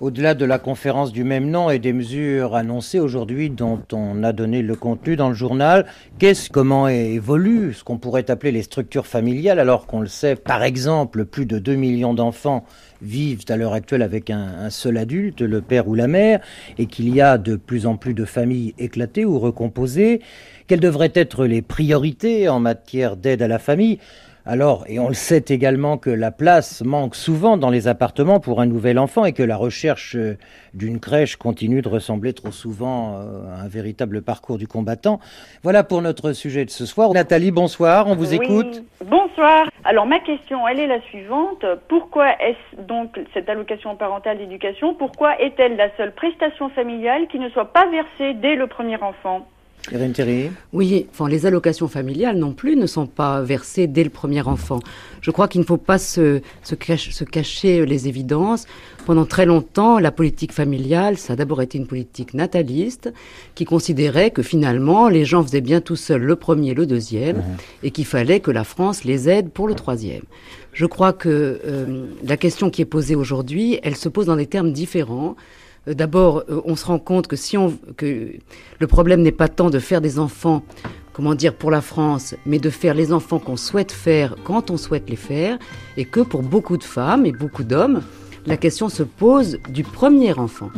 au-delà de la conférence du même nom et des mesures annoncées aujourd'hui dont on a donné le contenu dans le journal, qu'est-ce, comment évoluent ce qu'on pourrait appeler les structures familiales alors qu'on le sait, par exemple, plus de 2 millions d'enfants vivent à l'heure actuelle avec un, un, seul adulte, le père ou la mère, et qu'il y a de plus en plus de familles éclatées ou recomposées, quelles devraient être les priorités en matière d'aide à la famille? Alors, et on le sait également que la place manque souvent dans les appartements pour un nouvel enfant et que la recherche euh, d'une crèche continue de ressembler trop souvent euh, à un véritable parcours du combattant. Voilà pour notre sujet de ce soir. Nathalie, bonsoir, on vous oui, écoute. Bonsoir. Alors ma question, elle est la suivante. Pourquoi est-ce donc cette allocation parentale d'éducation Pourquoi est-elle la seule prestation familiale qui ne soit pas versée dès le premier enfant? Irène Thierry. Oui, enfin, les allocations familiales non plus ne sont pas versées dès le premier enfant. Je crois qu'il ne faut pas se, se, cache, se, cacher les évidences. Pendant très longtemps, la politique familiale, ça a d'abord été une politique nataliste qui considérait que finalement, les gens faisaient bien tout seuls le premier, le deuxième, mmh. et qu'il fallait que la France les aide pour le troisième. Je crois que euh, la question qui est posée aujourd'hui, elle se pose dans des termes différents. D'abord, on se rend compte que si on, que le problème n'est pas tant de faire des enfants, comment dire, pour la France, mais de faire les enfants qu'on souhaite faire quand on souhaite les faire, et que pour beaucoup de femmes et beaucoup d'hommes, la question se pose du premier enfant.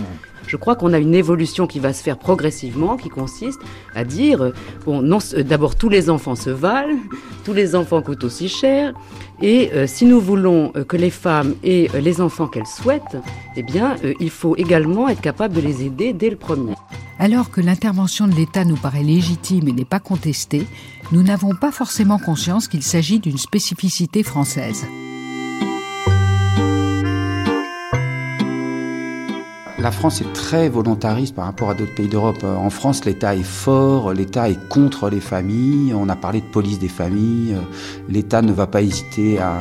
Je crois qu'on a une évolution qui va se faire progressivement, qui consiste à dire, bon, non, d'abord tous les enfants se valent, tous les enfants coûtent aussi cher, et euh, si nous voulons euh, que les femmes aient euh, les enfants qu'elles souhaitent, eh bien, il faut également être capable de les aider dès le premier. Alors que l'intervention de l'État nous paraît légitime et n'est pas contestée, nous n'avons pas forcément conscience qu'il s'agit d'une spécificité française. La France est très volontariste par rapport à d'autres pays d'Europe. En France, l'État est fort, l'État est contre les familles. On a parlé de police des familles. L'État ne va pas hésiter à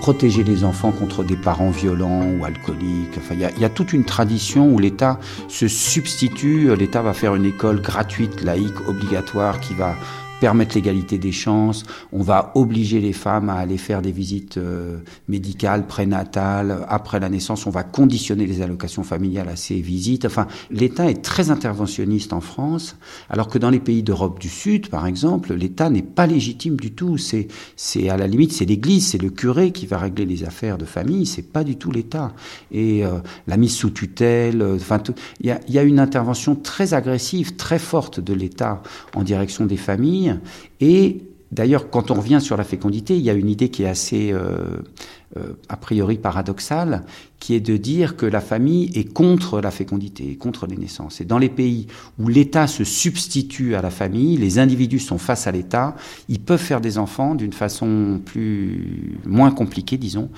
protéger les enfants contre des parents violents ou alcooliques. Enfin, il y, y, a toute une tradition où l'État se substitue. L'État va faire une école gratuite, laïque, obligatoire, qui va permettre l'égalité des chances, on va obliger les femmes à aller faire des visites euh, médicales, prénatales, après la naissance, on va conditionner les allocations familiales à ces visites. Enfin, l'État est très interventionniste en France, alors que dans les pays d'Europe du Sud, par exemple, l'État n'est pas légitime du tout. C'est, c'est à la limite, c'est l'Église, c'est le curé qui va régler les affaires de famille, c'est pas du tout l'État. Et euh, la mise sous tutelle, euh, enfin, il y a, y a une intervention très agressive, très forte de l'État en direction des familles. Et d'ailleurs, quand on revient sur la fécondité, il y a une idée qui est assez euh, euh, a priori paradoxale, qui est de dire que la famille est contre la fécondité, contre les naissances. Et dans les pays où l'État se substitue à la famille, les individus sont face à l'État, ils peuvent faire des enfants d'une façon plus moins compliquée, disons,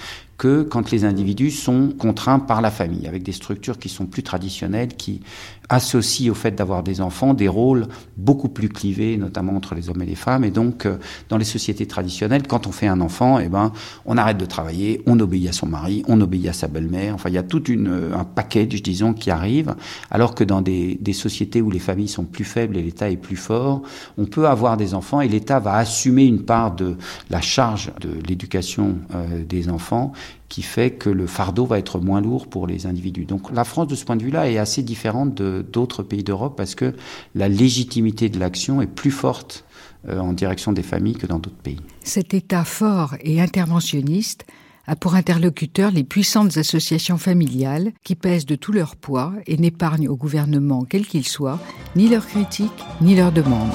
que quand les individus sont contraints par la famille, avec des structures qui sont plus traditionnelles, qui associent au fait d'avoir des enfants des rôles beaucoup plus clivés, notamment entre les hommes et les femmes. Et donc, euh, dans les sociétés traditionnelles, quand on fait un enfant, eh ben, on arrête de travailler, on obéit à son mari, on obéit à sa belle-mère. Enfin, il y a tout euh, un package, disons, qui arrive. Alors que dans des, des sociétés où les familles sont plus faibles et l'État est plus fort, on peut avoir des enfants et l'État va assumer une part de la charge de l'éducation euh, des enfants qui fait que le fardeau va être moins lourd pour les individus. Donc la France, de ce point de vue-là, est assez différente d'autres pays d'Europe parce que la légitimité de l'action est plus forte euh, en direction des familles que dans d'autres pays. Cet État fort et interventionniste a pour interlocuteurs les puissantes associations familiales qui pèsent de tout leur poids et n'épargnent au gouvernement, quel qu'il soit, ni leurs critiques ni leurs demandes.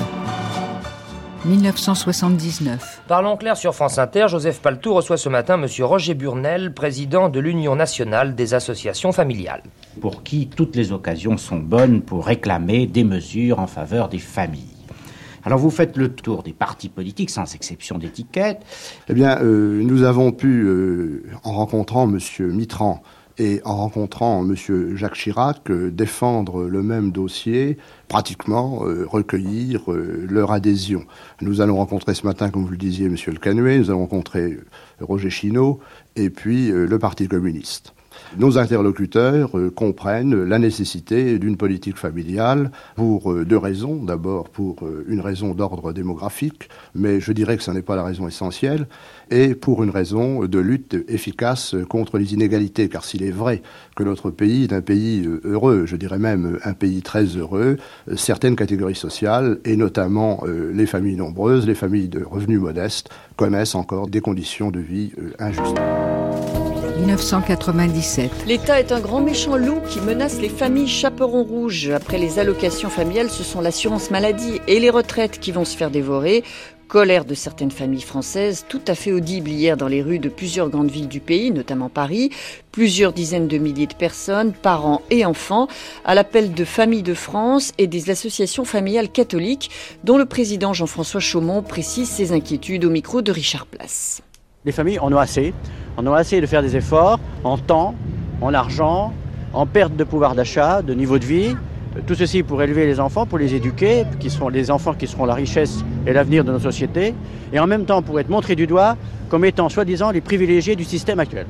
1979. Parlons clair sur France Inter, Joseph Paltou reçoit ce matin M. Roger Burnel, président de l'Union nationale des associations familiales. Pour qui toutes les occasions sont bonnes pour réclamer des mesures en faveur des familles. Alors vous faites le tour des partis politiques sans exception d'étiquette. Eh bien, euh, nous avons pu, euh, en rencontrant M. Mitran et en rencontrant M. Jacques Chirac, euh, défendre le même dossier, pratiquement recueillir leur adhésion. Nous allons rencontrer ce matin, comme vous le disiez, M. Le Canuet, nous allons rencontrer Roger Chinaud et puis le Parti communiste. Nos interlocuteurs euh, comprennent la nécessité d'une politique familiale pour euh, deux raisons. D'abord pour euh, une raison d'ordre démographique, mais je dirais que ce n'est pas la raison essentielle, et pour une raison de lutte efficace contre les inégalités. Car s'il est vrai que notre pays est un pays heureux, je dirais même un pays très heureux, certaines catégories sociales, et notamment les familles nombreuses, les familles de revenus modestes, connaissent encore des conditions de vie injustes. 1997. L'État est un grand méchant loup qui menace les familles chaperons rouges. Après les allocations familiales, ce sont l'assurance maladie et les retraites qui vont se faire dévorer. Colère de certaines familles françaises, tout à fait audible hier dans les rues de plusieurs grandes villes du pays, notamment Paris. Plusieurs dizaines de milliers de personnes, parents et enfants, à l'appel de Familles de France et des associations familiales catholiques, dont le président Jean-François Chaumont précise ses inquiétudes au micro de Richard Place. Les familles en ont assez. On a essayé de faire des efforts en temps, en argent, en perte de pouvoir d'achat, de niveau de vie. Tout ceci pour élever les enfants, pour les éduquer, qui sont les enfants qui seront la richesse et l'avenir de nos sociétés, et en même temps pour être montrés du doigt comme étant soi-disant les privilégiés du système actuel.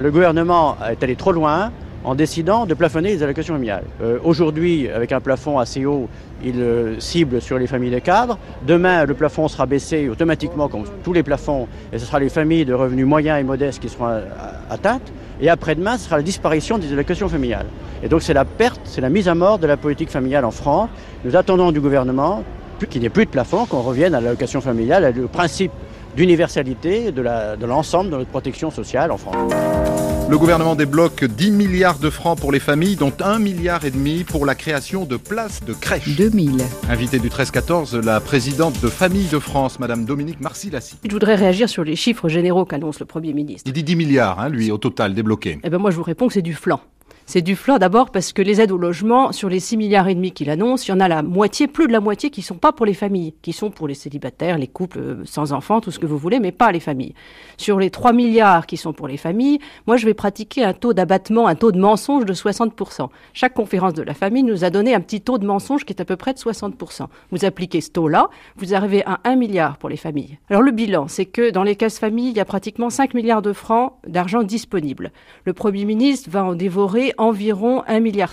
Le gouvernement est allé trop loin, en décidant de plafonner les allocations familiales. Euh, aujourd'hui, avec un plafond assez haut, il euh, cible sur les familles de cadres. Demain, le plafond sera baissé automatiquement, comme tous les plafonds, et ce sera les familles de revenus moyens et modestes qui seront euh, atteintes. Et après-demain, ce sera la disparition des allocations familiales. Et donc c'est la perte, c'est la mise à mort de la politique familiale en France. Nous attendons du gouvernement qu'il n'y ait plus de plafond, qu'on revienne à l'allocation familiale, le principe d'universalité de l'ensemble de, de notre protection sociale en France. Le gouvernement débloque 10 milliards de francs pour les familles, dont 1 milliard et demi pour la création de places de crèche. 2000. Invité du 13-14, la présidente de Famille de France, Madame Dominique Marcy-Lassie. Je voudrais réagir sur les chiffres généraux qu'annonce le Premier ministre. Il dit 10 milliards, hein, lui, au total, débloqués. Eh bien, moi, je vous réponds que c'est du flanc. C'est du flanc d'abord parce que les aides au logement, sur les 6 milliards et demi qu'il annonce, il y en a la moitié, plus de la moitié qui sont pas pour les familles, qui sont pour les célibataires, les couples euh, sans enfants, tout ce que vous voulez, mais pas les familles. Sur les 3 milliards qui sont pour les familles, moi je vais pratiquer un taux d'abattement, un taux de mensonge de 60%. Chaque conférence de la famille nous a donné un petit taux de mensonge qui est à peu près de 60%. Vous appliquez ce taux-là, vous arrivez à 1 milliard pour les familles. Alors le bilan, c'est que dans les caisses familles, il y a pratiquement 5 milliards de francs d'argent disponible. Le Premier ministre va en dévorer environ 1,7 milliard.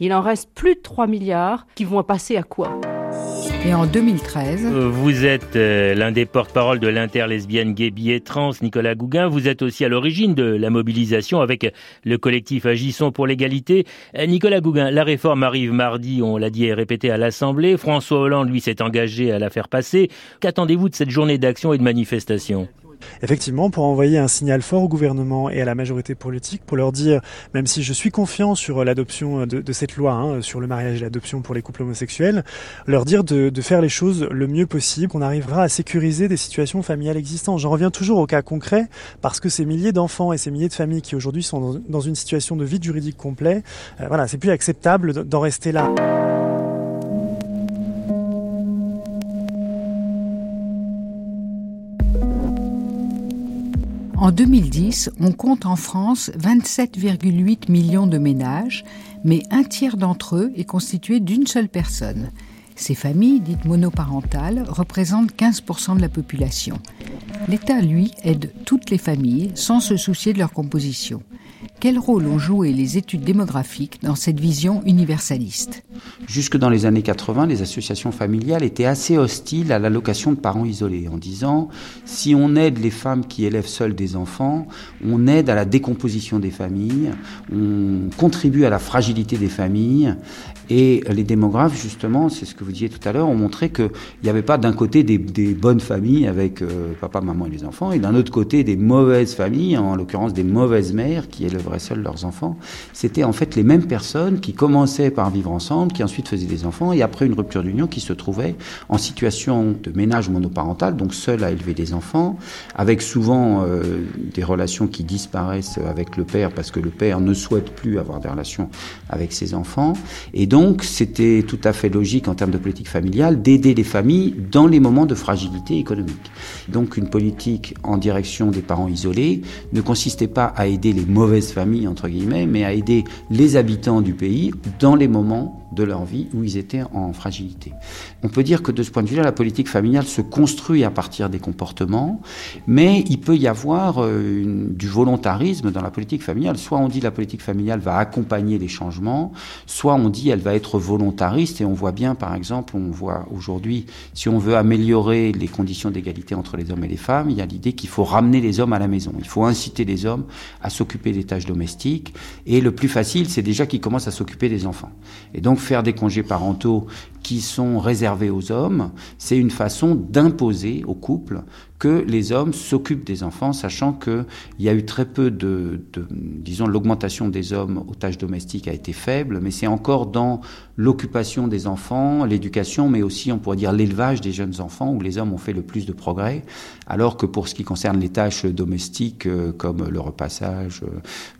Il en reste plus de 3 milliards qui vont passer à quoi? Et en 2013 euh, Vous êtes euh, l'un des porte-parole de l'interlesbienne gay et trans, Nicolas Gouguin. Vous êtes aussi à l'origine de la mobilisation avec le collectif Agissons pour l'égalité. Euh, Nicolas Gouguin, la réforme arrive mardi, on l'a dit et répété à l'Assemblée. François Hollande, lui, s'est engagé à la faire passer. Qu'attendez-vous de cette journée d'action et de manifestation? Effectivement pour envoyer un signal fort au gouvernement et à la majorité politique pour leur dire, même si je suis confiant sur l'adoption de, cette loi hein, sur le mariage et l'adoption pour les couples homosexuels, leur dire de, faire les choses le mieux possible, qu'on arrivera à sécuriser des situations familiales existantes. J'en reviens toujours au cas concret parce que ces milliers d'enfants et ces milliers de familles qui aujourd'hui sont dans, une situation de vide juridique complet, euh, voilà, c'est plus acceptable d'en rester là. En 2010, on compte en France 27,8 millions de ménages, mais un tiers d'entre eux est constitué d'une seule personne. Ces familles, dites monoparentales, représentent 15% de la population. L'État, lui, aide toutes les familles sans se soucier de leur composition. Quel rôle ont joué les études démographiques dans cette vision universaliste? Jusque dans les années 80, les associations familiales étaient assez hostiles à l'allocation de parents isolés, en disant si on aide les femmes qui élèvent seules des enfants, on aide à la décomposition des familles, on contribue à la fragilité des familles. Et les démographes, justement, c'est ce que vous disiez tout à l'heure, ont montré qu'il n'y avait pas d'un côté des, bonnes familles avec euh, papa, maman et les enfants, et d'un autre côté des mauvaises familles, en l'occurrence des mauvaises mères qui élèvent seuls leurs enfants, c'était en fait les mêmes personnes qui commençaient par vivre ensemble, qui ensuite faisait des enfants et après une rupture d'union qui se trouvait en situation de ménage monoparental, donc seule à élever des enfants, avec souvent euh, des relations qui disparaissent avec le père parce que le père ne souhaite plus avoir des relations avec ses enfants. Et donc c'était tout à fait logique en termes de politique familiale d'aider les familles dans les moments de fragilité économique. Donc une politique en direction des parents isolés ne consistait pas à aider les mauvaises familles, entre guillemets, mais à aider les habitants du pays dans les moments de leur vie où ils étaient en fragilité. On peut dire que de ce point de vue-là, la politique familiale se construit à partir des comportements, mais il peut y avoir euh, du volontarisme dans la politique familiale. Soit on dit la politique familiale va accompagner les changements, soit on dit elle va être volontariste, et on voit bien, par exemple, on voit aujourd'hui, si on veut améliorer les conditions d'égalité entre les hommes et les femmes, il y a l'idée qu'il faut ramener les hommes à la maison. Il faut inciter les hommes à s'occuper des tâches domestiques, et le plus facile, c'est déjà qu'ils commencent à s'occuper des enfants. Et donc faire des congés parentaux qui sont réservés aux hommes, c'est une façon d'imposer au couple que les hommes s'occupent des enfants, sachant qu'il y a eu très peu de, de disons, l'augmentation des hommes aux tâches domestiques a été faible, mais c'est encore dans l'occupation des enfants, l'éducation, mais aussi, on pourrait dire, l'élevage des jeunes enfants, où les hommes ont fait le plus de progrès, alors que pour ce qui concerne les tâches domestiques, euh, comme le repassage,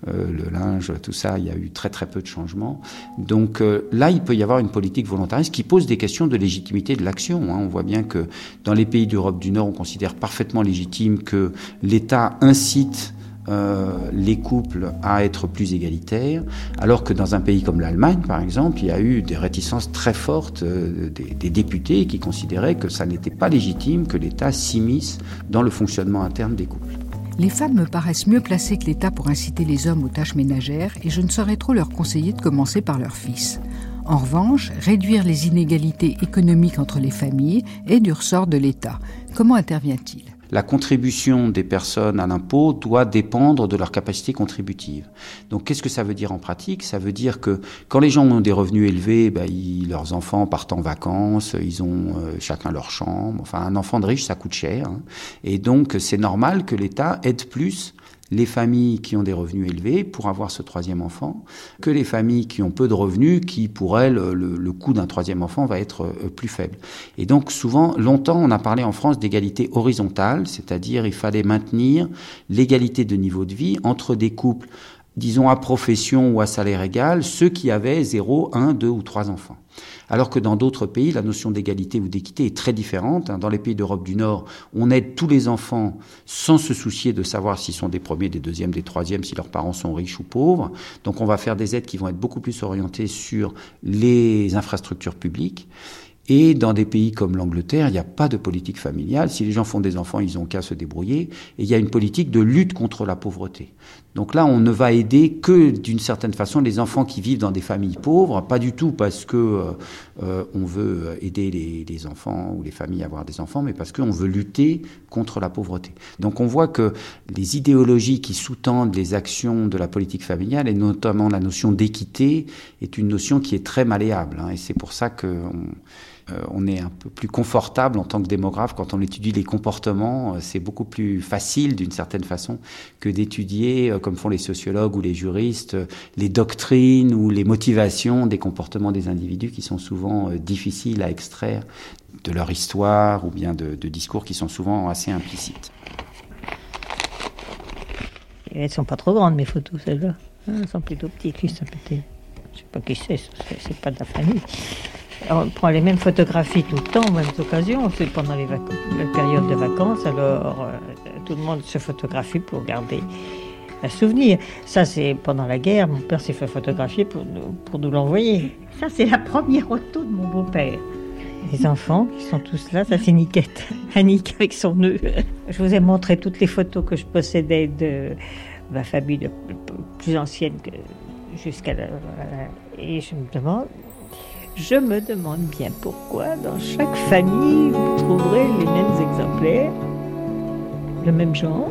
euh, le linge, tout ça, il y a eu très très peu de changements. Donc euh, là, il peut y avoir une politique volontariste qui pose des questions de légitimité de l'action. Hein. On voit bien que dans les pays d'Europe du Nord, on considère parfaitement légitime que l'État incite euh, les couples à être plus égalitaires, alors que dans un pays comme l'Allemagne, par exemple, il y a eu des réticences très fortes euh, des, députés qui considéraient que ça n'était pas légitime que l'État s'immisce dans le fonctionnement interne des couples. Les femmes me paraissent mieux placées que l'État pour inciter les hommes aux tâches ménagères et je ne saurais trop leur conseiller de commencer par leur fils. En revanche, réduire les inégalités économiques entre les familles est du ressort de l'État. Comment intervient-il? La contribution des personnes à l'impôt doit dépendre de leur capacité contributive. Donc qu'est-ce que ça veut dire en pratique? Ça veut dire que quand les gens ont des revenus élevés, ben, leurs enfants partent en vacances, ils ont euh, chacun leur chambre. Enfin, un enfant de riche, ça coûte cher. Hein. Et donc c'est normal que l'État aide plus les familles qui ont des revenus élevés pour avoir ce troisième enfant que les familles qui ont peu de revenus, qui pour elles, le, coût d'un troisième enfant va être euh, plus faible. Et donc souvent, longtemps, on a parlé en France d'égalité horizontale, c'est-à-dire il fallait maintenir l'égalité de niveau de vie entre des couples disons à profession ou à salaire égal, ceux qui avaient 0, 1, 2 ou 3 enfants. Alors que dans d'autres pays, la notion d'égalité ou d'équité est très différente. Dans les pays d'Europe du Nord, on aide tous les enfants sans se soucier de savoir s'ils sont des premiers, des deuxièmes, des troisièmes, si leurs parents sont riches ou pauvres. Donc on va faire des aides qui vont être beaucoup plus orientées sur les infrastructures publiques. Et dans des pays comme l'Angleterre, il n'y a pas de politique familiale. Si les gens font des enfants, ils ont qu'à se débrouiller. Et il y a une politique de lutte contre la pauvreté. Donc là, on ne va aider que d'une certaine façon les enfants qui vivent dans des familles pauvres, pas du tout parce que euh, euh on veut aider les, enfants ou les familles à avoir des enfants, mais parce qu'on veut lutter contre la pauvreté. Donc on voit que les idéologies qui sous-tendent les actions de la politique familiale, et notamment la notion d'équité, est une notion qui est très malléable. Hein, et c'est pour ça que on est un peu plus confortable en tant que démographe quand on étudie les comportements. Euh, c'est beaucoup plus facile d'une certaine façon que d'étudier, euh, comme font les sociologues ou les juristes, les doctrines ou les motivations des comportements des individus qui sont souvent difficiles à extraire de leur histoire ou bien de, de discours qui sont souvent assez implicites. Elles sont pas trop grandes mes photos celles-là. Elles sont plutôt petites. Lui, ça peut-être. Je sais pas qui c'est. C'est pas de la famille on prend les mêmes photographies tout le temps, aux mêmes occasions. C'est pendant les la période de vacances, alors euh, tout le monde se photographie pour garder un souvenir. Ça, c'est pendant la guerre. Mon père s'est fait photographier pour nous, pour nous l'envoyer. Ça, c'est la première photo de mon beau-père. Les enfants qui sont tous là, ça c'est Niquette. Annick avec son nœud. Je vous ai montré toutes les photos que je possédais de ma famille plus ancienne jusqu'à la, Et je me demande, je me demande bien pourquoi dans chaque famille vous trouverez les mêmes exemplaires, le même genre.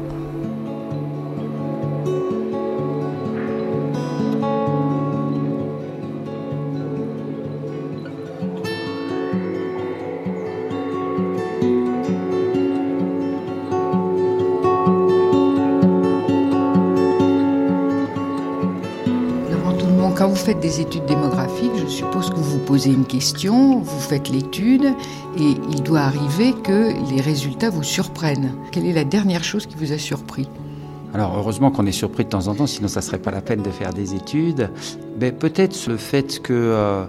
Avant tout le monde, quand vous faites des études des je suppose que vous posez une question, vous faites l'étude et il doit arriver que les résultats vous surprennent. Quelle est la dernière chose qui vous a surpris? Alors heureusement qu'on est surpris de temps en temps, sinon ça serait pas la peine de faire des études. Mais peut-être le fait que euh,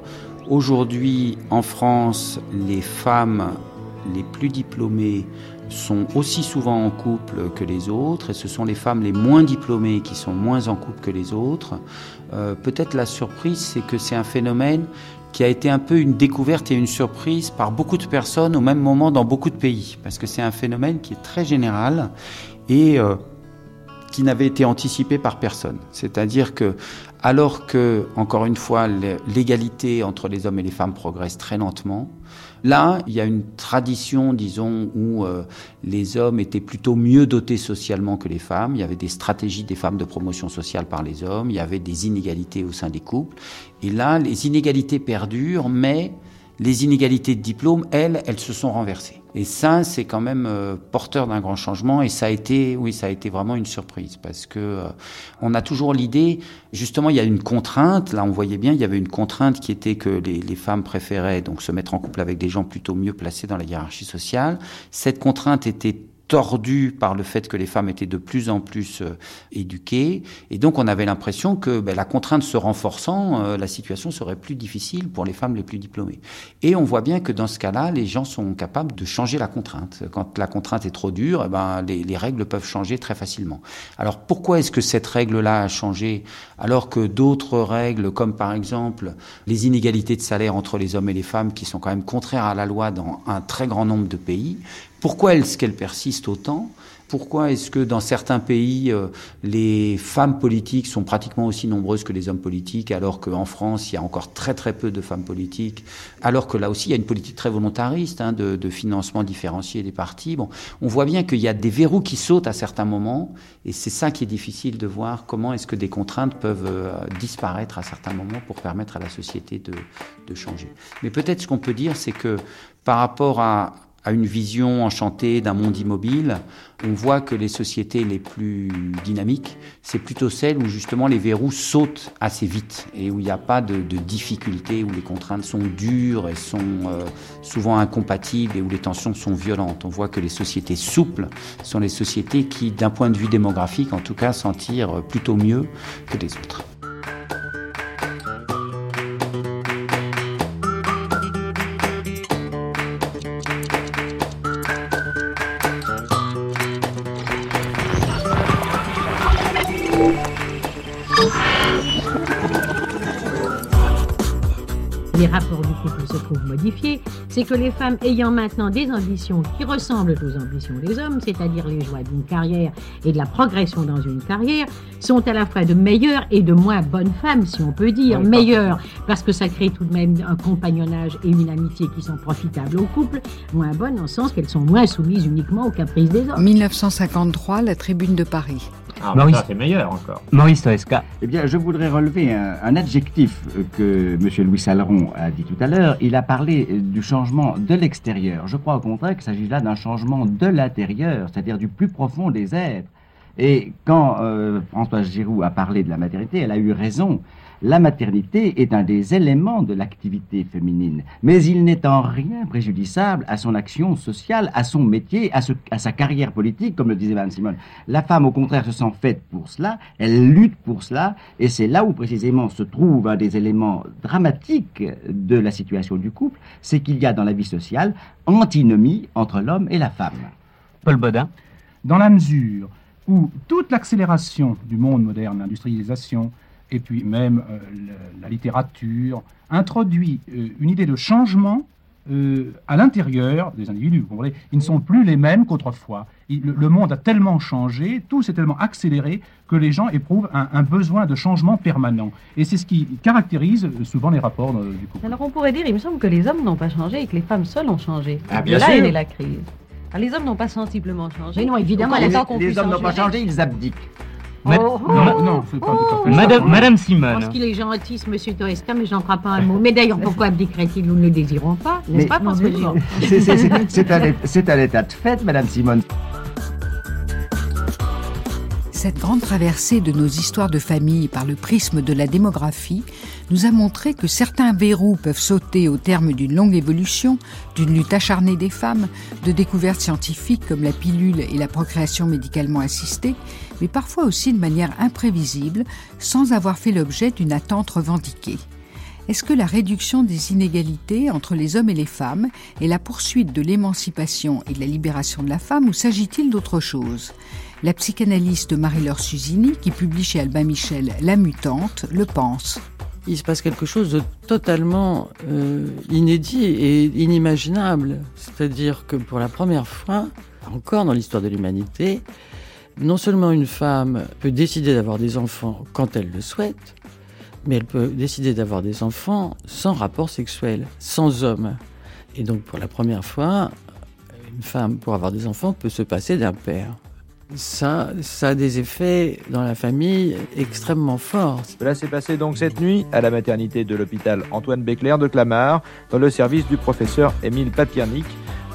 en France, les femmes les plus diplômées sont aussi souvent en couple que les autres, et ce sont les femmes les moins diplômées qui sont moins en couple que les autres. Euh, peut-être la surprise, c'est que c'est un phénomène qui a été un peu une découverte et une surprise par beaucoup de personnes au même moment dans beaucoup de pays, parce que c'est un phénomène qui est très général et euh, qui n'avait été anticipé par personne. C'est-à-dire que, alors que, encore une fois, l'égalité entre les hommes et les femmes progresse très lentement, Là, il y a une tradition, disons, où euh, les hommes étaient plutôt mieux dotés socialement que les femmes. Il y avait des stratégies des femmes de promotion sociale par les hommes. Il y avait des inégalités au sein des couples. Et là, les inégalités perdurent, mais les inégalités de diplôme, elles, elles se sont renversées. Et ça, c'est quand même euh, porteur d'un grand changement. Et ça a été, oui, ça a été vraiment une surprise parce que euh, on a toujours l'idée, justement, il y a une contrainte. Là, on voyait bien, il y avait une contrainte qui était que les, les, femmes préféraient donc se mettre en couple avec des gens plutôt mieux placés dans la hiérarchie sociale. Cette contrainte était tordu par le fait que les femmes étaient de plus en plus euh, éduquées. Et donc on avait l'impression que ben, la contrainte se renforçant, euh, la situation serait plus difficile pour les femmes les plus diplômées. Et on voit bien que dans ce cas-là, les gens sont capables de changer la contrainte. Quand la contrainte est trop dure, eh ben, les, les, règles peuvent changer très facilement. Alors pourquoi est-ce que cette règle-là a changé alors que d'autres règles, comme par exemple les inégalités de salaire entre les hommes et les femmes, qui sont quand même contraires à la loi dans un très grand nombre de pays, pourquoi est-ce qu'elle persiste autant? Pourquoi est-ce que dans certains pays, euh, les femmes politiques sont pratiquement aussi nombreuses que les hommes politiques, alors qu'en France, il y a encore très très peu de femmes politiques, alors que là aussi, il y a une politique très volontariste hein, de, de, financement différencié des partis? Bon, on voit bien qu'il y a des verrous qui sautent à certains moments, et c'est ça qui est difficile de voir comment est-ce que des contraintes peuvent euh, disparaître à certains moments pour permettre à la société de, de changer. Mais peut-être ce qu'on peut dire, c'est que par rapport à à une vision enchantée d'un monde immobile, on voit que les sociétés les plus dynamiques, c'est plutôt celles où justement les verrous sautent assez vite et où il n'y a pas de, difficultés, où les contraintes sont dures et sont euh, souvent incompatibles et où les tensions sont violentes. On voit que les sociétés souples sont les sociétés qui, d'un point de vue démographique en tout cas, s'en tirent plutôt mieux que les autres. Couple se trouvent modifiés, c'est que les femmes ayant maintenant des ambitions qui ressemblent aux ambitions des hommes, c'est-à-dire les joies d'une carrière et de la progression dans une carrière, sont à la fois de meilleures et de moins bonnes femmes, si on peut dire. Oui, meilleures parce que ça crée tout de même un compagnonnage et une amitié qui sont profitables au couple, moins bonnes en sens qu'elles sont moins soumises uniquement aux caprices des hommes. 1953, la tribune de Paris. Ah, Maurice, c'est meilleur encore. Maurice Toesca. Eh bien, je voudrais relever un, un adjectif que M. Louis Saleron a dit tout à l'heure. Il a parlé du changement de l'extérieur. Je crois au contraire qu'il s'agit là d'un changement de l'intérieur, c'est-à-dire du plus profond des êtres. Et quand euh, Françoise Giroud a parlé de la maternité, elle a eu raison. La maternité est un des éléments de l'activité féminine, mais il n'est en rien préjudiciable à son action sociale, à son métier, à, ce, à sa carrière politique, comme le disait Mme Simone. La femme, au contraire, se sent faite pour cela, elle lutte pour cela, et c'est là où précisément se trouve un des éléments dramatiques de la situation du couple, c'est qu'il y a dans la vie sociale antinomie entre l'homme et la femme. Paul Bodin. Dans la mesure où toute l'accélération du monde moderne, l'industrialisation, et puis même euh, le, la littérature, introduit euh, une idée de changement euh, à l'intérieur des individus. Vous comprenez Ils ne sont plus les mêmes qu'autrefois. Le, le, monde a tellement changé, tout s'est tellement accéléré que les gens éprouvent un, un, besoin de changement permanent. Et c'est ce qui caractérise souvent les rapports du couple. Alors on pourrait dire, il me semble que les hommes n'ont pas changé et que les femmes seules ont changé. Ah, bien là sûr. est la crise. Alors, les hommes n'ont pas sensiblement changé. Mais non, évidemment, les, qu'on les hommes n'ont pas changé, ils abdiquent. Oh, oh, non, non, c'est pas tout à fait Madame, ça. Madame Je Simone. pense qu'il est gentil, ce monsieur Toesca, mais j'en crois pas un mot. Mais d'ailleurs, pourquoi abdiquerait-il Nous ne le désirons pas, n'est-ce pas, François C'est- c'est- c'est- C'est un, c'est un état de fait, Madame Simone. Cette grande traversée de nos histoires de famille par le prisme de la démographie nous a montré que certains verrous peuvent sauter au terme d'une longue évolution, d'une lutte acharnée des femmes, de découvertes scientifiques comme la pilule et la procréation médicalement assistée, mais parfois aussi de manière imprévisible, sans avoir fait l'objet d'une attente revendiquée. Est-ce que la réduction des inégalités entre les hommes et les femmes est la poursuite de l'émancipation et de la libération de la femme ou s'agit-il d'autre chose? La psychanalyste Marie-Laure Susini, qui publie chez Albin Michel La Mutante, le pense. Il se passe quelque chose de totalement euh, inédit et inimaginable. C'est-à-dire que pour la première fois, encore dans l'histoire de l'humanité, non seulement une femme peut décider d'avoir des enfants quand elle le souhaite, mais elle peut décider d'avoir des enfants sans rapport sexuel, sans homme. Et donc pour la première fois, une femme, pour avoir des enfants, peut se passer d'un père. Ça, ça a des effets dans la famille extrêmement forts. Cela s'est passé donc cette nuit à la maternité de l'hôpital Antoine Béclair de Clamart, dans le service du professeur Émile Papiernik.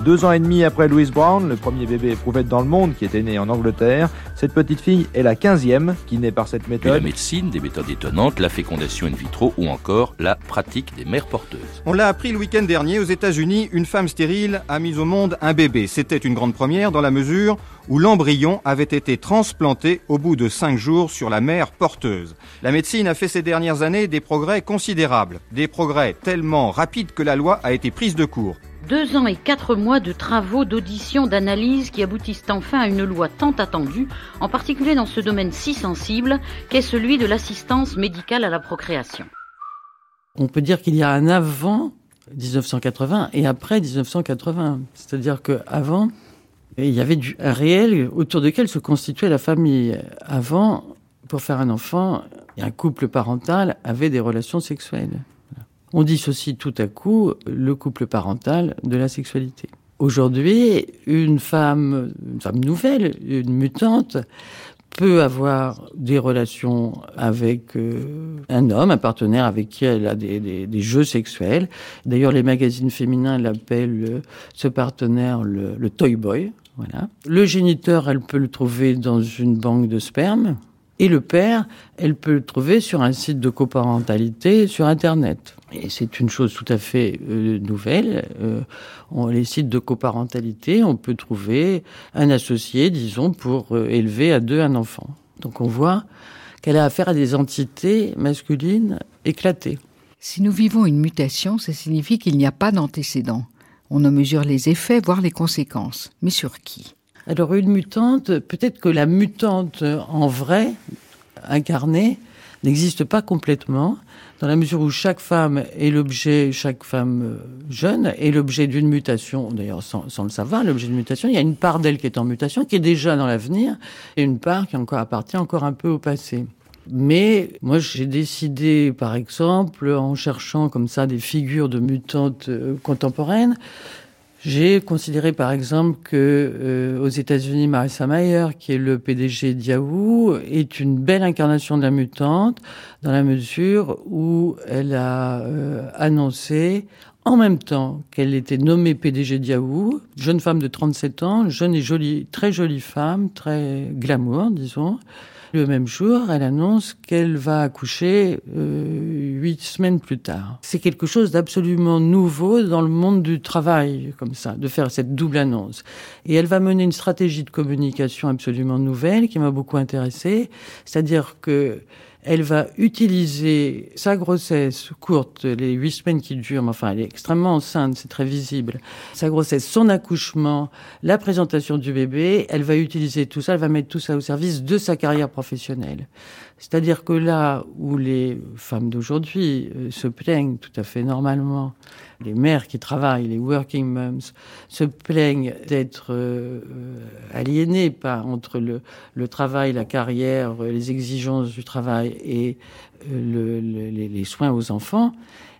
Deux ans et demi après Louise Brown, le premier bébé éprouvette dans le monde qui était né en Angleterre, cette petite fille est la quinzième qui naît par cette méthode. la médecine, des méthodes étonnantes, la fécondation in vitro ou encore la pratique des mères porteuses. On l'a appris le week-end dernier aux États-Unis, une femme stérile a mis au monde un bébé. C'était une grande première dans la mesure où l'embryon avait été transplanté au bout de cinq jours sur la mère porteuse. La médecine a fait ces dernières années des progrès considérables, des progrès tellement rapides que la loi a été prise de court. Deux ans et quatre mois de travaux, d'audition, d'analyse qui aboutissent enfin à une loi tant attendue, en particulier dans ce domaine si sensible qu'est celui de l'assistance médicale à la procréation. On peut dire qu'il y a un avant 1980 et après 1980. C'est-à-dire qu'avant, il y avait un réel autour duquel se constituait la famille. Avant, pour faire un enfant, un couple parental avait des relations sexuelles. On dissocie tout à coup le couple parental de la sexualité. Aujourd'hui, une femme, une femme nouvelle, une mutante, peut avoir des relations avec euh, un homme, un partenaire avec qui elle a des, jeux sexuels. D'ailleurs, les magazines féminins l'appellent euh, ce partenaire le, le toy boy. Voilà. Le géniteur, elle peut le trouver dans une banque de sperme. Et le père, elle peut le trouver sur un site de coparentalité sur Internet. Et c'est une chose tout à fait euh, nouvelle. Euh, les sites de coparentalité, on peut trouver un associé, disons, pour euh, élever à deux un enfant. Donc on voit qu'elle a affaire à des entités masculines éclatées. Si nous vivons une mutation, ça signifie qu'il n'y a pas d'antécédent. On en mesure les effets, voire les conséquences. Mais sur qui? Alors une mutante, peut-être que la mutante en vrai, incarnée, n'existe pas complètement, dans la mesure où chaque femme est l'objet, chaque femme euh, jeune est l'objet d'une mutation, d'ailleurs sans, le savoir, l'objet d'une mutation. Il y a une part d'elle qui est en mutation, qui est déjà dans l'avenir, et une part qui encore appartient encore un peu au passé. Mais moi, j'ai décidé, par exemple, en cherchant comme ça des figures de mutantes euh, contemporaines, j'ai considéré par exemple que euh, aux États-Unis, Marissa Mayer, qui est le PDG d'Yahoo, est une belle incarnation de la mutante dans la mesure où elle a euh, annoncé en même temps qu'elle était nommée PDG de Yahoo, jeune femme de 37 ans, jeune et jolie, très jolie femme, très glamour, disons. Le même jour, elle annonce qu'elle va accoucher euh, huit semaines plus tard. C'est quelque chose d'absolument nouveau dans le monde du travail, comme ça, de faire cette double annonce. Et elle va mener une stratégie de communication absolument nouvelle qui m'a beaucoup intéressée, c'est-à-dire que elle va utiliser sa grossesse courte, les huit semaines qui durent, mais enfin, elle est extrêmement enceinte, c'est très visible. Sa grossesse, son accouchement, la présentation du bébé, elle va utiliser tout ça, elle va mettre tout ça au service de sa carrière professionnelle. C'est-à-dire que là où les femmes d'aujourd'hui euh, se plaignent tout à fait normalement, les mères qui travaillent, les working moms, se plaignent d'être euh, aliénées par entre le, travail, la carrière, les exigences du travail et euh, le, le, les soins aux enfants.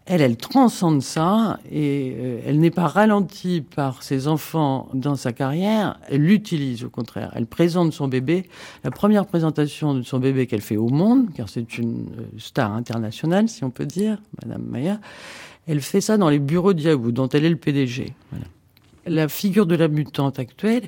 Elle, elle transcende ça et euh, elle n'est pas ralentie par ses enfants dans sa carrière. Elle l'utilise au contraire. Elle présente son bébé. La première présentation de son bébé qu'elle fait au monde, car c'est une star internationale, si on peut dire, Madame Maya, elle fait ça dans les bureaux de Yahoo, dont elle est le PDG. Voilà. La figure de la mutante actuelle,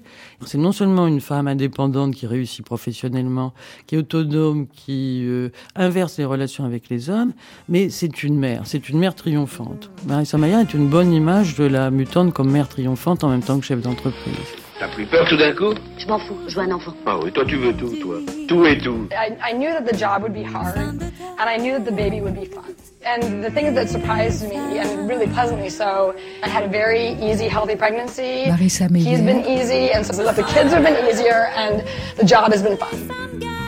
c'est non seulement une femme indépendante qui réussit professionnellement, qui est autonome, qui euh, inverse les relations avec les hommes, mais c'est une mère, c'est une mère triomphante. Marissa Mayer est une bonne image de la mutante comme mère triomphante en même temps que chef d'entreprise. T'as pris peur tout d'un coup? Je m'en fous, je veux un enfant. Ah oui, toi tu veux tout, toi. Tout et tout. I, I knew that the job would be hard, and I knew that the baby would be fun. And the things that surprised me, and really pleasantly so, I had a very easy, healthy pregnancy. He's been easy, and so the kids have been easier, and the job has been fun.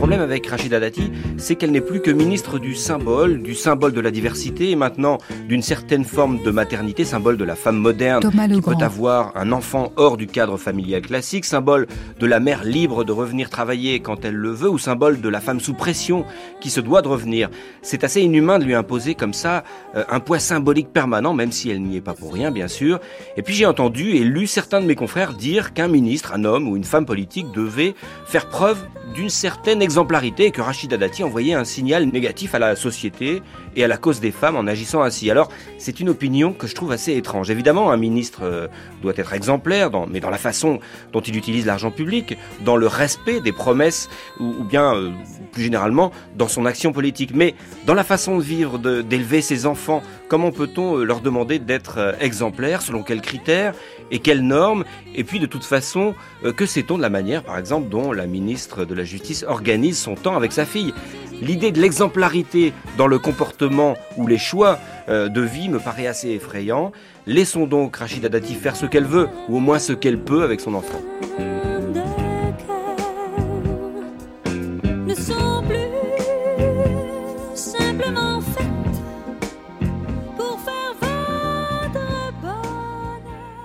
Problème avec Rachida Dati, c'est qu'elle n'est plus que ministre du symbole, du symbole de la diversité et maintenant d'une certaine forme de maternité, symbole de la femme moderne qui peut avoir un enfant hors du cadre familial classique, symbole de la mère libre de revenir travailler quand elle le veut ou symbole de la femme sous pression qui se doit de revenir. C'est assez inhumain de lui imposer comme ça euh, un poids symbolique permanent, même si elle n'y est pas pour rien, bien sûr. Et puis j'ai entendu et lu certains de mes confrères dire qu'un ministre, un homme ou une femme politique devait faire preuve d'une certaine exemplarité et que Rachida Dati envoyait un signal négatif à la société et à la cause des femmes en agissant ainsi. Alors, c'est une opinion que je trouve assez étrange. Évidemment, un ministre euh, doit être exemplaire, mais dans la façon dont il utilise l'argent public, dans le respect des promesses, ou, bien, euh, plus généralement, dans son action politique. Mais dans la façon de vivre, d'élever ses enfants, comment peut-on euh, leur demander d'être exemplaires Selon quels critères? Et quelles normes Et puis, de toute façon, euh, que sait-on de la manière, par exemple, dont la ministre de la Justice organise son temps avec sa fille? L'idée de l'exemplarité dans le comportement ou les choix euh, de vie me paraît assez effrayant. Laissons donc Rachida Dati faire ce qu'elle veut, ou au moins ce qu'elle peut avec son enfant.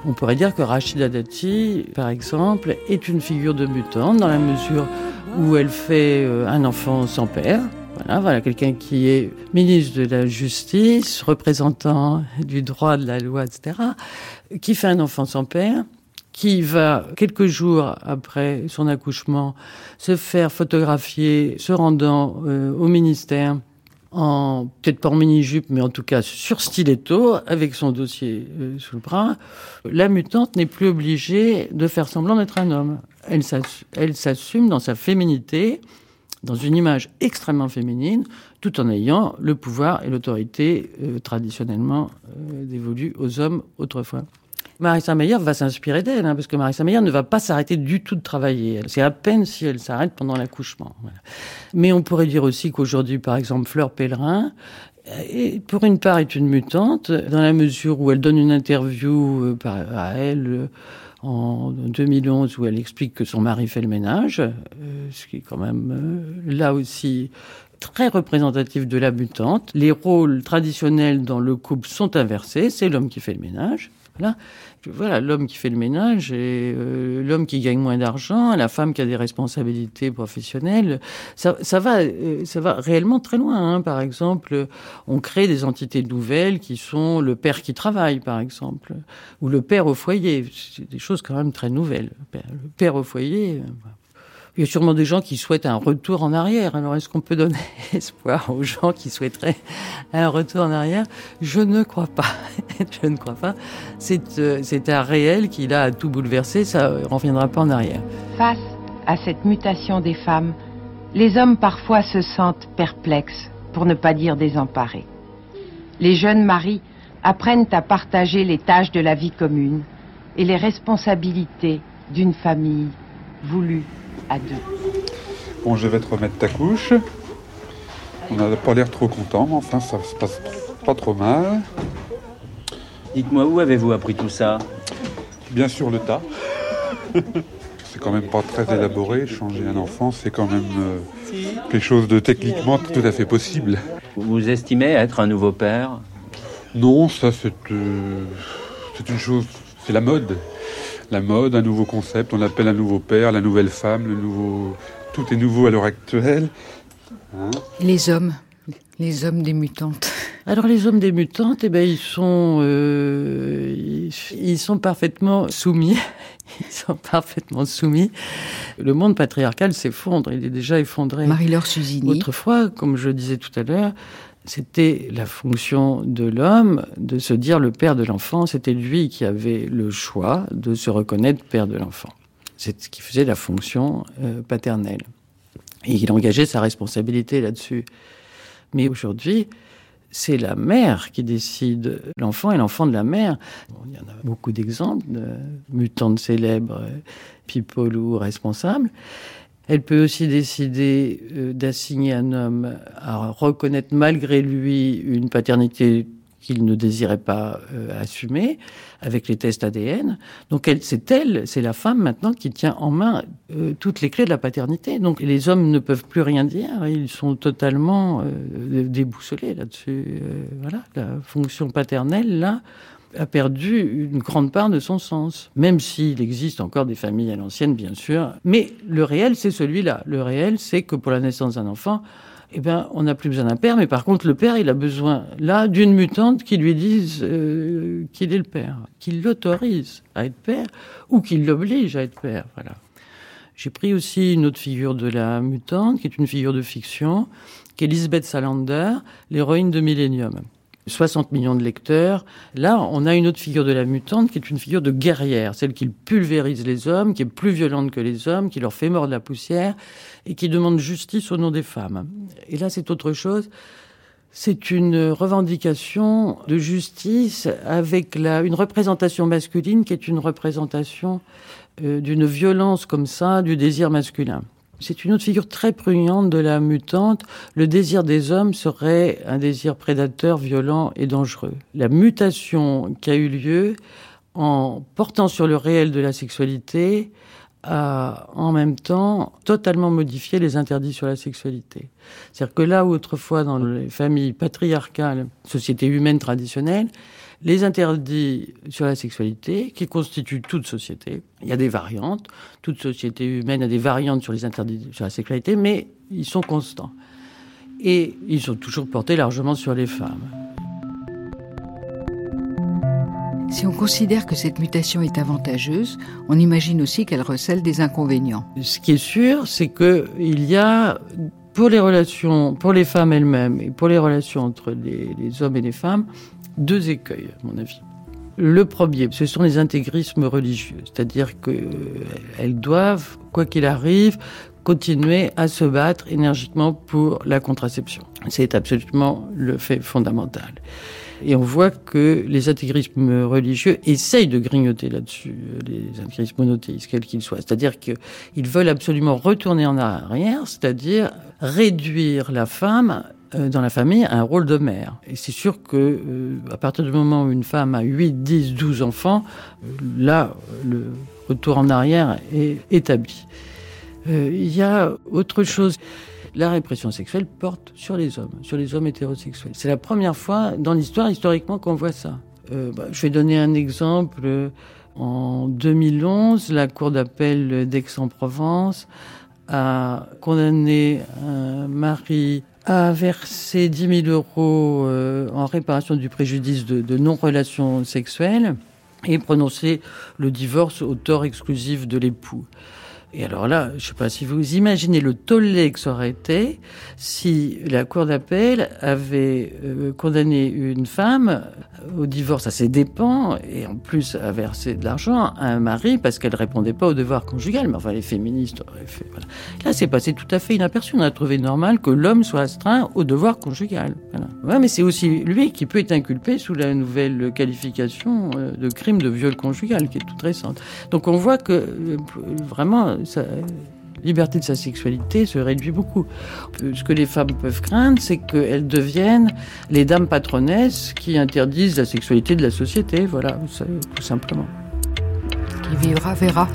On pourrait dire que Rachida Dati, par exemple, est une figure de mutante dans la mesure où elle fait euh, un enfant sans père. Voilà, voilà quelqu'un qui est ministre de la Justice, représentant du droit de la loi, etc., qui fait un enfant sans père, qui va, quelques jours après son accouchement, se faire photographier se rendant euh, au ministère en peut-être pas en mini-jupe, mais en tout cas sur stiletto, avec son dossier euh, sous le bras, la mutante n'est plus obligée de faire semblant d'être un homme. Elle s'ass- elle s'assume dans sa féminité, dans une image extrêmement féminine, tout en ayant le pouvoir et l'autorité euh, traditionnellement euh, aux hommes autrefois. Marissa Meyer va s'inspirer d'elle, hein, parce que Marissa Meyer ne va pas s'arrêter du tout de travailler. C'est à peine si elle s'arrête pendant l'accouchement. Mais on pourrait dire aussi qu'aujourd'hui, par exemple, Fleur Pellerin, euh, pour une part, est une mutante, dans la mesure où elle donne une interview euh, à elle euh, en 2011 où elle explique que son mari fait le ménage, ce qui est quand même là aussi très représentatif de la mutante. Les rôles traditionnels dans le couple sont inversés, c'est l'homme qui fait le ménage. Voilà, voilà l'homme qui fait le ménage et euh, l'homme qui gagne moins d'argent, la femme qui a des responsabilités professionnelles. Ça, ça va, euh, ça va réellement très loin. hein. Par exemple, on crée des entités nouvelles qui sont le père qui travaille, par exemple, ou le père au foyer. C'est des choses quand même très nouvelles. Le père, au foyer. euh. Il y a sûrement des gens qui souhaitent un retour en arrière. Alors, est-ce qu'on peut donner espoir aux gens qui souhaiteraient un retour en arrière? Je ne crois pas. Je ne crois pas. C'est euh, c'est un réel qui, là, a tout bouleversé. Ça ne reviendra pas en arrière. Face à cette mutation des femmes, les hommes parfois se sentent perplexes, pour ne pas dire désemparés. Les jeunes maris apprennent à partager les tâches de la vie commune et les responsabilités d'une famille voulue à deux. Bon, je vais te remettre ta couche. On n'a pas l'air trop content, mais enfin, ça se passe pas trop mal. Dites-moi, où avez-vous appris tout ça? Bien sûr, le tas. c'est quand même pas très élaboré. Changer un enfant, c'est quand même euh, quelque chose de techniquement tout à fait possible. Vous estimez être un nouveau père? Non, ça, c'est euh, c'est une chose. C'est la mode. La mode, un nouveau concept. On appelle un nouveau père, la nouvelle femme, le nouveau. Tout est nouveau à l'heure actuelle. Hein Les hommes, les hommes des mutantes. Alors les hommes des mutantes, eh ben ils sont, euh, ils, ils sont parfaitement soumis. Ils sont parfaitement soumis. Le monde patriarcal s'effondre. Il est déjà effondré. Marie-Laure Susini. Autrefois, comme je disais tout à l'heure, c'était la fonction de l'homme de se dire le père de l'enfant. C'était lui qui avait le choix de se reconnaître père de l'enfant. C'est ce qui faisait la fonction euh, paternelle. Et il engageait sa responsabilité là-dessus. Mais aujourd'hui, c'est la mère qui décide, l'enfant et l'enfant de la mère. Il y en a beaucoup d'exemples de mutantes célèbres, euh, people ou responsables. Elle peut aussi décider euh, d'assigner un homme à reconnaître malgré lui une paternité qu'il ne désirait pas euh, assumer avec les tests ADN. Donc c'est elle, c'est la femme maintenant qui tient en main euh, toutes les clés de la paternité. Donc les hommes ne peuvent plus rien dire, ils sont totalement déboussolés là-dessus. Voilà, la fonction paternelle là a perdu une grande part de son sens, même s'il existe encore des familles à l'ancienne, bien sûr. Mais le réel, c'est celui-là. Le réel, c'est que pour la naissance d'un enfant, eh ben, on n'a plus besoin d'un père, mais par contre, le père, il a besoin, là, d'une mutante qui lui dise euh, qu'il est le père, qu'il l'autorise à être père, ou qu'il l'oblige à être père, voilà. J'ai pris aussi une autre figure de la mutante, qui est une figure de fiction, qui est Lisbeth Salander, l'héroïne de Millennium. 60 millions de lecteurs. Là, on a une autre figure de la mutante qui est une figure de guerrière, celle qui pulvérise les hommes, qui est plus violente que les hommes, qui leur fait mordre la poussière et qui demande justice au nom des femmes. Et là, c'est autre chose. C'est une revendication de justice avec la, une représentation masculine qui est une représentation euh, d'une violence comme ça, du désir masculin. C'est une autre figure très prégnante de la mutante. Le désir des hommes serait un désir prédateur, violent et dangereux. La mutation qui a eu lieu en portant sur le réel de la sexualité a en même temps totalement modifié les interdits sur la sexualité. C'est-à-dire que là où autrefois dans les familles patriarcales, sociétés humaines traditionnelles, les interdits sur la sexualité, qui constituent toute société. Il y a des variantes. Toute société humaine a des variantes sur les interdits sur la sexualité, mais ils sont constants. Et ils sont toujours portés largement sur les femmes. Si on considère que cette mutation est avantageuse, on imagine aussi qu'elle recèle des inconvénients. Ce qui est sûr, c'est que il y a pour les relations, pour les femmes elles-mêmes et pour les relations entre les, les hommes et les femmes, deux écueils, à mon avis. Le premier, ce sont les intégrismes religieux, c'est-à-dire qu'elles doivent, quoi qu'il arrive, continuer à se battre énergiquement pour la contraception. C'est absolument le fait fondamental. Et on voit que les intégrismes religieux essayent de grignoter là-dessus, les intégrismes monothéistes, quels qu'ils soient. C'est-à-dire qu'ils veulent absolument retourner en arrière, c'est-à-dire réduire la femme euh, dans la famille un rôle de mère. Et c'est sûr que euh, à partir du moment où une femme a 8, 10, 12 enfants, euh, là, le retour en arrière est établi. Euh, il y a autre chose. La répression sexuelle porte sur les hommes, sur les hommes hétérosexuels. C'est la première fois dans l'histoire, historiquement, qu'on voit ça. Euh, bah, je vais donner un exemple. En 2011, la Cour d'appel d'Aix-en-Provence a condamné un mari à verser 10 000 euros euh, en réparation du préjudice de, de non-relation sexuelle et prononcé le divorce au tort exclusif de l'époux. Et alors là, je ne sais pas si vous imaginez le tollé que ça aurait été si la cour d'appel avait euh, condamné une femme au divorce à ses dépens et en plus à verser de l'argent à un mari parce qu'elle répondait pas au devoir conjugal. Mais enfin, les féministes auraient fait. Là, c'est passé tout à fait inaperçu. On a trouvé normal que l'homme soit astreint au devoir conjugal. Voilà. Mais c'est aussi lui qui peut être inculpé sous la nouvelle qualification euh, de crime de viol conjugal qui est toute récente. Donc on voit que euh, vraiment sa liberté de sa sexualité se réduit beaucoup. Ce que les femmes peuvent craindre, c'est qu'elles deviennent les dames patronesses qui interdisent la sexualité de la société, voilà, tout simplement. Qui vivra verra.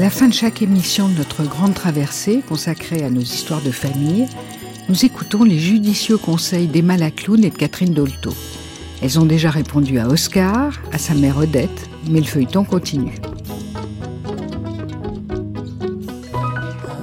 À la fin de chaque émission de notre grande traversée consacrée à nos histoires de famille, nous écoutons les judicieux conseils d'Emma Lacloune et de Catherine Dolto. Elles ont déjà répondu à Oscar, à sa mère Odette, mais le feuilleton continue.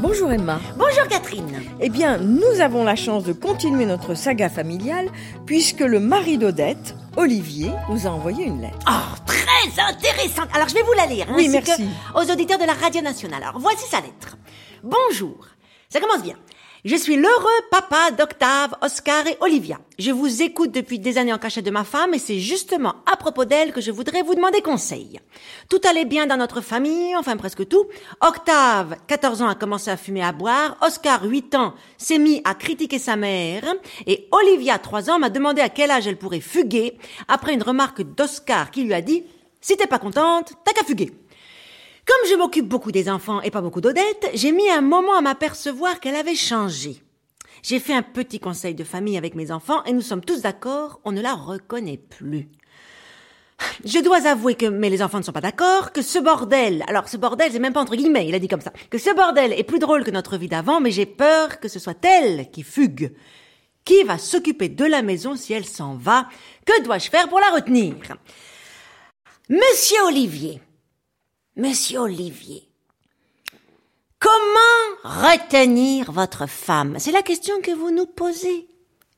Bonjour Emma. Bonjour Catherine. Eh bien, nous avons la chance de continuer notre saga familiale puisque le mari d'Odette, Olivier, nous a envoyé une lettre. Oh, très intéressante. Alors je vais vous la lire. Oui, ainsi merci. que aux auditeurs de la radio nationale. Alors voici sa lettre. Bonjour. Ça commence bien. Je suis l'heureux papa d'Octave, Oscar et Olivia. Je vous écoute depuis des années en cachette de ma femme et c'est justement à propos d'elle que je voudrais vous demander conseil. Tout allait bien dans notre famille, enfin presque tout. Octave, 14 ans, a commencé à fumer, à boire. Oscar, 8 ans, s'est mis à critiquer sa mère. Et Olivia, 3 ans, m'a demandé à quel âge elle pourrait fuguer après une remarque d'Oscar qui lui a dit « Si t'es pas contente, t'as qu'à fuguer ». Comme je m'occupe beaucoup des enfants et pas beaucoup d'Odette, j'ai mis un moment à m'apercevoir qu'elle avait changé. J'ai fait un petit conseil de famille avec mes enfants et nous sommes tous d'accord, on ne la reconnaît plus. Je dois avouer que, mais les enfants ne sont pas d'accord, que ce bordel, alors ce bordel, c'est même pas entre guillemets, il a dit comme ça, que ce bordel est plus drôle que notre vie d'avant, mais j'ai peur que ce soit elle qui fugue. Qui va s'occuper de la maison si elle s'en va? Que dois-je faire pour la retenir? Monsieur Olivier, Monsieur Olivier, comment retenir votre femme? C'est la question que vous nous posez.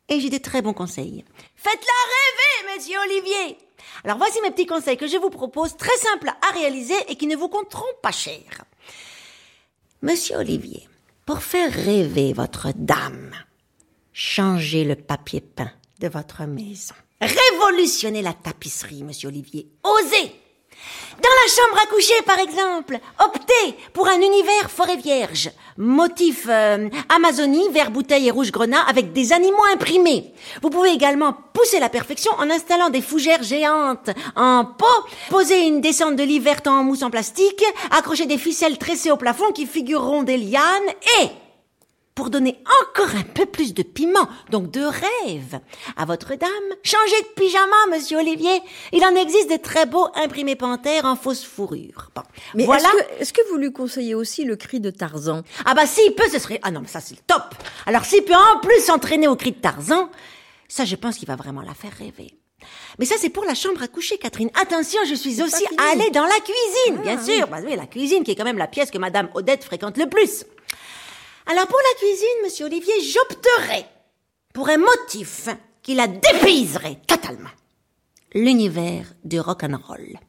Et j'ai des très bons conseils. Faites-la rêver, Monsieur Olivier Alors voici mes petits conseils que je vous propose, très simples à réaliser et qui ne vous coûteront pas cher. Monsieur Olivier, pour faire rêver votre dame, changez le papier peint de votre maison. Révolutionnez la tapisserie, Monsieur Olivier. Osez dans la chambre à coucher, par exemple, optez pour un univers forêt vierge, motif euh, Amazonie, vert bouteille et rouge grenat avec des animaux imprimés. Vous pouvez également pousser la perfection en installant des fougères géantes en pot, poser une descente de lit verte en mousse en plastique, accrocher des ficelles tressées au plafond qui figureront des lianes et pour donner encore un peu plus de piment, donc de rêve, à votre dame, changez de pyjama, monsieur Olivier. Il en existe de très beaux imprimés panthères en fausse fourrure. Bon, Mais voilà. est-ce que, est-ce que vous lui conseillez aussi le cri de Tarzan? Ah bah s'il peut, ce serait... Ah non, mais ça c'est le top. Alors s'il peut en plus s'entraîner au cri de Tarzan, ça je pense qu'il va vraiment la faire rêver. Mais ça c'est pour la chambre à coucher, Catherine. Attention, je suis aussi allée dans la cuisine, Ah, bien oui. sûr. Bah oui, la cuisine qui est quand même la pièce que Madame Odette fréquente le plus. Alors pour la cuisine, monsieur Olivier, j'opterai pour un motif qui la dépayserait totalement. L'univers du rock'n'roll.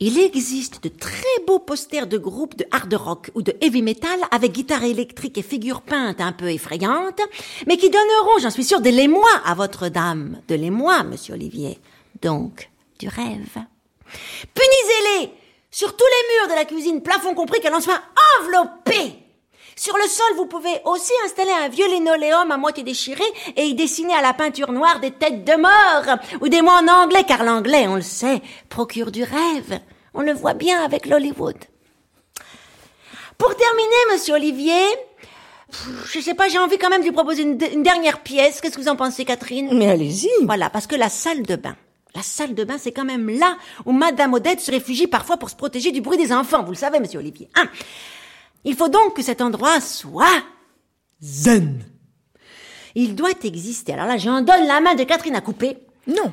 Il existe de très beaux posters de groupes de hard rock ou de heavy metal avec guitare électrique et figures peintes un peu effrayantes, mais qui donneront, j'en suis sûre, de l'émoi à votre dame. De l'émoi, monsieur Olivier. Donc, du rêve. Punisez-les sur tous les murs de la cuisine, plafond compris, qu'elle en soit enveloppée. Sur le sol, vous pouvez aussi installer un vieux linoléum à moitié déchiré et y dessiner à la peinture noire des têtes de mort ou des mots en anglais, car l'anglais, on le sait, procure du rêve. On le voit bien avec l'Hollywood. Pour terminer, monsieur Olivier, je sais pas, j'ai envie quand même de lui proposer une, une dernière pièce. Qu'est-ce que vous en pensez, Catherine? Mais allez-y. Voilà, parce que la salle de bain. La salle de bain, c'est quand même là où Madame Odette se réfugie parfois pour se protéger du bruit des enfants. Vous le savez, monsieur Olivier. Hein? Il faut donc que cet endroit soit zen. Il doit exister. Alors là, j'en donne la main de Catherine à couper. Non.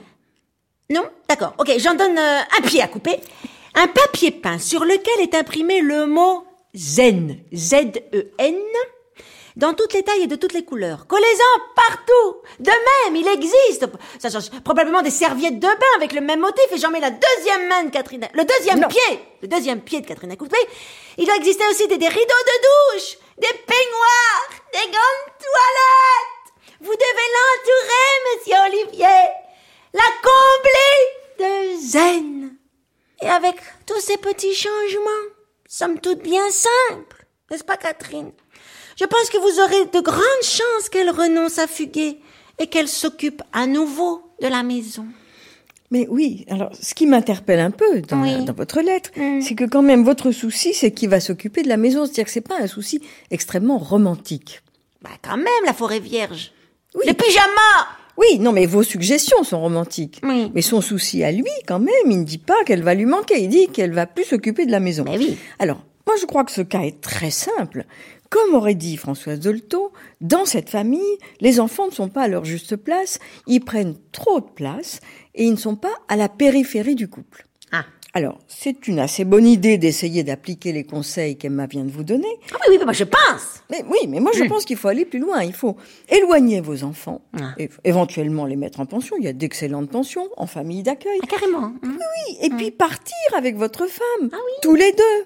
Non? D'accord. Ok, j'en donne euh, un pied à couper. Un papier peint sur lequel est imprimé le mot zen. Z-E-N. Dans toutes les tailles et de toutes les couleurs. Collez-en partout. De même, il existe. Ça change probablement des serviettes de bain avec le même motif et j'en mets la deuxième main de Catherine. Le deuxième Non. pied. Le deuxième pied de Catherine couper. Il doit exister aussi des, des rideaux de douche, des peignoirs, des grandes toilettes. Vous devez l'entourer, monsieur Olivier. La combler de zen. Et avec tous ces petits changements, somme toute bien simples, n'est-ce pas, Catherine? Je pense que vous aurez de grandes chances qu'elle renonce à fuguer et qu'elle s'occupe à nouveau de la maison. Mais oui, alors ce qui m'interpelle un peu dans, Oui. dans votre lettre, c'est que quand même votre souci, c'est qui va s'occuper de la maison. C'est-à-dire que c'est pas un souci extrêmement romantique. Bah quand même, la forêt vierge. Le pyjama Oui, non, mais vos suggestions sont romantiques. Oui. Mais son souci à lui, quand même, il ne dit pas qu'elle va lui manquer. Il dit qu'elle va plus s'occuper de la maison. Mais oui. Alors, Moi, je crois que ce cas est très simple. Comme aurait dit Françoise Dolto, dans cette famille, les enfants ne sont pas à leur juste place, ils prennent trop de place et ils ne sont pas à la périphérie du couple. Ah. Alors, c'est une assez bonne idée d'essayer d'appliquer les conseils qu'Emma vient de vous donner. Ah oui, oui, mais moi je pense. Mais oui, mais moi je Mm. pense qu'il faut aller plus loin. Il faut éloigner vos enfants, Ah. et éventuellement les mettre en pension. Il y a d'excellentes pensions en famille d'accueil. Ah, carrément. Oui, oui. Et puis partir avec votre femme, tous les deux,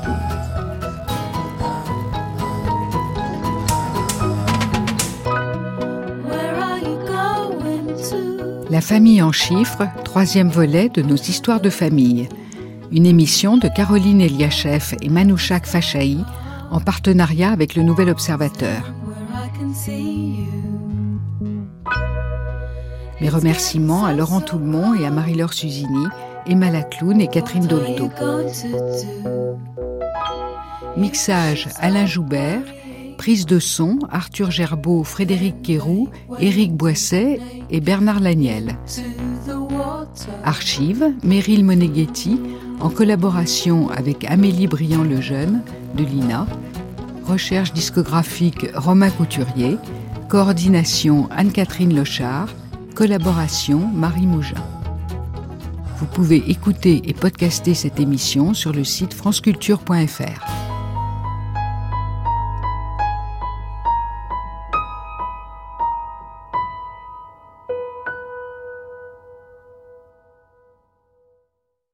La famille en chiffres, troisième volet de nos histoires de famille. Une émission de Caroline Eliachev et Manouchak Fachaï en partenariat avec le Nouvel Observateur. Mes remerciements à Laurent Toulmont et à Marie-Laure Suzini, Emma Lacloun et Catherine Dolto. Mixage Alain Joubert, prise de son Arthur Gerbeau, Frédéric Quéroux, Éric Boisset et Bernard Laniel. Archives Meryl Moneghetti en collaboration avec Amélie Briand-Lejeune de l'INA. Recherche discographique Romain Couturier. Coordination Anne-Catherine Lochard. Collaboration Marie Mougin. Vous pouvez écouter et podcaster cette émission sur le site franceculture.fr.